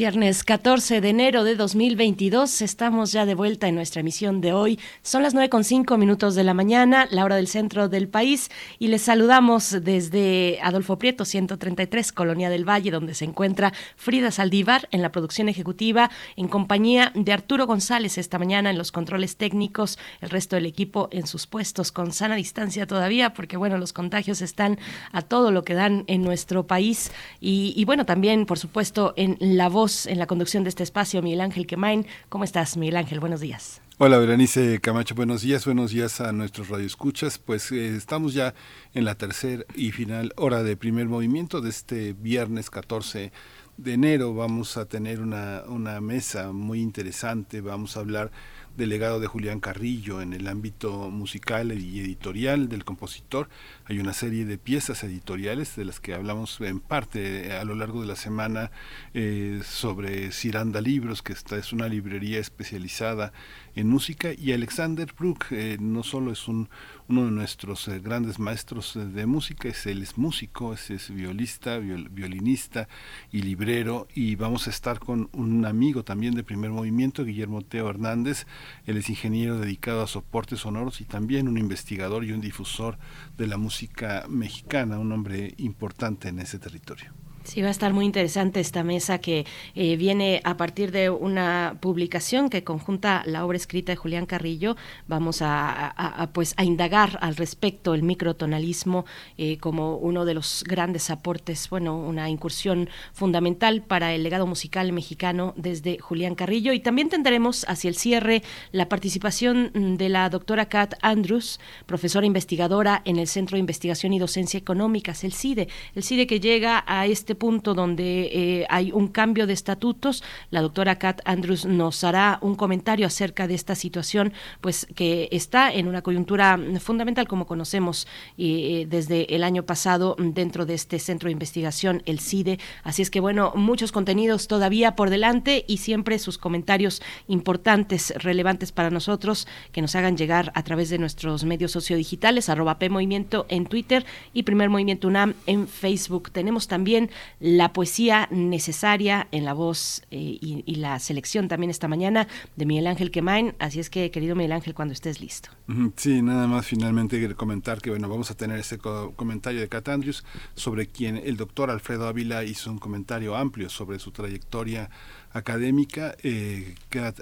Viernes 14 de enero de 2022, estamos ya de vuelta en nuestra emisión de hoy. Son las 9 con cinco minutos de la mañana, la hora del centro del país, y les saludamos desde Adolfo Prieto 133, Colonia del Valle, donde se encuentra Frida Saldívar en la producción ejecutiva, en compañía de Arturo González esta mañana en los controles técnicos, el resto del equipo en sus puestos con sana distancia todavía, porque bueno, los contagios están a todo lo que dan en nuestro país. Y, y bueno, también, por supuesto, en la voz en la conducción de este espacio, Miguel Ángel Quemain. ¿Cómo estás, Miguel Ángel? Buenos días. Hola, Berenice Camacho, buenos días, buenos días a nuestros radioescuchas. Pues eh, estamos ya en la tercera y final hora de primer movimiento de este viernes 14 de enero. Vamos a tener una, una mesa muy interesante, vamos a hablar del legado de Julián Carrillo en el ámbito musical y editorial del compositor. Hay una serie de piezas editoriales de las que hablamos en parte a lo largo de la semana eh, sobre Ciranda Libros, que esta es una librería especializada en música, y Alexander Brook eh, no solo es un, uno de nuestros eh, grandes maestros de música, es, él es músico, es, es violista, viol, violinista y librero, y vamos a estar con un amigo también de primer movimiento, Guillermo Teo Hernández, él es ingeniero dedicado a soportes sonoros y también un investigador y un difusor de la música mexicana, un hombre importante en ese territorio. Sí, va a estar muy interesante esta mesa que eh, viene a partir de una publicación que conjunta la obra escrita de Julián Carrillo. Vamos a, pues a indagar al respecto el microtonalismo eh, como uno de los grandes aportes, bueno, una incursión fundamental para el legado musical mexicano desde Julián Carrillo. Y también tendremos hacia el cierre la participación de la doctora Kat Andrews, profesora investigadora en el Centro de Investigación y Docencia Económicas, el CIDE, el CIDE que llega a este este punto donde eh, hay un cambio de estatutos. La doctora Kat Andrews nos hará un comentario acerca de esta situación, pues que está en una coyuntura fundamental, como conocemos eh, desde el año pasado dentro de este centro de investigación, el CIDE. Así es que, bueno, muchos contenidos todavía por delante y siempre sus comentarios importantes, relevantes para nosotros, que nos hagan llegar a través de nuestros medios sociodigitales, arroba P en Twitter y Primer Movimiento UNAM en Facebook. Tenemos también la poesía necesaria en la voz eh, y, la selección también esta mañana de Miguel Ángel Quemain. Así es que, querido Miguel Ángel, cuando estés listo. Sí, nada más finalmente comentar que, bueno, vamos a tener ese co comentario de Cat Andrews sobre quien el doctor Alfredo Ávila hizo un comentario amplio sobre su trayectoria académica. Eh,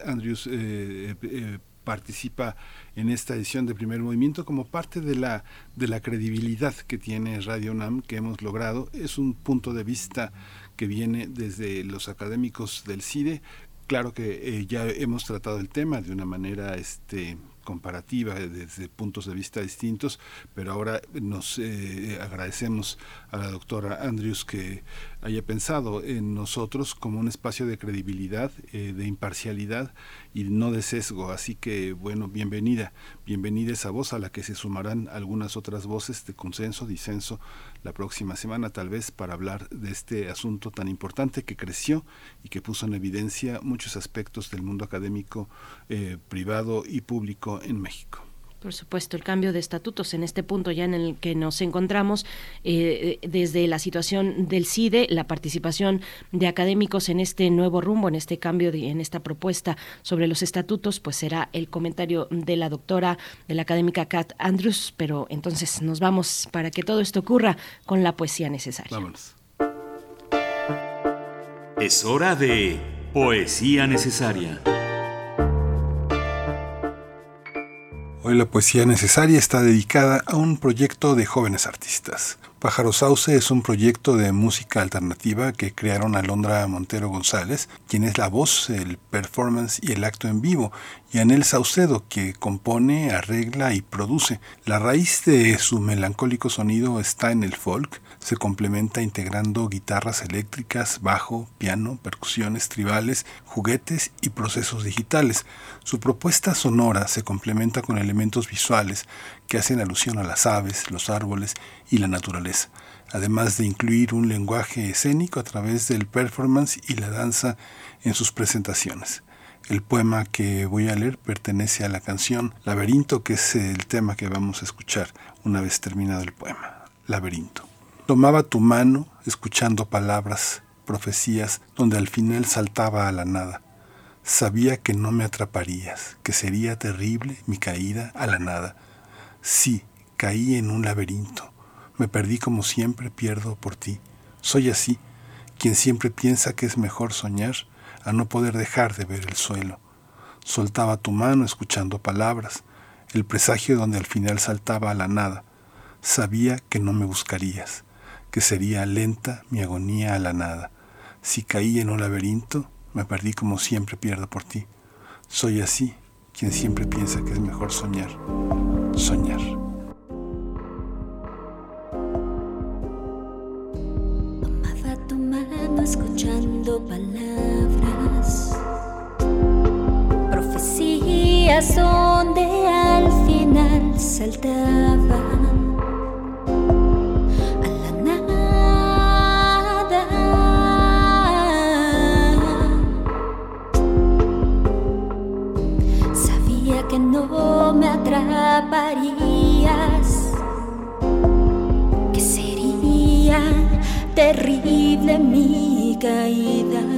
Andrews eh, eh, participa en esta edición de Primer Movimiento como parte de la, de la credibilidad que tiene Radio UNAM que hemos logrado. Es un punto de vista que viene desde los académicos del CIDE. Claro que eh, ya hemos tratado el tema de una manera este, comparativa desde puntos de vista distintos, pero ahora nos eh, agradecemos a la doctora Andrews que haya pensado en nosotros como un espacio de credibilidad, eh, de imparcialidad y no de sesgo. Así que, bueno, bienvenida, bienvenida esa voz a la que se sumarán algunas otras voces de consenso, disenso la próxima semana, tal vez, para hablar de este asunto tan importante que creció y que puso en evidencia muchos aspectos del mundo académico eh, privado y público en México. Por supuesto, el cambio de estatutos en este punto ya en el que nos encontramos eh, desde la situación del CIDE, la participación de académicos en este nuevo rumbo, en este cambio, de, en esta propuesta sobre los estatutos, pues será el comentario de la doctora, de la académica Kat Andrews. Pero entonces nos vamos para que todo esto ocurra con la poesía necesaria. Vámonos. Es hora de poesía necesaria. Hoy la poesía necesaria está dedicada a un proyecto de jóvenes artistas. Pájaro Sauce es un proyecto de música alternativa que crearon Alondra Montero González, quien es la voz, el performance y el acto en vivo, y Anel Saucedo, que compone, arregla y produce. La raíz de su melancólico sonido está en el folk, se complementa integrando guitarras eléctricas, bajo, piano, percusiones tribales, juguetes y procesos digitales. Su propuesta sonora se complementa con elementos visuales que hacen alusión a las aves, los árboles y la naturaleza, además de incluir un lenguaje escénico a través del performance y la danza en sus presentaciones. El poema que voy a leer pertenece a la canción Laberinto, que es el tema que vamos a escuchar una vez terminado el poema. Laberinto. Tomaba tu mano, escuchando palabras, profecías, donde al final saltaba a la nada. Sabía que no me atraparías, que sería terrible mi caída a la nada. Sí, caí en un laberinto. Me perdí como siempre pierdo por ti. Soy así, quien siempre piensa que es mejor soñar a no poder dejar de ver el suelo. Soltaba tu mano escuchando palabras, el presagio donde al final saltaba a la nada. Sabía que no me buscarías que sería lenta mi agonía a la nada. Si caí en un laberinto, me perdí como siempre pierdo por ti. Soy así, quien siempre piensa que es mejor soñar. Soñar. Amaba tu mano escuchando palabras, profecías donde al final saltaban no me atraparías, que sería terrible mi caída.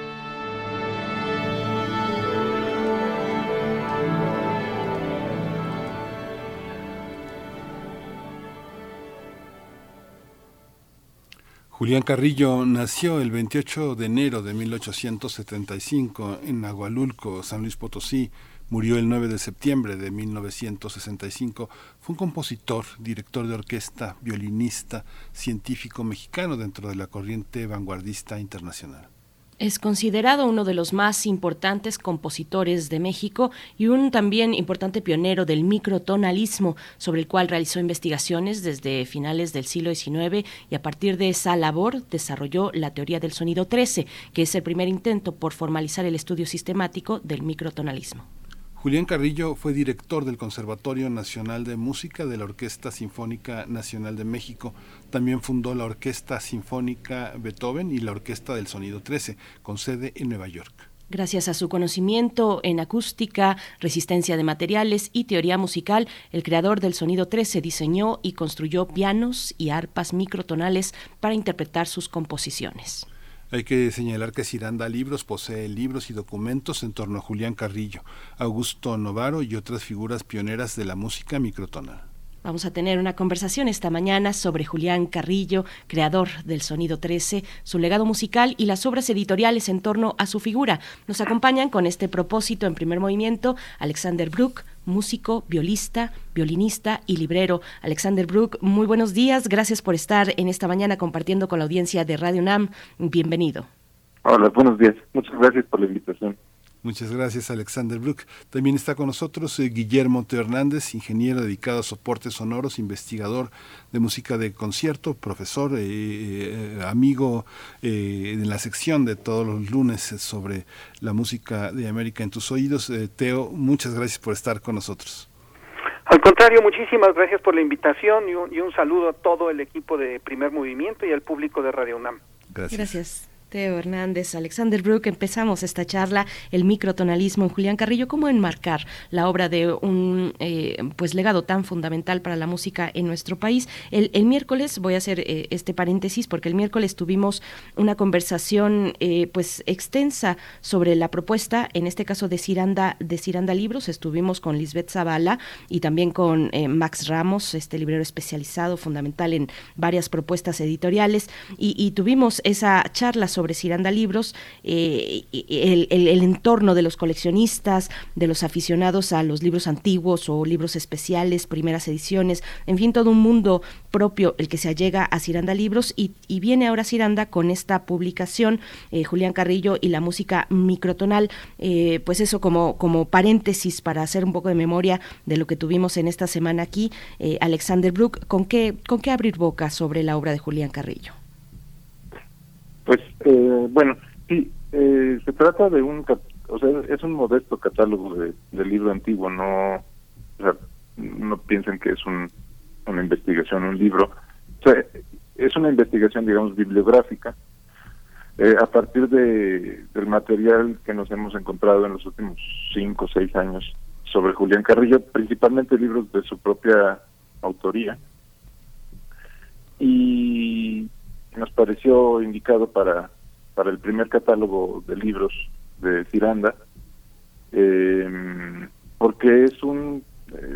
Julián Carrillo nació el 28 de enero de 1875 en Agualulco, San Luis Potosí. Murió el 9 de septiembre de 1965. Fue un compositor, director de orquesta, violinista, científico mexicano dentro de la corriente vanguardista internacional. Es considerado uno de los más importantes compositores de México y un también importante pionero del microtonalismo, sobre el cual realizó investigaciones desde finales del siglo XIX y a partir de esa labor desarrolló la teoría del sonido 13, que es el primer intento por formalizar el estudio sistemático del microtonalismo. Julián Carrillo fue director del Conservatorio Nacional de Música de la Orquesta Sinfónica Nacional de México. También fundó la Orquesta Sinfónica Beethoven y la Orquesta del Sonido 13, con sede en Nueva York. Gracias a su conocimiento en acústica, resistencia de materiales y teoría musical, el creador del sonido 13 diseñó y construyó pianos y arpas microtonales para interpretar sus composiciones. Hay que señalar que Ciranda Libros posee libros y documentos en torno a Julián Carrillo, Augusto Novaro y otras figuras pioneras de la música microtonal. Vamos a tener una conversación esta mañana sobre Julián Carrillo, creador del Sonido 13, su legado musical y las obras editoriales en torno a su figura. Nos acompañan con este propósito en primer movimiento Alexander Brook, músico, violista, violinista y librero. Alexander Brook, muy buenos días. Gracias por estar en esta mañana compartiendo con la audiencia de Radio UNAM. Bienvenido. Hola, buenos días. Muchas gracias por la invitación. Muchas gracias, Alexander Brook. También está con nosotros eh, Guillermo Teo Hernández, ingeniero dedicado a soportes sonoros, investigador de música de concierto, profesor, eh, eh, amigo eh, en la sección de todos los lunes sobre la música de América en tus oídos. Eh, Teo, muchas gracias por estar con nosotros. Al contrario, muchísimas gracias por la invitación y un, y un saludo a todo el equipo de Primer Movimiento y al público de Radio UNAM. Gracias. Gracias. Teo Hernández, Alexander Brook, empezamos esta charla, el microtonalismo en Julián Carrillo, cómo enmarcar la obra de un eh, pues legado tan fundamental para la música en nuestro país. El, el miércoles, voy a hacer eh, este paréntesis, porque el miércoles tuvimos una conversación eh, pues extensa sobre la propuesta, en este caso de Ciranda, de Ciranda Libros, estuvimos con Lisbeth Zavala y también con Max Ramos, este librero especializado, fundamental en varias propuestas editoriales, y, y tuvimos esa charla sobre sobre Ciranda Libros, eh, el, entorno de los coleccionistas, de los aficionados a los libros antiguos o libros especiales, primeras ediciones, en fin, todo un mundo propio el que se allega a Ciranda Libros y, viene ahora Ciranda con esta publicación, eh, Julián Carrillo y la música microtonal, eh, pues eso como, como paréntesis para hacer un poco de memoria de lo que tuvimos en esta semana aquí, Alexander Brook, ¿con qué, ¿con qué abrir boca sobre la obra de Julián Carrillo? Pues eh, bueno, sí, eh, se trata de un, o sea, es un modesto catálogo de, libro antiguo, no, o sea, no piensen que es un, una investigación, un libro, o sea, es una investigación, digamos, bibliográfica, eh, a partir de, del material que nos hemos encontrado en los últimos cinco o seis años sobre Julián Carrillo, principalmente libros de su propia autoría, y nos pareció indicado para, para el primer catálogo de libros de Ciranda, eh, porque es un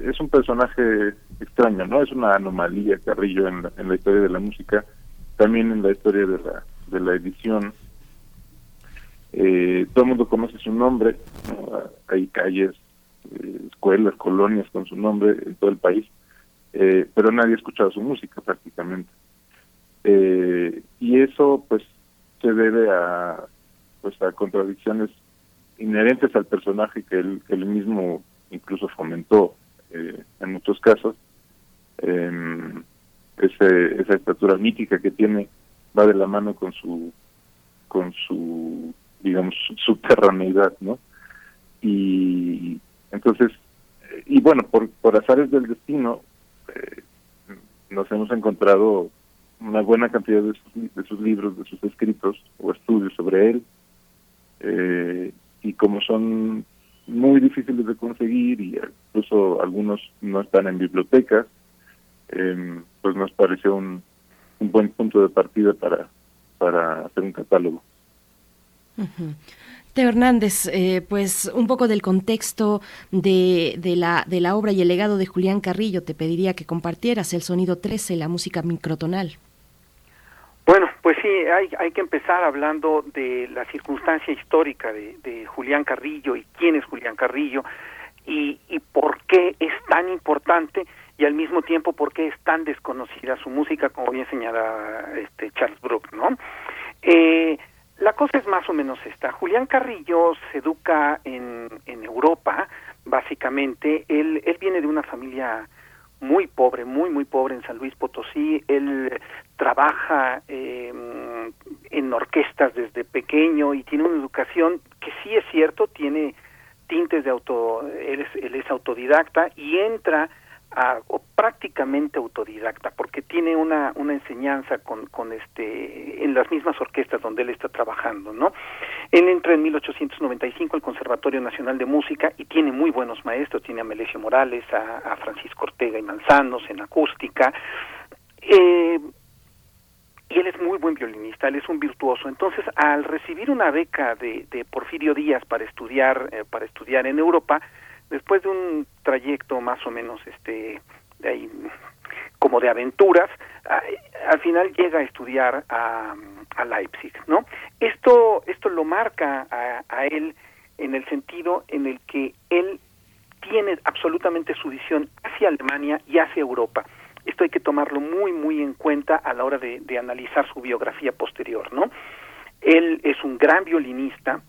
es un personaje extraño, ¿no? Es una anomalía Carrillo en la, en la historia de la música, también en la historia de la, de la edición. Eh, todo el mundo conoce su nombre, hay calles, eh, escuelas, colonias con su nombre en todo el país, eh, pero nadie ha escuchado su música prácticamente. Eh, y eso pues se debe a pues a contradicciones inherentes al personaje que él, él mismo incluso fomentó eh, en muchos casos. Em, ese, esa estatura mítica que tiene va de la mano con su con su digamos subterraneidad no y entonces y bueno por por azares del destino eh, nos hemos encontrado una buena cantidad de sus, libros, de sus escritos o estudios sobre él, eh, y como son muy difíciles de conseguir y incluso algunos no están en bibliotecas, em, pues nos pareció un, buen punto de partida para, para hacer un catálogo. Teo Hernández, eh, pues un poco del contexto de, de, la, de la obra y el legado de Julián Carrillo, te pediría que compartieras el sonido 13, la música microtonal. Bueno, pues sí, hay, hay que empezar hablando de la circunstancia histórica de, de Julián Carrillo y quién es Julián Carrillo y, y por qué es tan importante y al mismo tiempo por qué es tan desconocida su música, como bien señala este Charles Brook, ¿no? Eh, la cosa es más o menos esta. Julián Carrillo se educa en, en Europa, básicamente. Él, él viene de una familia muy pobre, muy, muy pobre en San Luis Potosí. Él trabaja eh, en orquestas desde pequeño y tiene una educación que sí es cierto, tiene tintes de auto, él es, él es autodidacta y entra o prácticamente autodidacta porque tiene una una enseñanza con con este en las mismas orquestas donde él está trabajando no él entra en 1895 al Conservatorio Nacional de Música y tiene muy buenos maestros tiene a Melesio Morales a, a Francisco Ortega y Manzanos en acústica. Eh, y él es muy buen violinista, él es un virtuoso. Entonces, al recibir una beca de, de Porfirio Díaz para estudiar eh, para estudiar en Europa, después de un trayecto más o menos este de ahí como de aventuras al final llega a estudiar a, Leipzig no esto esto lo marca a, a él en el sentido en el que él tiene absolutamente su visión hacia Alemania y hacia Europa esto hay que tomarlo muy muy en cuenta a la hora de, de analizar su biografía posterior no él es un gran violinista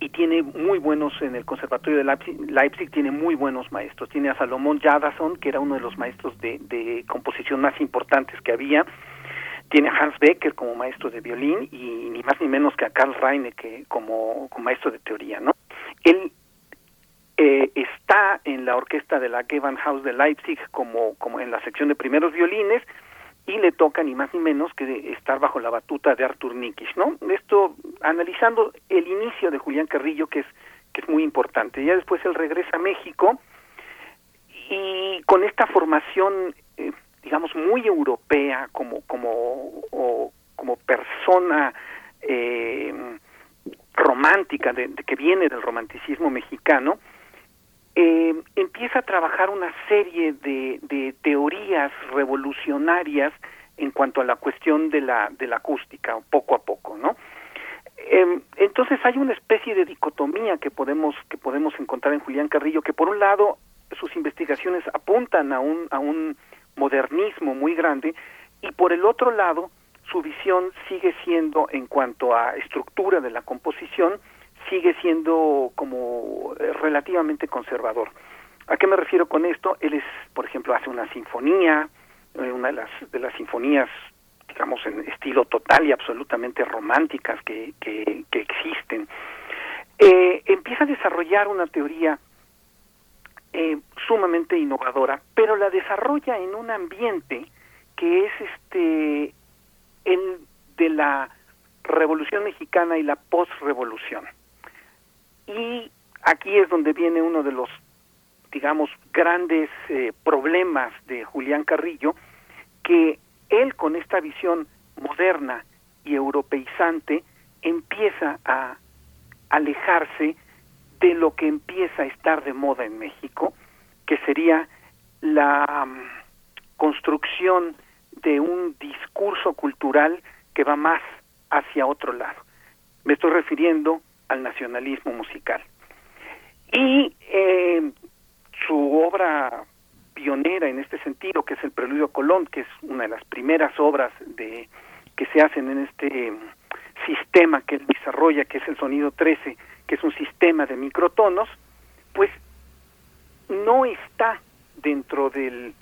y tiene muy buenos en el Conservatorio de Leipzig, tiene muy buenos maestros. Tiene a Salomón Jadason, que era uno de los maestros de, de composición más importantes que había. Tiene a Hans Becker como maestro de violín y ni más ni menos que a Karl Reine que como, como maestro de teoría, ¿no? Él eh, está en la orquesta de la Gewandhaus de Leipzig como, como en la sección de primeros violines y le toca ni más ni menos que estar bajo la batuta de Artur Nikisch, ¿no? Esto analizando el inicio de Julián Carrillo que es que es muy importante. Ya después él regresa a México y con esta formación eh, digamos muy europea como como o, como persona eh, romántica de, que viene del romanticismo mexicano eh, empieza a trabajar una serie de, teorías revolucionarias en cuanto a la cuestión de la, de la acústica, poco a poco, ¿no? Em, entonces hay una especie de dicotomía que podemos que podemos encontrar en Julián Carrillo que por un lado sus investigaciones apuntan a un a un modernismo muy grande y por el otro lado su visión sigue siendo en cuanto a estructura de la composición sigue siendo como eh, relativamente conservador. ¿A qué me refiero con esto? Él es, por ejemplo, hace una sinfonía, eh, una de las de las sinfonías digamos en estilo total y absolutamente románticas que, existen. Eh, empieza a desarrollar una teoría eh, sumamente innovadora, pero la desarrolla en un ambiente que es este el de la Revolución Mexicana y la postrevolución. Y aquí es donde viene uno de los, digamos, grandes eh, problemas de Julián Carrillo, que él con esta visión moderna y europeizante empieza a alejarse de lo que empieza a estar de moda en México, que sería la um, construcción de un discurso cultural que va más hacia otro lado. Me estoy refiriendo al nacionalismo musical. Y eh, su obra pionera en este sentido, que es el Preludio a Colón, que es una de las primeras obras de que se hacen en este sistema que él desarrolla, que es el sonido 13, que es un sistema de microtonos, pues no está dentro del,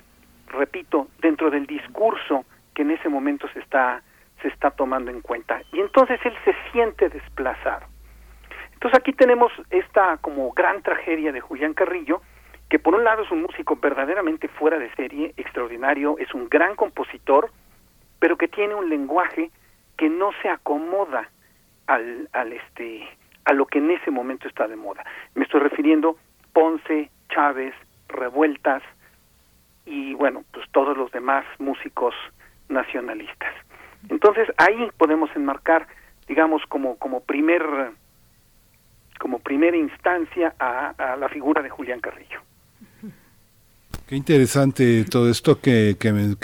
repito, dentro del discurso que en ese momento se está se está tomando en cuenta. Y entonces él se siente desplazado. Entonces aquí tenemos esta como gran tragedia de Julián Carrillo, que por un lado es un músico verdaderamente fuera de serie, extraordinario, es un gran compositor, pero que tiene un lenguaje que no se acomoda al, al este a lo que en ese momento está de moda. Me estoy refiriendo Ponce, Chávez, Revueltas y bueno, pues todos los demás músicos nacionalistas. Entonces ahí podemos enmarcar, digamos, como como primer como primera instancia a, a la figura de Julián Carrillo. Qué interesante todo esto que,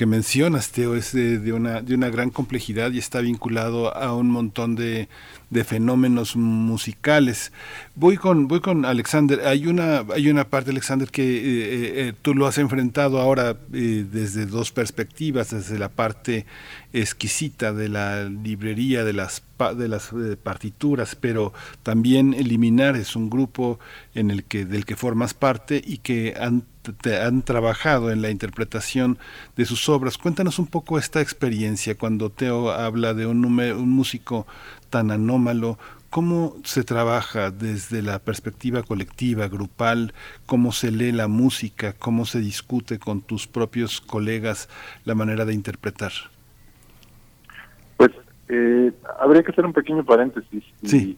mencionas, Teo, es de, una, de una gran complejidad y está vinculado a un montón de, de fenómenos musicales. Voy con, voy con Alexander. Hay una, hay una parte, Alexander, que eh, eh, tú lo has enfrentado ahora eh, desde dos perspectivas, desde la parte exquisita de la librería, de las, de las partituras, pero también Eliminar es un grupo en el que, del que formas parte y que han han trabajado en la interpretación de sus obras. Cuéntanos un poco esta experiencia cuando Teo habla de un, un músico tan anómalo, ¿Cómo se trabaja desde la perspectiva colectiva, grupal? ¿Cómo se lee la música? ¿Cómo se discute con tus propios colegas la manera de interpretar? Pues eh, habría que hacer un pequeño paréntesis y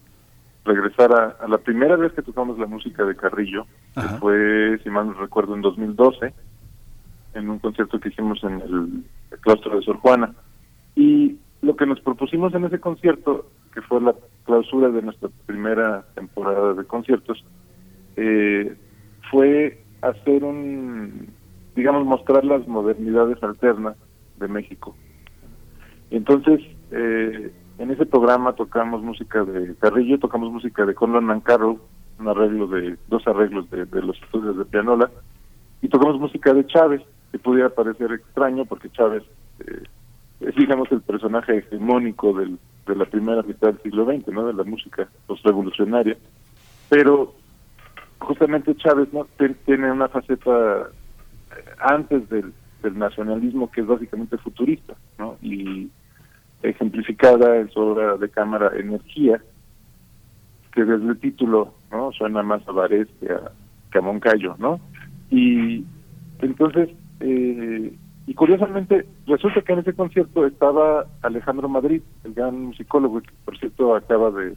regresar a, la primera vez que tocamos la música de Carrillo, que fue, si mal no recuerdo, en 2012, en un concierto que hicimos en el claustro de Sor Juana. Y lo que nos propusimos en ese concierto, que fue la clausura de nuestra primera temporada de conciertos, eh, fue hacer un, digamos, mostrar las modernidades alternas de México. Entonces, eh, en ese programa tocamos música de Carrillo, tocamos música de Conlon and Carroll, un arreglo de, dos arreglos de, los estudios de pianola, y tocamos música de Chávez, que pudiera parecer extraño porque Chávez eh, es, digamos, el personaje hegemónico del, de la primera mitad del siglo XX, ¿no? De la música postrevolucionaria. Pero justamente Chávez ¿no? tiene una faceta eh, antes del, del nacionalismo que es básicamente futurista, ¿no? Y ejemplificada en su obra de cámara Energía, que desde el título no suena más a Varés que a, que a Moncayo, ¿no? Y entonces eh, y curiosamente, resulta que en ese concierto estaba Alejandro Madrid, el gran musicólogo, que por cierto acaba de,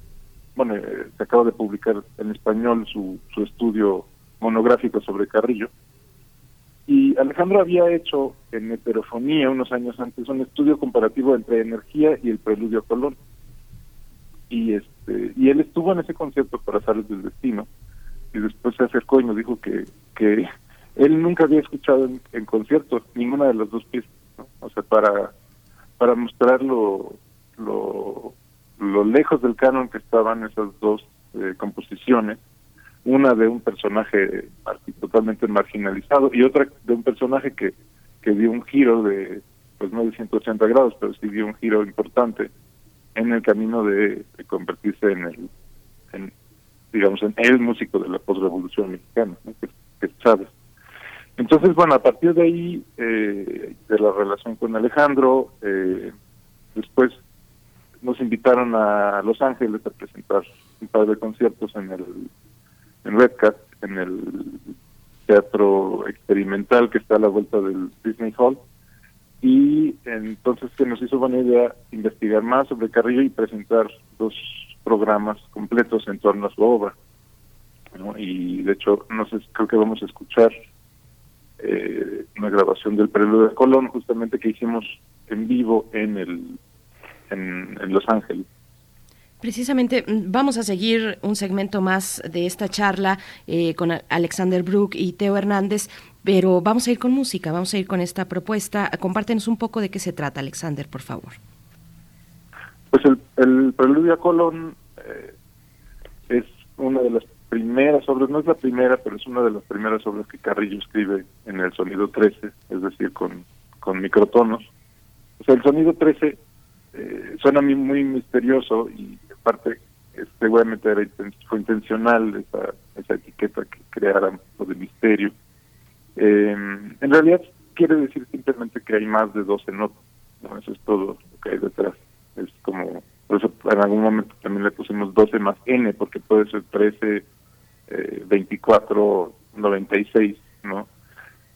bueno, eh, se acaba de publicar en español su, su estudio monográfico sobre Carrillo. Y Alejandro había hecho en heterofonía unos años antes un estudio comparativo entre energía y el preludio a Colón. Y este y él estuvo en ese concierto para Sales del Destino y después se acercó y nos dijo que que él nunca había escuchado en, en conciertos ninguna de las dos piezas, o sea, para para mostrar lo, lo lo lejos del canon que estaban esas dos eh, composiciones, una de un personaje totalmente marginalizado y otra de un personaje que, que dio un giro de, pues no de 180 grados, pero sí dio un giro importante en el camino de, convertirse en el, en, digamos, en el músico de la postrevolución mexicana, que, que Chávez. Entonces, bueno, a partir de ahí, eh, de la relación con Alejandro, eh, después nos invitaron a Los Ángeles a presentar un par de conciertos en el en Redcat, en el teatro experimental que está a la vuelta del Disney Hall. Y entonces se nos hizo buena idea investigar más sobre Carrillo y presentar dos programas completos en torno a su obra. Y de hecho, no sé, creo que vamos a escuchar eh, una grabación del Preludio de Colón, justamente que hicimos en vivo en el en, Los Ángeles. Precisamente mm, vamos a seguir un segmento más de esta charla eh, con Alexander Brook y Teo Hernández, pero vamos a ir con música, vamos a ir con esta propuesta. Compártenos un poco de qué se trata, Alexander, por favor. Pues el, el Preludio a Colón eh, es una de las primeras obras, no es la primera, pero es una de las primeras obras que Carrillo escribe en el sonido 13, es decir, con, con microtonos. O sea, el sonido 13 eh, suena a mí muy misterioso y aparte seguramente era, fue intencional esa, esa etiqueta que poco de misterio. Eh, en realidad quiere decir simplemente que hay más de 12 notas, ¿no? eso es todo lo que hay detrás. Es como, por eso en algún momento también le pusimos 12 más N, porque puede ser 13 eh, 24, 96, ¿no?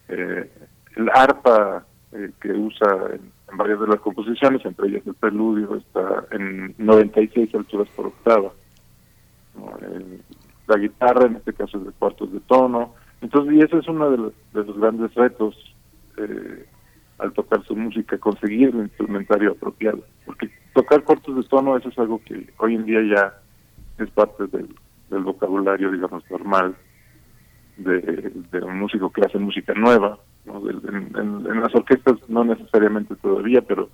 Eh, el arpa eh, que usa en, varias de las composiciones, entre ellas el preludio, está en 96 alturas por octava. la guitarra, en este caso, es de cuartos de tono. Entonces, y ese es uno de los, de los grandes retos eh, al tocar su música, conseguir el instrumentario apropiado. Porque tocar cuartos de tono, eso es algo que hoy en día ya es parte del, del vocabulario, digamos, normal de, un músico que hace música nueva. en, las orquestas no necesariamente todavía, pero,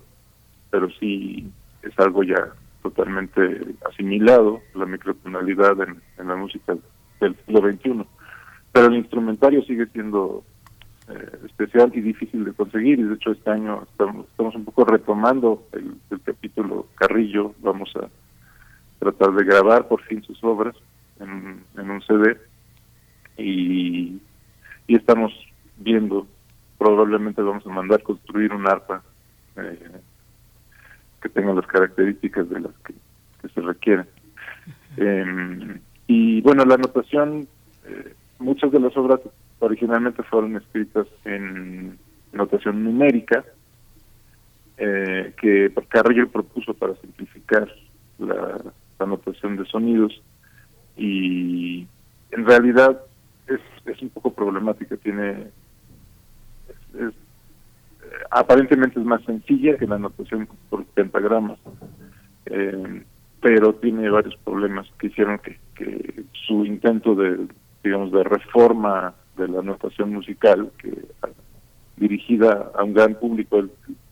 pero sí es algo ya totalmente asimilado, la microtonalidad en, la música del siglo XXI. Pero el instrumentario sigue siendo eh, especial y difícil de conseguir y de hecho este año estamos, estamos un poco retomando el capítulo Carrillo, vamos a tratar de grabar por fin sus obras en, un CD y, y estamos viendo, probablemente vamos a mandar construir un arpa eh, que tenga las características de las que, se requieren. Em, y bueno, la notación, eh, muchas de las obras originalmente fueron escritas en notación numérica, eh, que Carrillo propuso para simplificar la, la notación de sonidos y en realidad es, es un poco problemática, tiene es, aparentemente es más sencilla que la notación por pentagramas, eh, pero tiene varios problemas que hicieron que, que su intento de, digamos, de reforma de la notación musical, que dirigida a un gran público, él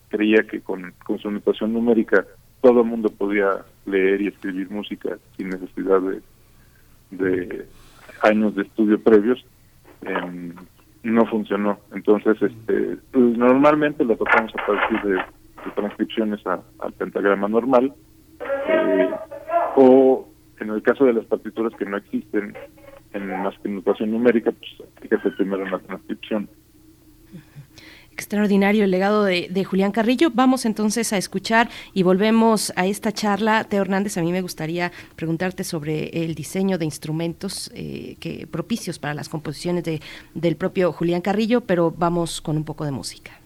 creía que con, con su notación numérica todo el mundo podía leer y escribir música sin necesidad de de años de estudio previos em, no funcionó. Entonces, este, normalmente lo tocamos a partir de, transcripciones al pentagrama normal, eh, o en el caso de las partituras que no existen en más que notación numérica, pues hay que hacer primero una transcripción. Extraordinario el legado de, Julián Carrillo. Vamos entonces a escuchar y volvemos a esta charla. Teo Hernández, a mí me gustaría preguntarte sobre el diseño de instrumentos eh, que propicios para las composiciones de, del propio Julián Carrillo, pero vamos con un poco de música.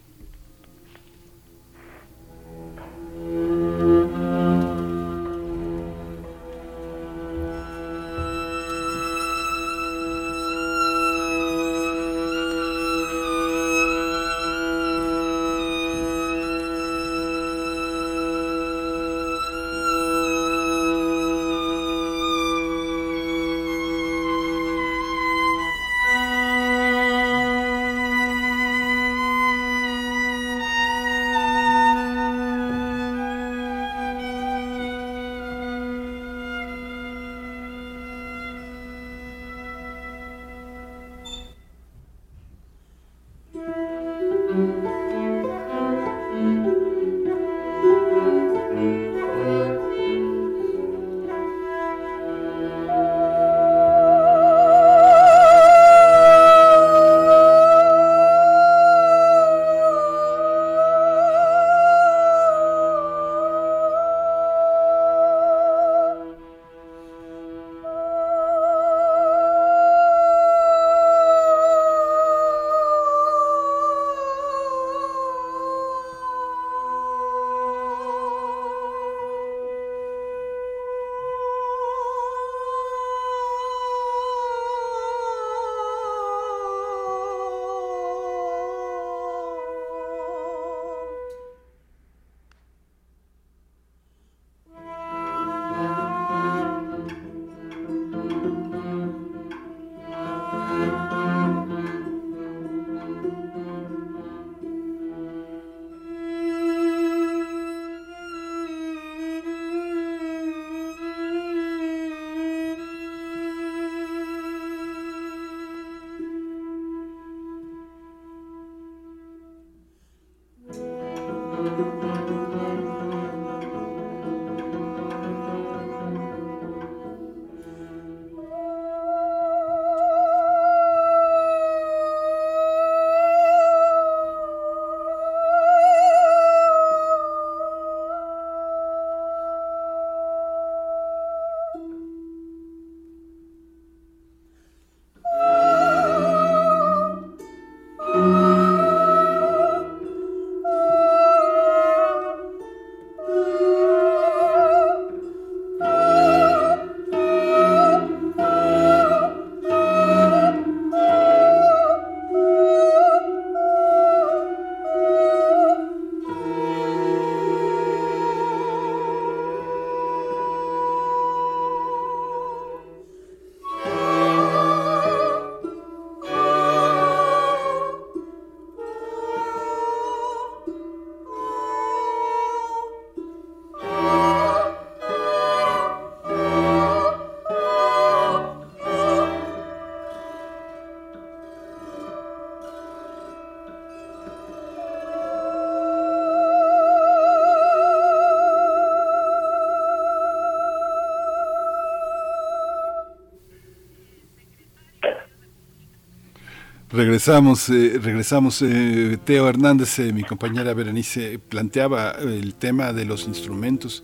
Regresamos, eh, regresamos. Eh, Teo Hernández, eh, mi compañera Berenice, planteaba el tema de los instrumentos.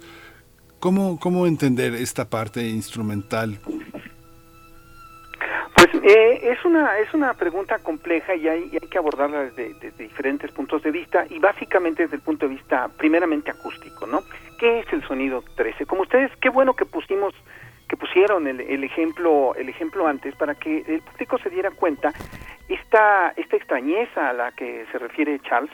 ¿Cómo, cómo entender esta parte instrumental? Pues es una es una pregunta compleja y hay, hay que abordarla desde, desde, diferentes puntos de vista y básicamente desde el punto de vista primeramente acústico, ¿no? ¿Qué es el sonido 13? Como ustedes, qué bueno que pusimos que pusieron el, el ejemplo el ejemplo antes para que el público se diera cuenta esta, esta extrañeza a la que se refiere Charles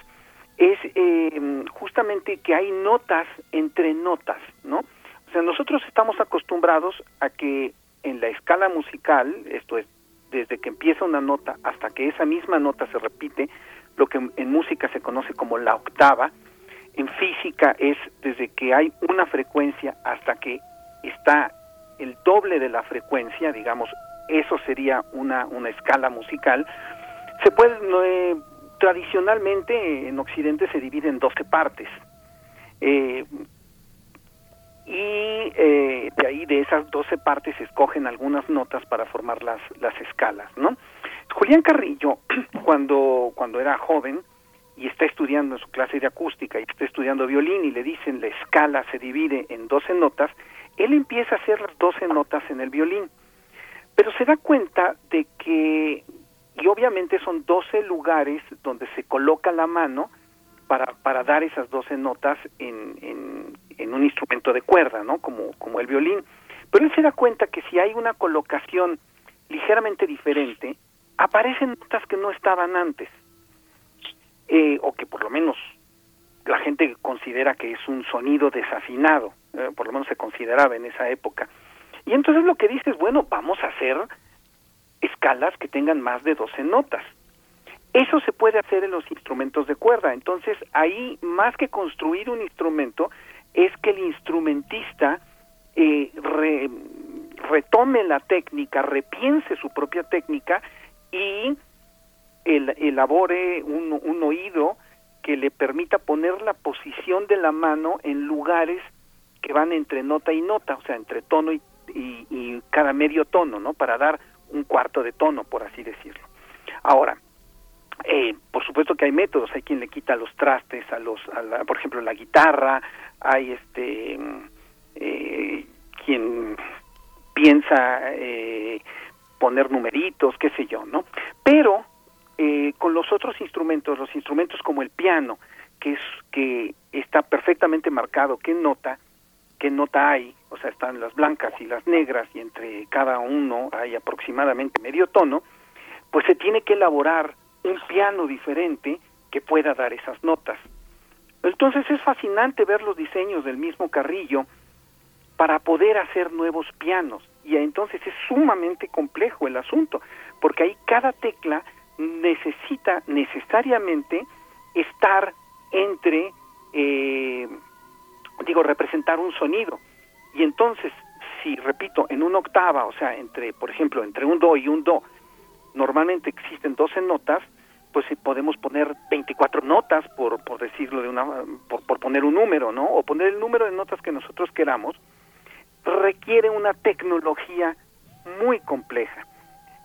es eh, justamente que hay notas entre notas, ¿no? O sea, nosotros estamos acostumbrados a que en la escala musical, esto es, desde que empieza una nota hasta que esa misma nota se repite, lo que en música se conoce como la octava, en física es desde que hay una frecuencia hasta que está el doble de la frecuencia, digamos, eso sería una, una escala musical, se puede, eh, tradicionalmente en Occidente se divide en 12 partes. Eh, y eh, de ahí de esas 12 partes se escogen algunas notas para formar las, las escalas, ¿no? Julián Carrillo, cuando, cuando era joven y está estudiando en su clase de acústica y está estudiando violín y le dicen la escala se divide en 12 notas, él empieza a hacer las 12 notas en el violín pero se da cuenta de que, y obviamente son 12 lugares donde se coloca la mano para, para dar esas 12 notas en, en, un instrumento de cuerda, ¿no? Como, como el violín. Pero él se da cuenta que si hay una colocación ligeramente diferente, aparecen notas que no estaban antes, eh, o que por lo menos la gente considera que es un sonido desafinado, eh, por lo menos se consideraba en esa época. Y entonces lo que dice es, bueno, vamos a hacer escalas que tengan más de 12 notas. Eso se puede hacer en los instrumentos de cuerda. Entonces, ahí, más que construir un instrumento, es que el instrumentista eh, retome la técnica, repiense su propia técnica y elabore un, oído que le permita poner la posición de la mano en lugares que van entre nota y nota, o sea, entre tono y, y, cada medio tono, ¿no? Para dar un cuarto de tono, por así decirlo. Ahora, eh, por supuesto que hay métodos, hay quien le quita los trastes a los, a por ejemplo, la guitarra, hay este, eh, quien piensa eh, poner numeritos, qué sé yo, ¿no? Pero eh, con los otros instrumentos, los instrumentos como el piano, que es que está perfectamente marcado qué nota, qué nota hay, o sea, están las blancas y las negras y entre cada uno hay aproximadamente medio tono, pues se tiene que elaborar un piano diferente que pueda dar esas notas. Entonces es fascinante ver los diseños del mismo Carrillo para poder hacer nuevos pianos y entonces es sumamente complejo el asunto, porque ahí cada tecla necesita necesariamente estar entre eh, digo, representar un sonido. Y entonces, si repito, en una octava, o sea, entre, por ejemplo, entre un do y un do, normalmente existen 12 notas, pues podemos poner 24 notas, por, por decirlo de una, por, por poner un número, ¿no? O poner el número de notas que nosotros queramos, requiere una tecnología muy compleja.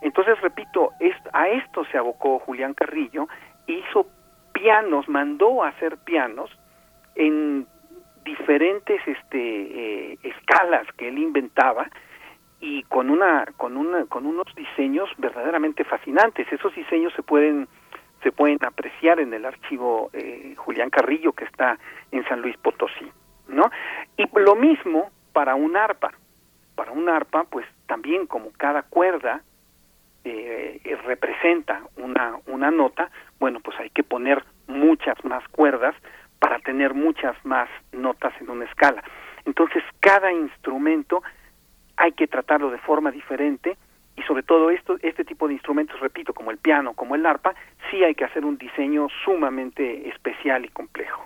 Entonces, repito, a esto se abocó Julián Carrillo, hizo pianos, mandó a hacer pianos en diferentes este, eh, escalas que él inventaba y con una con una con unos diseños verdaderamente fascinantes. Esos diseños se pueden se pueden apreciar en el archivo eh, Julián Carrillo que está en San Luis Potosí no y lo mismo para un arpa. Para un arpa pues también como cada cuerda eh, representa una una nota bueno pues hay que poner muchas más cuerdas para tener muchas más notas en una escala. Entonces, cada instrumento hay que tratarlo de forma diferente y sobre todo esto, este tipo de instrumentos, repito, como el piano, como el arpa, sí hay que hacer un diseño sumamente especial y complejo.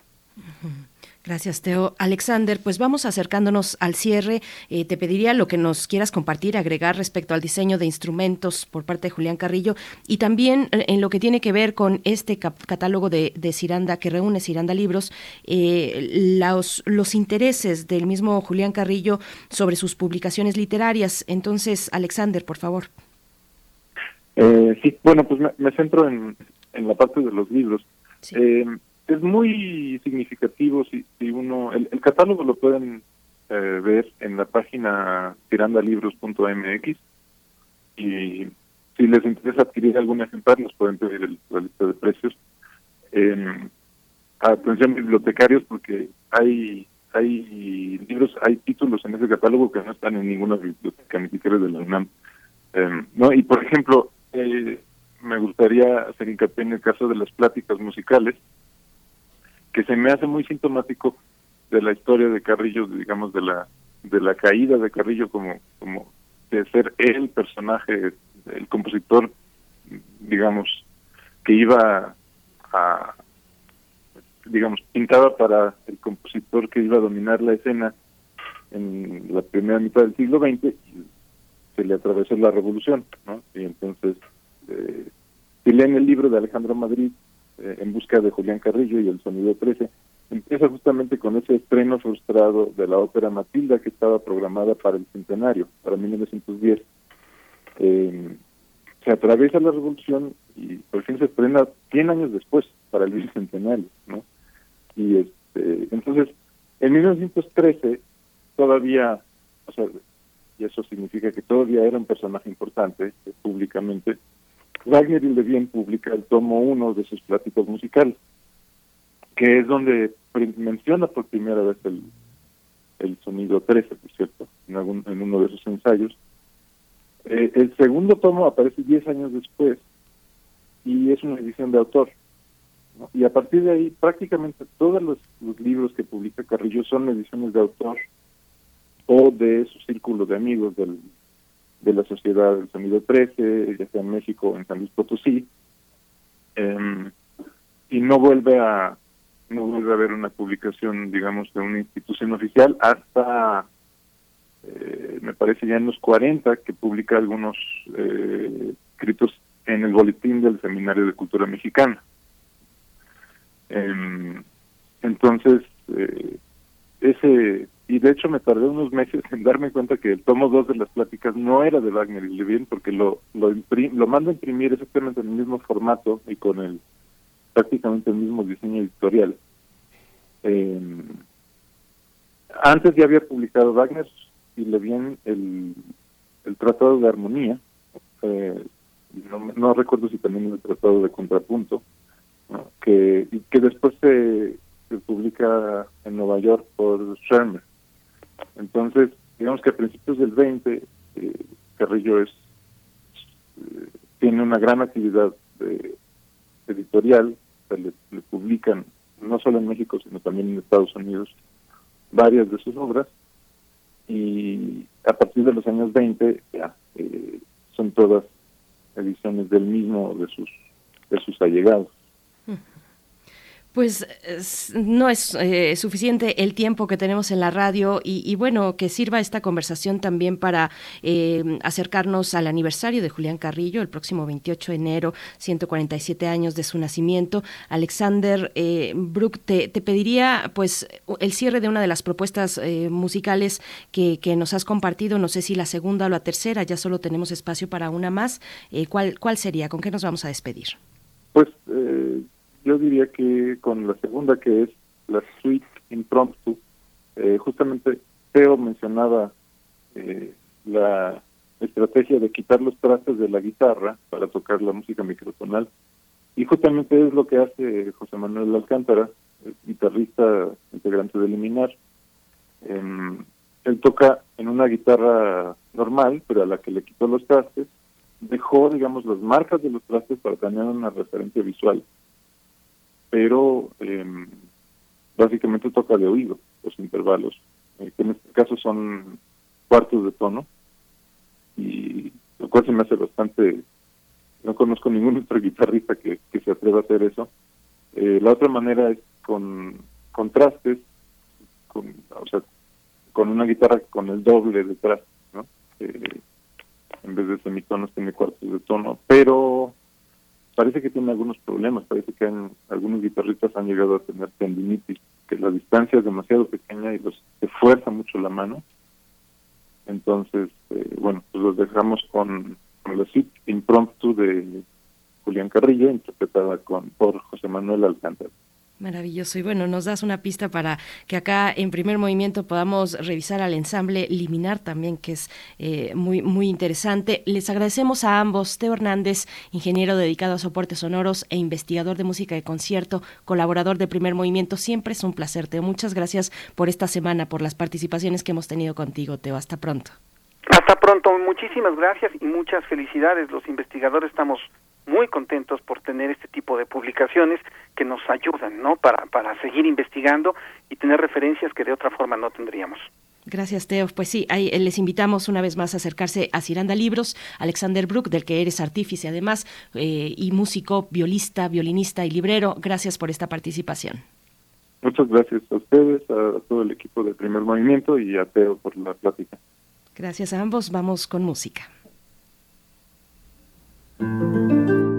Gracias, Teo. Alexander, pues vamos acercándonos al cierre. Eh, te pediría lo que nos quieras compartir, agregar respecto al diseño de instrumentos por parte de Julián Carrillo y también eh, en lo que tiene que ver con este catálogo de, de, Ciranda que reúne Ciranda Libros, eh, los, los intereses del mismo Julián Carrillo sobre sus publicaciones literarias. Entonces, Alexander, por favor. Eh, sí, bueno, pues me, centro en, en, la parte de los libros. Eh, es muy significativo si, si uno, el, catálogo lo pueden eh, ver en la página tirandalibros.mx y si les interesa adquirir algún ejemplar nos pueden pedir la lista de precios. atención bibliotecarios porque hay hay libros, hay títulos en ese catálogo que no están en ninguna biblioteca, ni siquiera de la UNAM. no Y por ejemplo, eh, me gustaría hacer hincapié en el caso de las pláticas musicales, que se me hace muy sintomático de la historia de Carrillo, digamos, de la de la caída de Carrillo como como de ser el personaje, el compositor, digamos, que iba a, digamos, pintaba para el compositor que iba a dominar la escena en la primera mitad del siglo XX y se le atravesó la revolución, ¿no? Y entonces, eh, si leen el libro de Alejandro Madrid, eh, En busca de Julián Carrillo y el sonido 13, empieza justamente con ese estreno frustrado de la ópera Matilda que estaba programada para el centenario, para 1910. Eh, se atraviesa la revolución y por fin se estrena 100 años después para el bicentenario, ¿no? Y este, entonces, en 1913 todavía, o sea, y eso significa que todavía era un personaje importante eh, públicamente, Wagner y Levien publica el tomo uno de sus pláticos musicales, que es donde menciona por primera vez el, el sonido 13, por cierto, en, algún, en uno de sus ensayos. Eh, el segundo tomo aparece 10 años después y es una edición de autor. Y a partir de ahí, prácticamente todos los, libros que publica Carrillo son ediciones de autor o de su círculo de amigos del, de la Sociedad del Sonido 13, ya sea en México o en San Luis Potosí, em, y no vuelve a no vuelve a haber una publicación, digamos, de una institución oficial hasta, eh, me parece ya en los 40, que publica algunos eh, escritos en el boletín del Seminario de Cultura Mexicana. Em, entonces, eh, ese, y de hecho me tardé unos meses en darme cuenta que el tomo 2 de las pláticas no era de Wagner y Levin, porque lo, lo, lo mando a imprimir exactamente en el mismo formato y con el prácticamente el mismo diseño editorial. Em, antes ya había publicado Wagner y Levin el, el Tratado de Armonía, eh, no, no recuerdo si también el Tratado de Contrapunto, que, que después se, se, publica en Nueva York por Shermer. Entonces, digamos que a principios del 20, eh, Carrillo es eh, tiene una gran actividad de, editorial, le, publican no solo en México, sino también en Estados Unidos varias de sus obras, y a partir de los años 20 ya eh, son todas ediciones del mismo de sus de sus allegados. Pues no es eh, suficiente el tiempo que tenemos en la radio y, bueno, que sirva esta conversación también para eh, acercarnos al aniversario de Julián Carrillo, el próximo 28 de enero, 147 años de su nacimiento. Alexander eh, Brook, te, pediría pues el cierre de una de las propuestas eh, musicales que, que, nos has compartido, no sé si la segunda o la tercera, ya solo tenemos espacio para una más. ¿cuál, ¿Cuál sería? ¿Con qué nos vamos a despedir? Pues yo diría que con la segunda, que es la suite impromptu, eh, justamente Teo mencionaba eh, la estrategia de quitar los trastes de la guitarra para tocar la música microtonal. Y justamente es lo que hace José Manuel Alcántara, guitarrista integrante de Liminar. Em, él toca en una guitarra normal, pero a la que le quitó los trastes, dejó, digamos, las marcas de los trastes para tener una referencia visual pero eh, básicamente toca de oído los intervalos, eh, que en este caso son cuartos de tono, y lo cual se me hace bastante, no conozco ningún otro guitarrista que, se atreva a hacer eso. Eh, la otra manera es con contrastes, con, o sea, con una guitarra con el doble detrás, ¿no? Eh, en vez de semitonos tiene cuartos de tono, pero parece que tiene algunos problemas, parece que algunos guitarristas han llegado a tener tendinitis, que la distancia es demasiado pequeña y los se fuerza mucho la mano. Entonces, eh, bueno, pues los dejamos con con la suite impromptu de Julián Carrillo, interpretada con, por José Manuel Alcántara. Maravilloso. Y bueno, nos das una pista para que acá en primer movimiento podamos revisar al ensamble Liminar también, que es eh, muy, muy interesante. Les agradecemos a ambos, Teo Hernández, ingeniero dedicado a soportes sonoros e investigador de música de concierto, colaborador de primer movimiento. Siempre es un placer, Teo. Muchas gracias por esta semana, por las participaciones que hemos tenido contigo, Teo. Hasta pronto. Hasta pronto. Muchísimas gracias y muchas felicidades. Los investigadores estamos muy contentos por tener este tipo de publicaciones que nos ayudan, ¿no? Para, para seguir investigando y tener referencias que de otra forma no tendríamos. Gracias, Teo. Pues sí, ahí eh, les invitamos una vez más a acercarse a Ciranda Libros, Alexander Brook, del que eres artífice además, eh, y músico, violista, violinista y librero. Gracias por esta participación. Muchas gracias a ustedes, a todo el equipo de Primer Movimiento y a Teo por la plática. Gracias a ambos. Vamos con música. Primer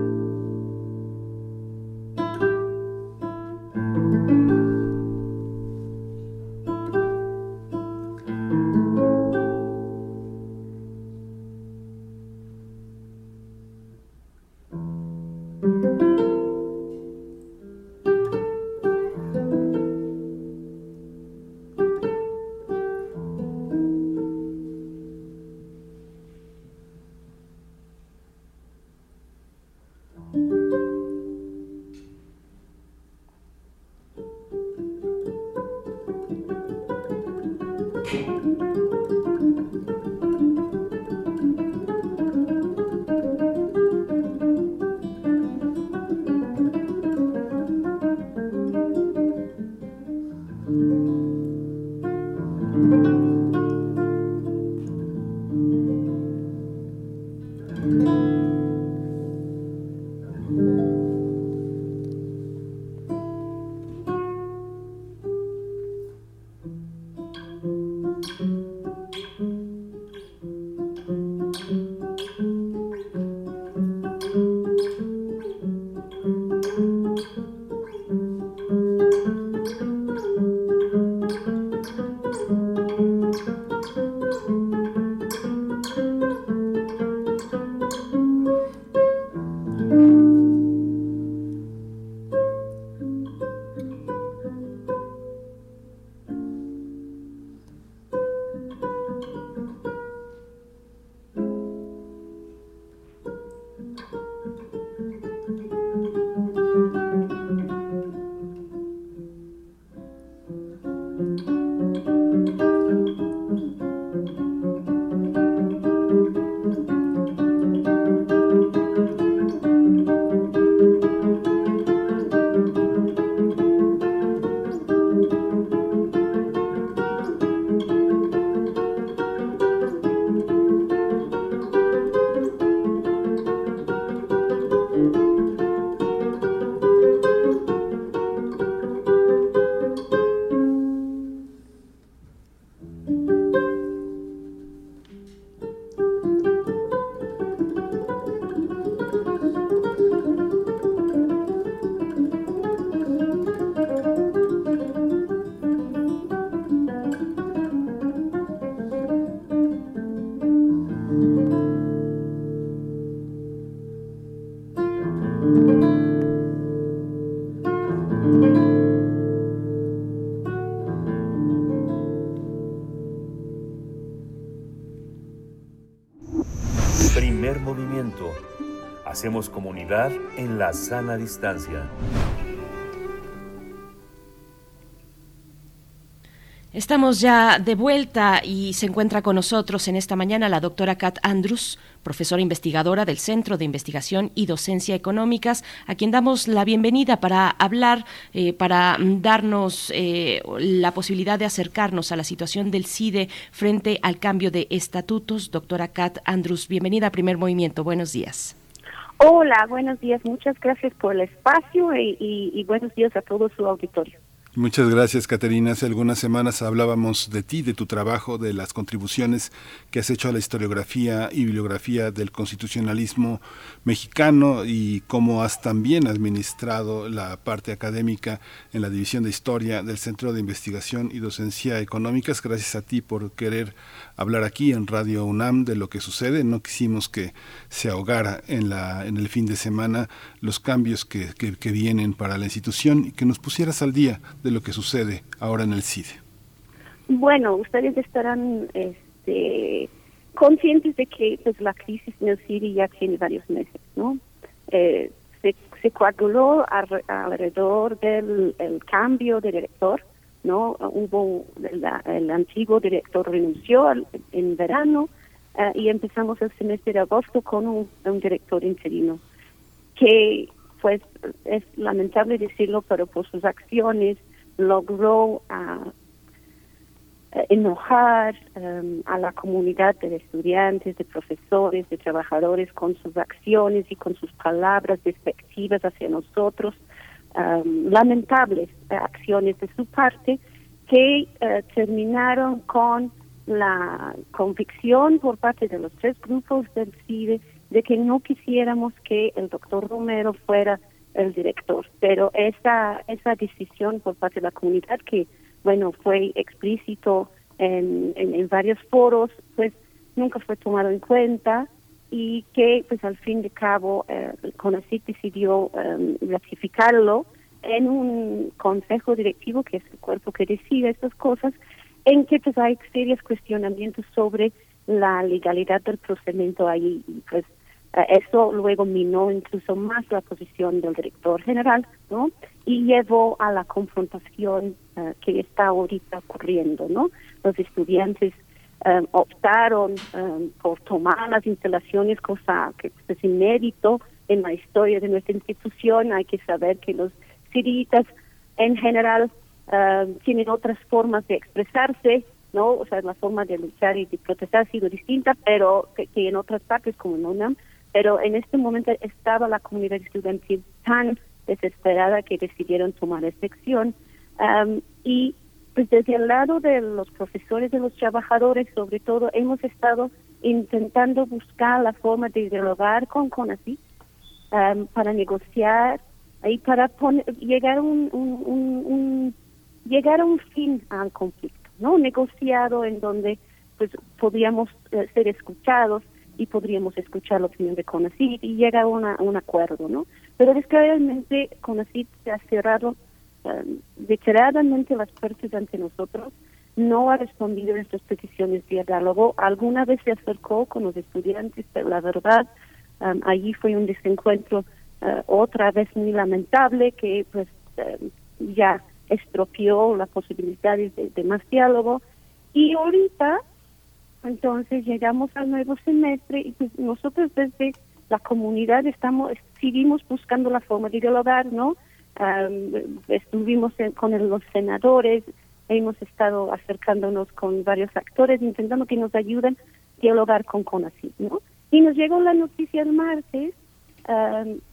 en la sana distancia. Estamos ya de vuelta y se encuentra con nosotros en esta mañana la doctora Kat Andrews, profesora investigadora del Centro de Investigación y Docencia Económicas, a quien damos la bienvenida para hablar, eh, para darnos eh, la posibilidad de acercarnos a la situación del CIDE frente al cambio de estatutos. Doctora Kat Andrews, bienvenida a Primer Movimiento. Buenos días. Hola, buenos días. Muchas gracias por el espacio y, buenos días a todo su auditorio. Muchas gracias, Caterina. Hace algunas semanas hablábamos de ti, de tu trabajo, de las contribuciones que has hecho a la historiografía y bibliografía del constitucionalismo mexicano y cómo has también administrado la parte académica en la División de Historia del Centro de Investigación y Docencia Económicas. Gracias a ti por querer hablar aquí en Radio UNAM de lo que sucede. No quisimos que se ahogara en, la, en el fin de semana los cambios que, que, que vienen para la institución y que nos pusieras al día de lo que sucede ahora en el CIDE? Bueno, ustedes estarán este, conscientes de que pues, la crisis en el CIDE ya tiene varios meses, ¿no? Eh, se, se, coaguló alrededor del el cambio de director, ¿no? Hubo, la, el antiguo director renunció en verano uh, y empezamos el semestre de agosto con un, un director interino que pues es lamentable decirlo, pero por sus acciones logró uh, enojar um, a la comunidad de estudiantes, de profesores, de trabajadores con sus acciones y con sus palabras despectivas hacia nosotros, um, lamentables acciones de su parte que uh, terminaron con la convicción por parte de los tres grupos del CIDE de que no quisiéramos que el doctor Romero fuera el director. Pero esa, esa decisión por parte de la comunidad, que, bueno, fue explícito en, en, varios foros, pues nunca fue tomado en cuenta y que, pues al fin de cabo, eh, decidió um, ratificarlo en un consejo directivo, que es el cuerpo que decide estas cosas, en que pues hay serios cuestionamientos sobre la legalidad del procedimiento ahí. Y pues eh, eso luego minó incluso más la posición del director general, ¿no? Y llevó a la confrontación uh, que está ahorita ocurriendo, ¿no? Los estudiantes um, optaron um, por tomar las instalaciones, cosa que es inédito en la historia de nuestra institución. Hay que saber que los siritas en general uh, tienen otras formas de expresarse, ¿no? O sea, la forma de luchar y de protestar ha sido distinta, pero que, que en otras partes como en UNAM pero en este momento estaba la comunidad estudiantil tan desesperada que decidieron tomar esta acción um, y pues desde el lado de los profesores, de los trabajadores, sobre todo, hemos estado intentando buscar la forma de dialogar con CONACYT um, para negociar y para poner, llegar a un, un, un, llegar a un fin al conflicto, ¿no? Negociado en donde pues podríamos eh, ser escuchados y podríamos escuchar la opinión de CONACYT y llegar a, un acuerdo, ¿no? Pero desgraciadamente CONACYT se ha cerrado declaradamente las puertas ante nosotros, no ha respondido a nuestras peticiones de diálogo, alguna vez se acercó con los estudiantes, pero la verdad, allí fue un desencuentro uh, otra vez muy lamentable que pues ya estropeó la posibilidad de, de más diálogo y ahorita entonces llegamos al nuevo semestre y pues nosotros desde la comunidad estamos seguimos buscando la forma de dialogar, ¿no? Estuvimos con los senadores, hemos estado acercándonos con varios actores intentando que nos ayuden a dialogar con CONACYT, ¿no? Y nos llegó la noticia el martes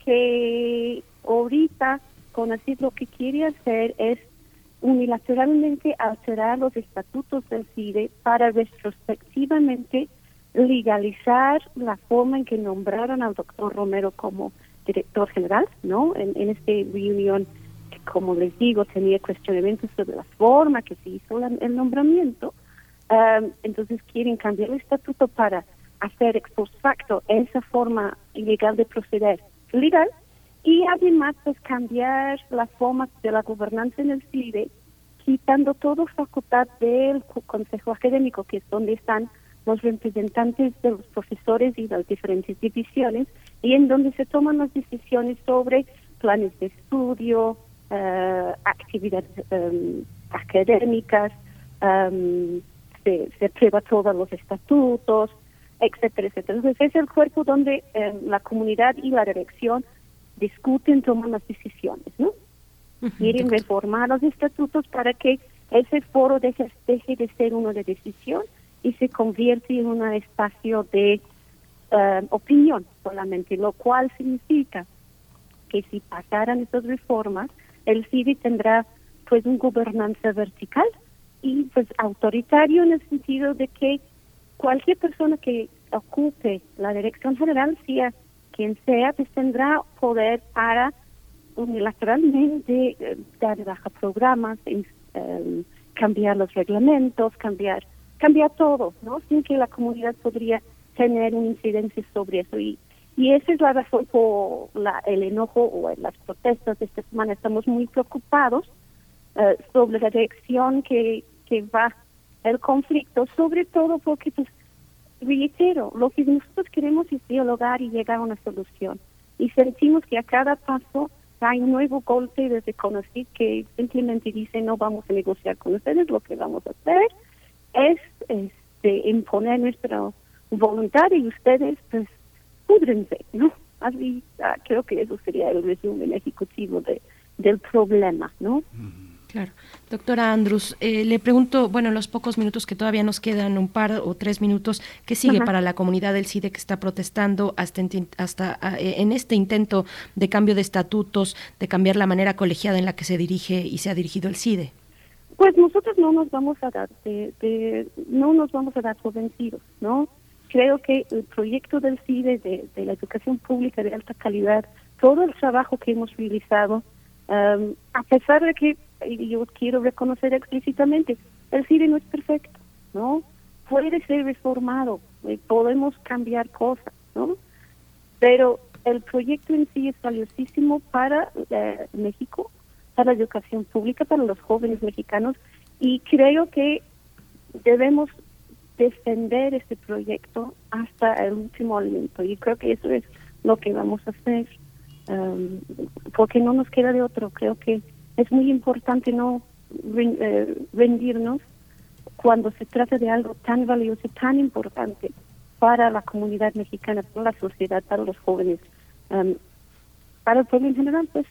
que ahorita CONACYT lo que quiere hacer es unilateralmente alterar los estatutos del CIDE para retrospectivamente legalizar la forma en que nombraron al doctor Romero como director general, ¿no? En, en esta reunión, que como les digo, tenía cuestionamientos sobre la forma que se hizo el nombramiento. Um, entonces quieren cambiar el estatuto para hacer ex post facto esa forma ilegal de proceder legal y además pues cambiar la forma de la gobernanza en el CIDE, quitando toda facultad del Consejo Académico, que es donde están los representantes de los profesores y las diferentes divisiones, y en donde se toman las decisiones sobre planes de estudio, uh, actividades um, académicas, um, se, se prueba todos los estatutos, etcétera, etcétera. Entonces es el cuerpo donde um, la comunidad y la dirección discuten, toman las decisiones, ¿no? Quieren reformar los estatutos para que ese foro deje, deje de ser uno de decisión y se convierte en un espacio de uh, opinión solamente, lo cual significa que si pasaran estas reformas, el CIDI tendrá pues un gobernanza vertical y pues autoritario en el sentido de que cualquier persona que ocupe la dirección general, sea quien sea, pues tendrá poder para unilateralmente eh, dar baja programas, eh, cambiar los reglamentos, cambiar cambiar todo, ¿no? Sin que la comunidad podría tener una incidencia sobre eso. Y, y esa es la razón por la, el enojo o las protestas de esta semana. Estamos muy preocupados eh, sobre la dirección que, que va el conflicto, sobre todo porque, pues, reitero, lo que nosotros queremos es dialogar y llegar a una solución. Y sentimos que a cada paso hay un nuevo golpe de reconocer que simplemente dice no vamos a negociar con ustedes, lo que vamos a hacer es este, imponer nuestra voluntad y ustedes pues púdrense, ¿no? Así ah, creo que eso sería el resumen ejecutivo de, del problema, ¿no? Claro. Doctora Andrus, eh, le pregunto, bueno, en los pocos minutos que todavía nos quedan, un par o tres minutos, ¿qué sigue para la comunidad del CIDE que está protestando hasta, hasta ah, eh, en este intento de cambio de estatutos, de cambiar la manera colegiada en la que se dirige y se ha dirigido el CIDE? Pues nosotros no nos vamos a dar, de, no nos vamos a dar por vencidos, ¿no? Creo que el proyecto del CIDE de, la educación pública de alta calidad, todo el trabajo que hemos realizado, a pesar de que yo quiero reconocer explícitamente, el CIDE no es perfecto, ¿no? Puede ser reformado, eh, podemos cambiar cosas, ¿no? Pero el proyecto en sí es valiosísimo para eh, México, para la educación pública, para los jóvenes mexicanos, y creo que debemos defender este proyecto hasta el último alimento, y creo que eso es lo que vamos a hacer, um, porque no nos queda de otro, creo que es muy importante no eh, rendirnos cuando se trata de algo tan valioso, tan importante para la comunidad mexicana, para la sociedad, para los jóvenes, um, para el pueblo en general, pues.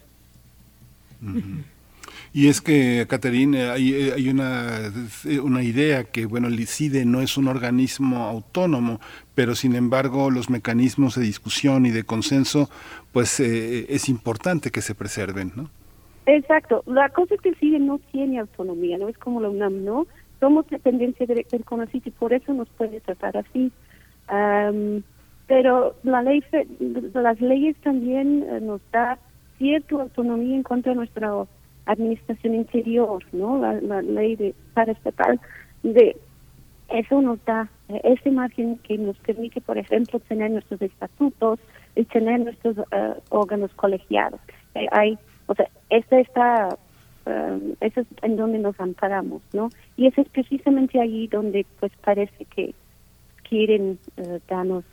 Y es que, Caterina, hay, hay una, una idea que, bueno, el ICIDE no es un organismo autónomo, pero sin embargo los mecanismos de discusión y de consenso, pues eh, es importante que se preserven, ¿no? Exacto. La cosa es que el CIDE no tiene autonomía, no es como la UNAM, ¿no? Somos dependencia directa del CONACYT y por eso nos puede tratar así. pero la ley, las leyes también eh, nos da cierta autonomía en cuanto a nuestra administración interior, ¿no? La, ley de paraestatal de eso nos da eh, ese margen que nos permite, por ejemplo, tener nuestros estatutos y tener nuestros eh, órganos colegiados. hay o sea, esta está, um, eso es en donde nos amparamos, ¿no? Y eso es precisamente allí donde pues parece que quieren uh, darnos,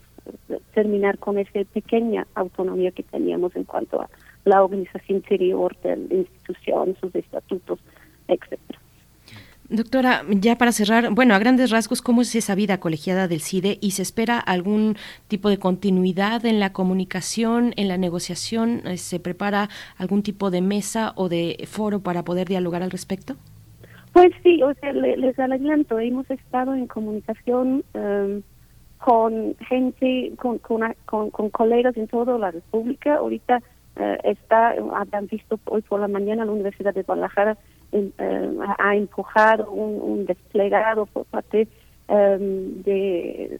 uh, terminar con esa pequeña autonomía que teníamos en cuanto a la organización interior de la institución, sus estatutos, etcétera. Doctora, ya para cerrar, bueno, a grandes rasgos, ¿cómo es esa vida colegiada del CIDE y se espera algún tipo de continuidad en la comunicación, en la negociación? Eh, ¿Se prepara algún tipo de mesa o de foro para poder dialogar al respecto? Pues sí, o sea, les adelanto, hemos estado en comunicación em, con gente, con, con, colegas en toda la República. Ahorita eh, está, han visto hoy por la mañana la Universidad de Guadalajara eh, ha empujado un, desplegado por parte em, de,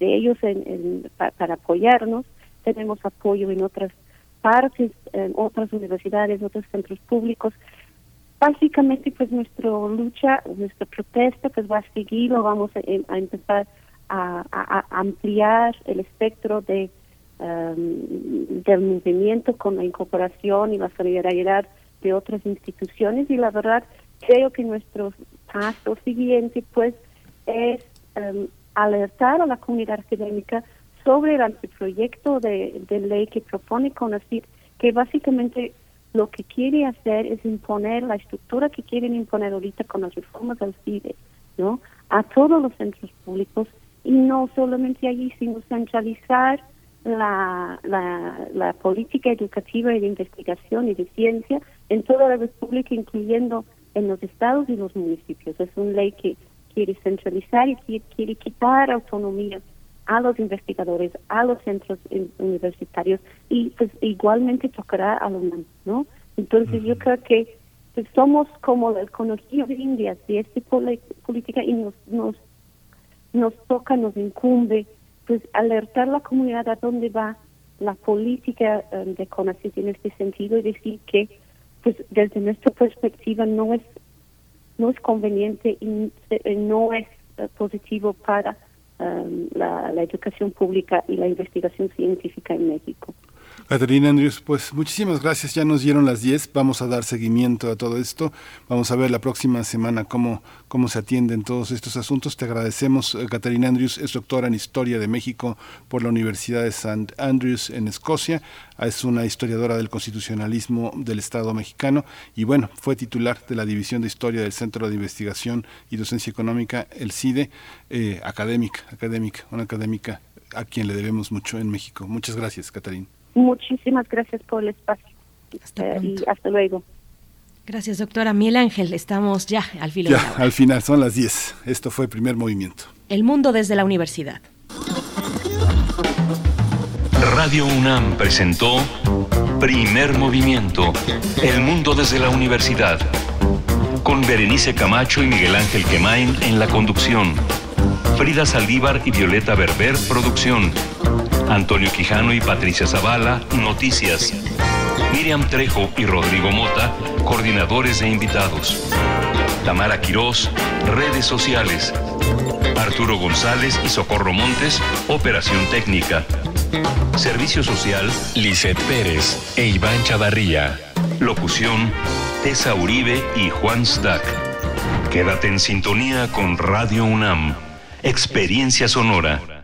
ellos en, para apoyarnos. Tenemos apoyo en otras partes, en otras universidades, otros centros públicos. Básicamente, pues nuestra lucha, nuestra protesta, pues va a seguir, lo vamos a, empezar a, ampliar el espectro de em, del movimiento con la incorporación y la solidaridad de otras instituciones y la verdad creo que nuestro paso siguiente pues es em, alertar a la comunidad académica sobre el anteproyecto de, de ley que propone CONACYT, que básicamente lo que quiere hacer es imponer la estructura que quieren imponer ahorita con las reformas del CIDE, ¿no? A todos los centros públicos y no solamente allí, sino centralizar la, la, la política educativa y de investigación y de ciencia en toda la República, incluyendo en los estados y los municipios. Es una ley que quiere centralizar y quiere, quiere quitar autonomía a los investigadores, a los centros universitarios y pues igualmente tocará a los UNAM, ¿no? Entonces yo creo que pues somos como el conocido de Indias de esta política y nos, nos, nos toca, nos incumbe, pues alertar la comunidad a dónde va la política eh, de CONACYT en este sentido y decir que pues desde nuestra perspectiva no es no es conveniente y eh, no es eh, positivo para la educación pública y la investigación científica en México. Caterina Andrews, pues muchísimas gracias. Ya nos dieron las 10. Vamos a dar seguimiento a todo esto. Vamos a ver la próxima semana cómo, cómo se atienden todos estos asuntos. Te agradecemos. Eh, Caterina Andrews es doctora en Historia de México por la Universidad de St. Andrews en Escocia. Es una historiadora del constitucionalismo del Estado mexicano y bueno, fue titular de la División de Historia del Centro de Investigación y Docencia Económica, el CIDE, eh, académica, académica, una académica a quien le debemos mucho en México. Muchas gracias, Caterina. Muchísimas gracias por el espacio. Eh, y hasta luego. Gracias, doctora Miel Ángel. Estamos ya al final. Ya, al final, son las 10. Esto fue el primer movimiento. El mundo desde la universidad. Radio UNAM presentó Primer Movimiento. El mundo desde la universidad. Con Berenice Camacho y Miguel Ángel Quemain en la conducción. Frida Saldívar y Violeta Berber, producción. Antonio Quijano y Patricia Zavala, noticias. Miriam Trejo y Rodrigo Mota, coordinadores e invitados. Tamara Quirós, redes sociales. Arturo González y Socorro Montes, operación técnica. Servicio social, Lisette Pérez e Iván Chavarría. Locución, Tessa Uribe y Juan Stack. Quédate en sintonía con Radio UNAM. Experiencia sonora.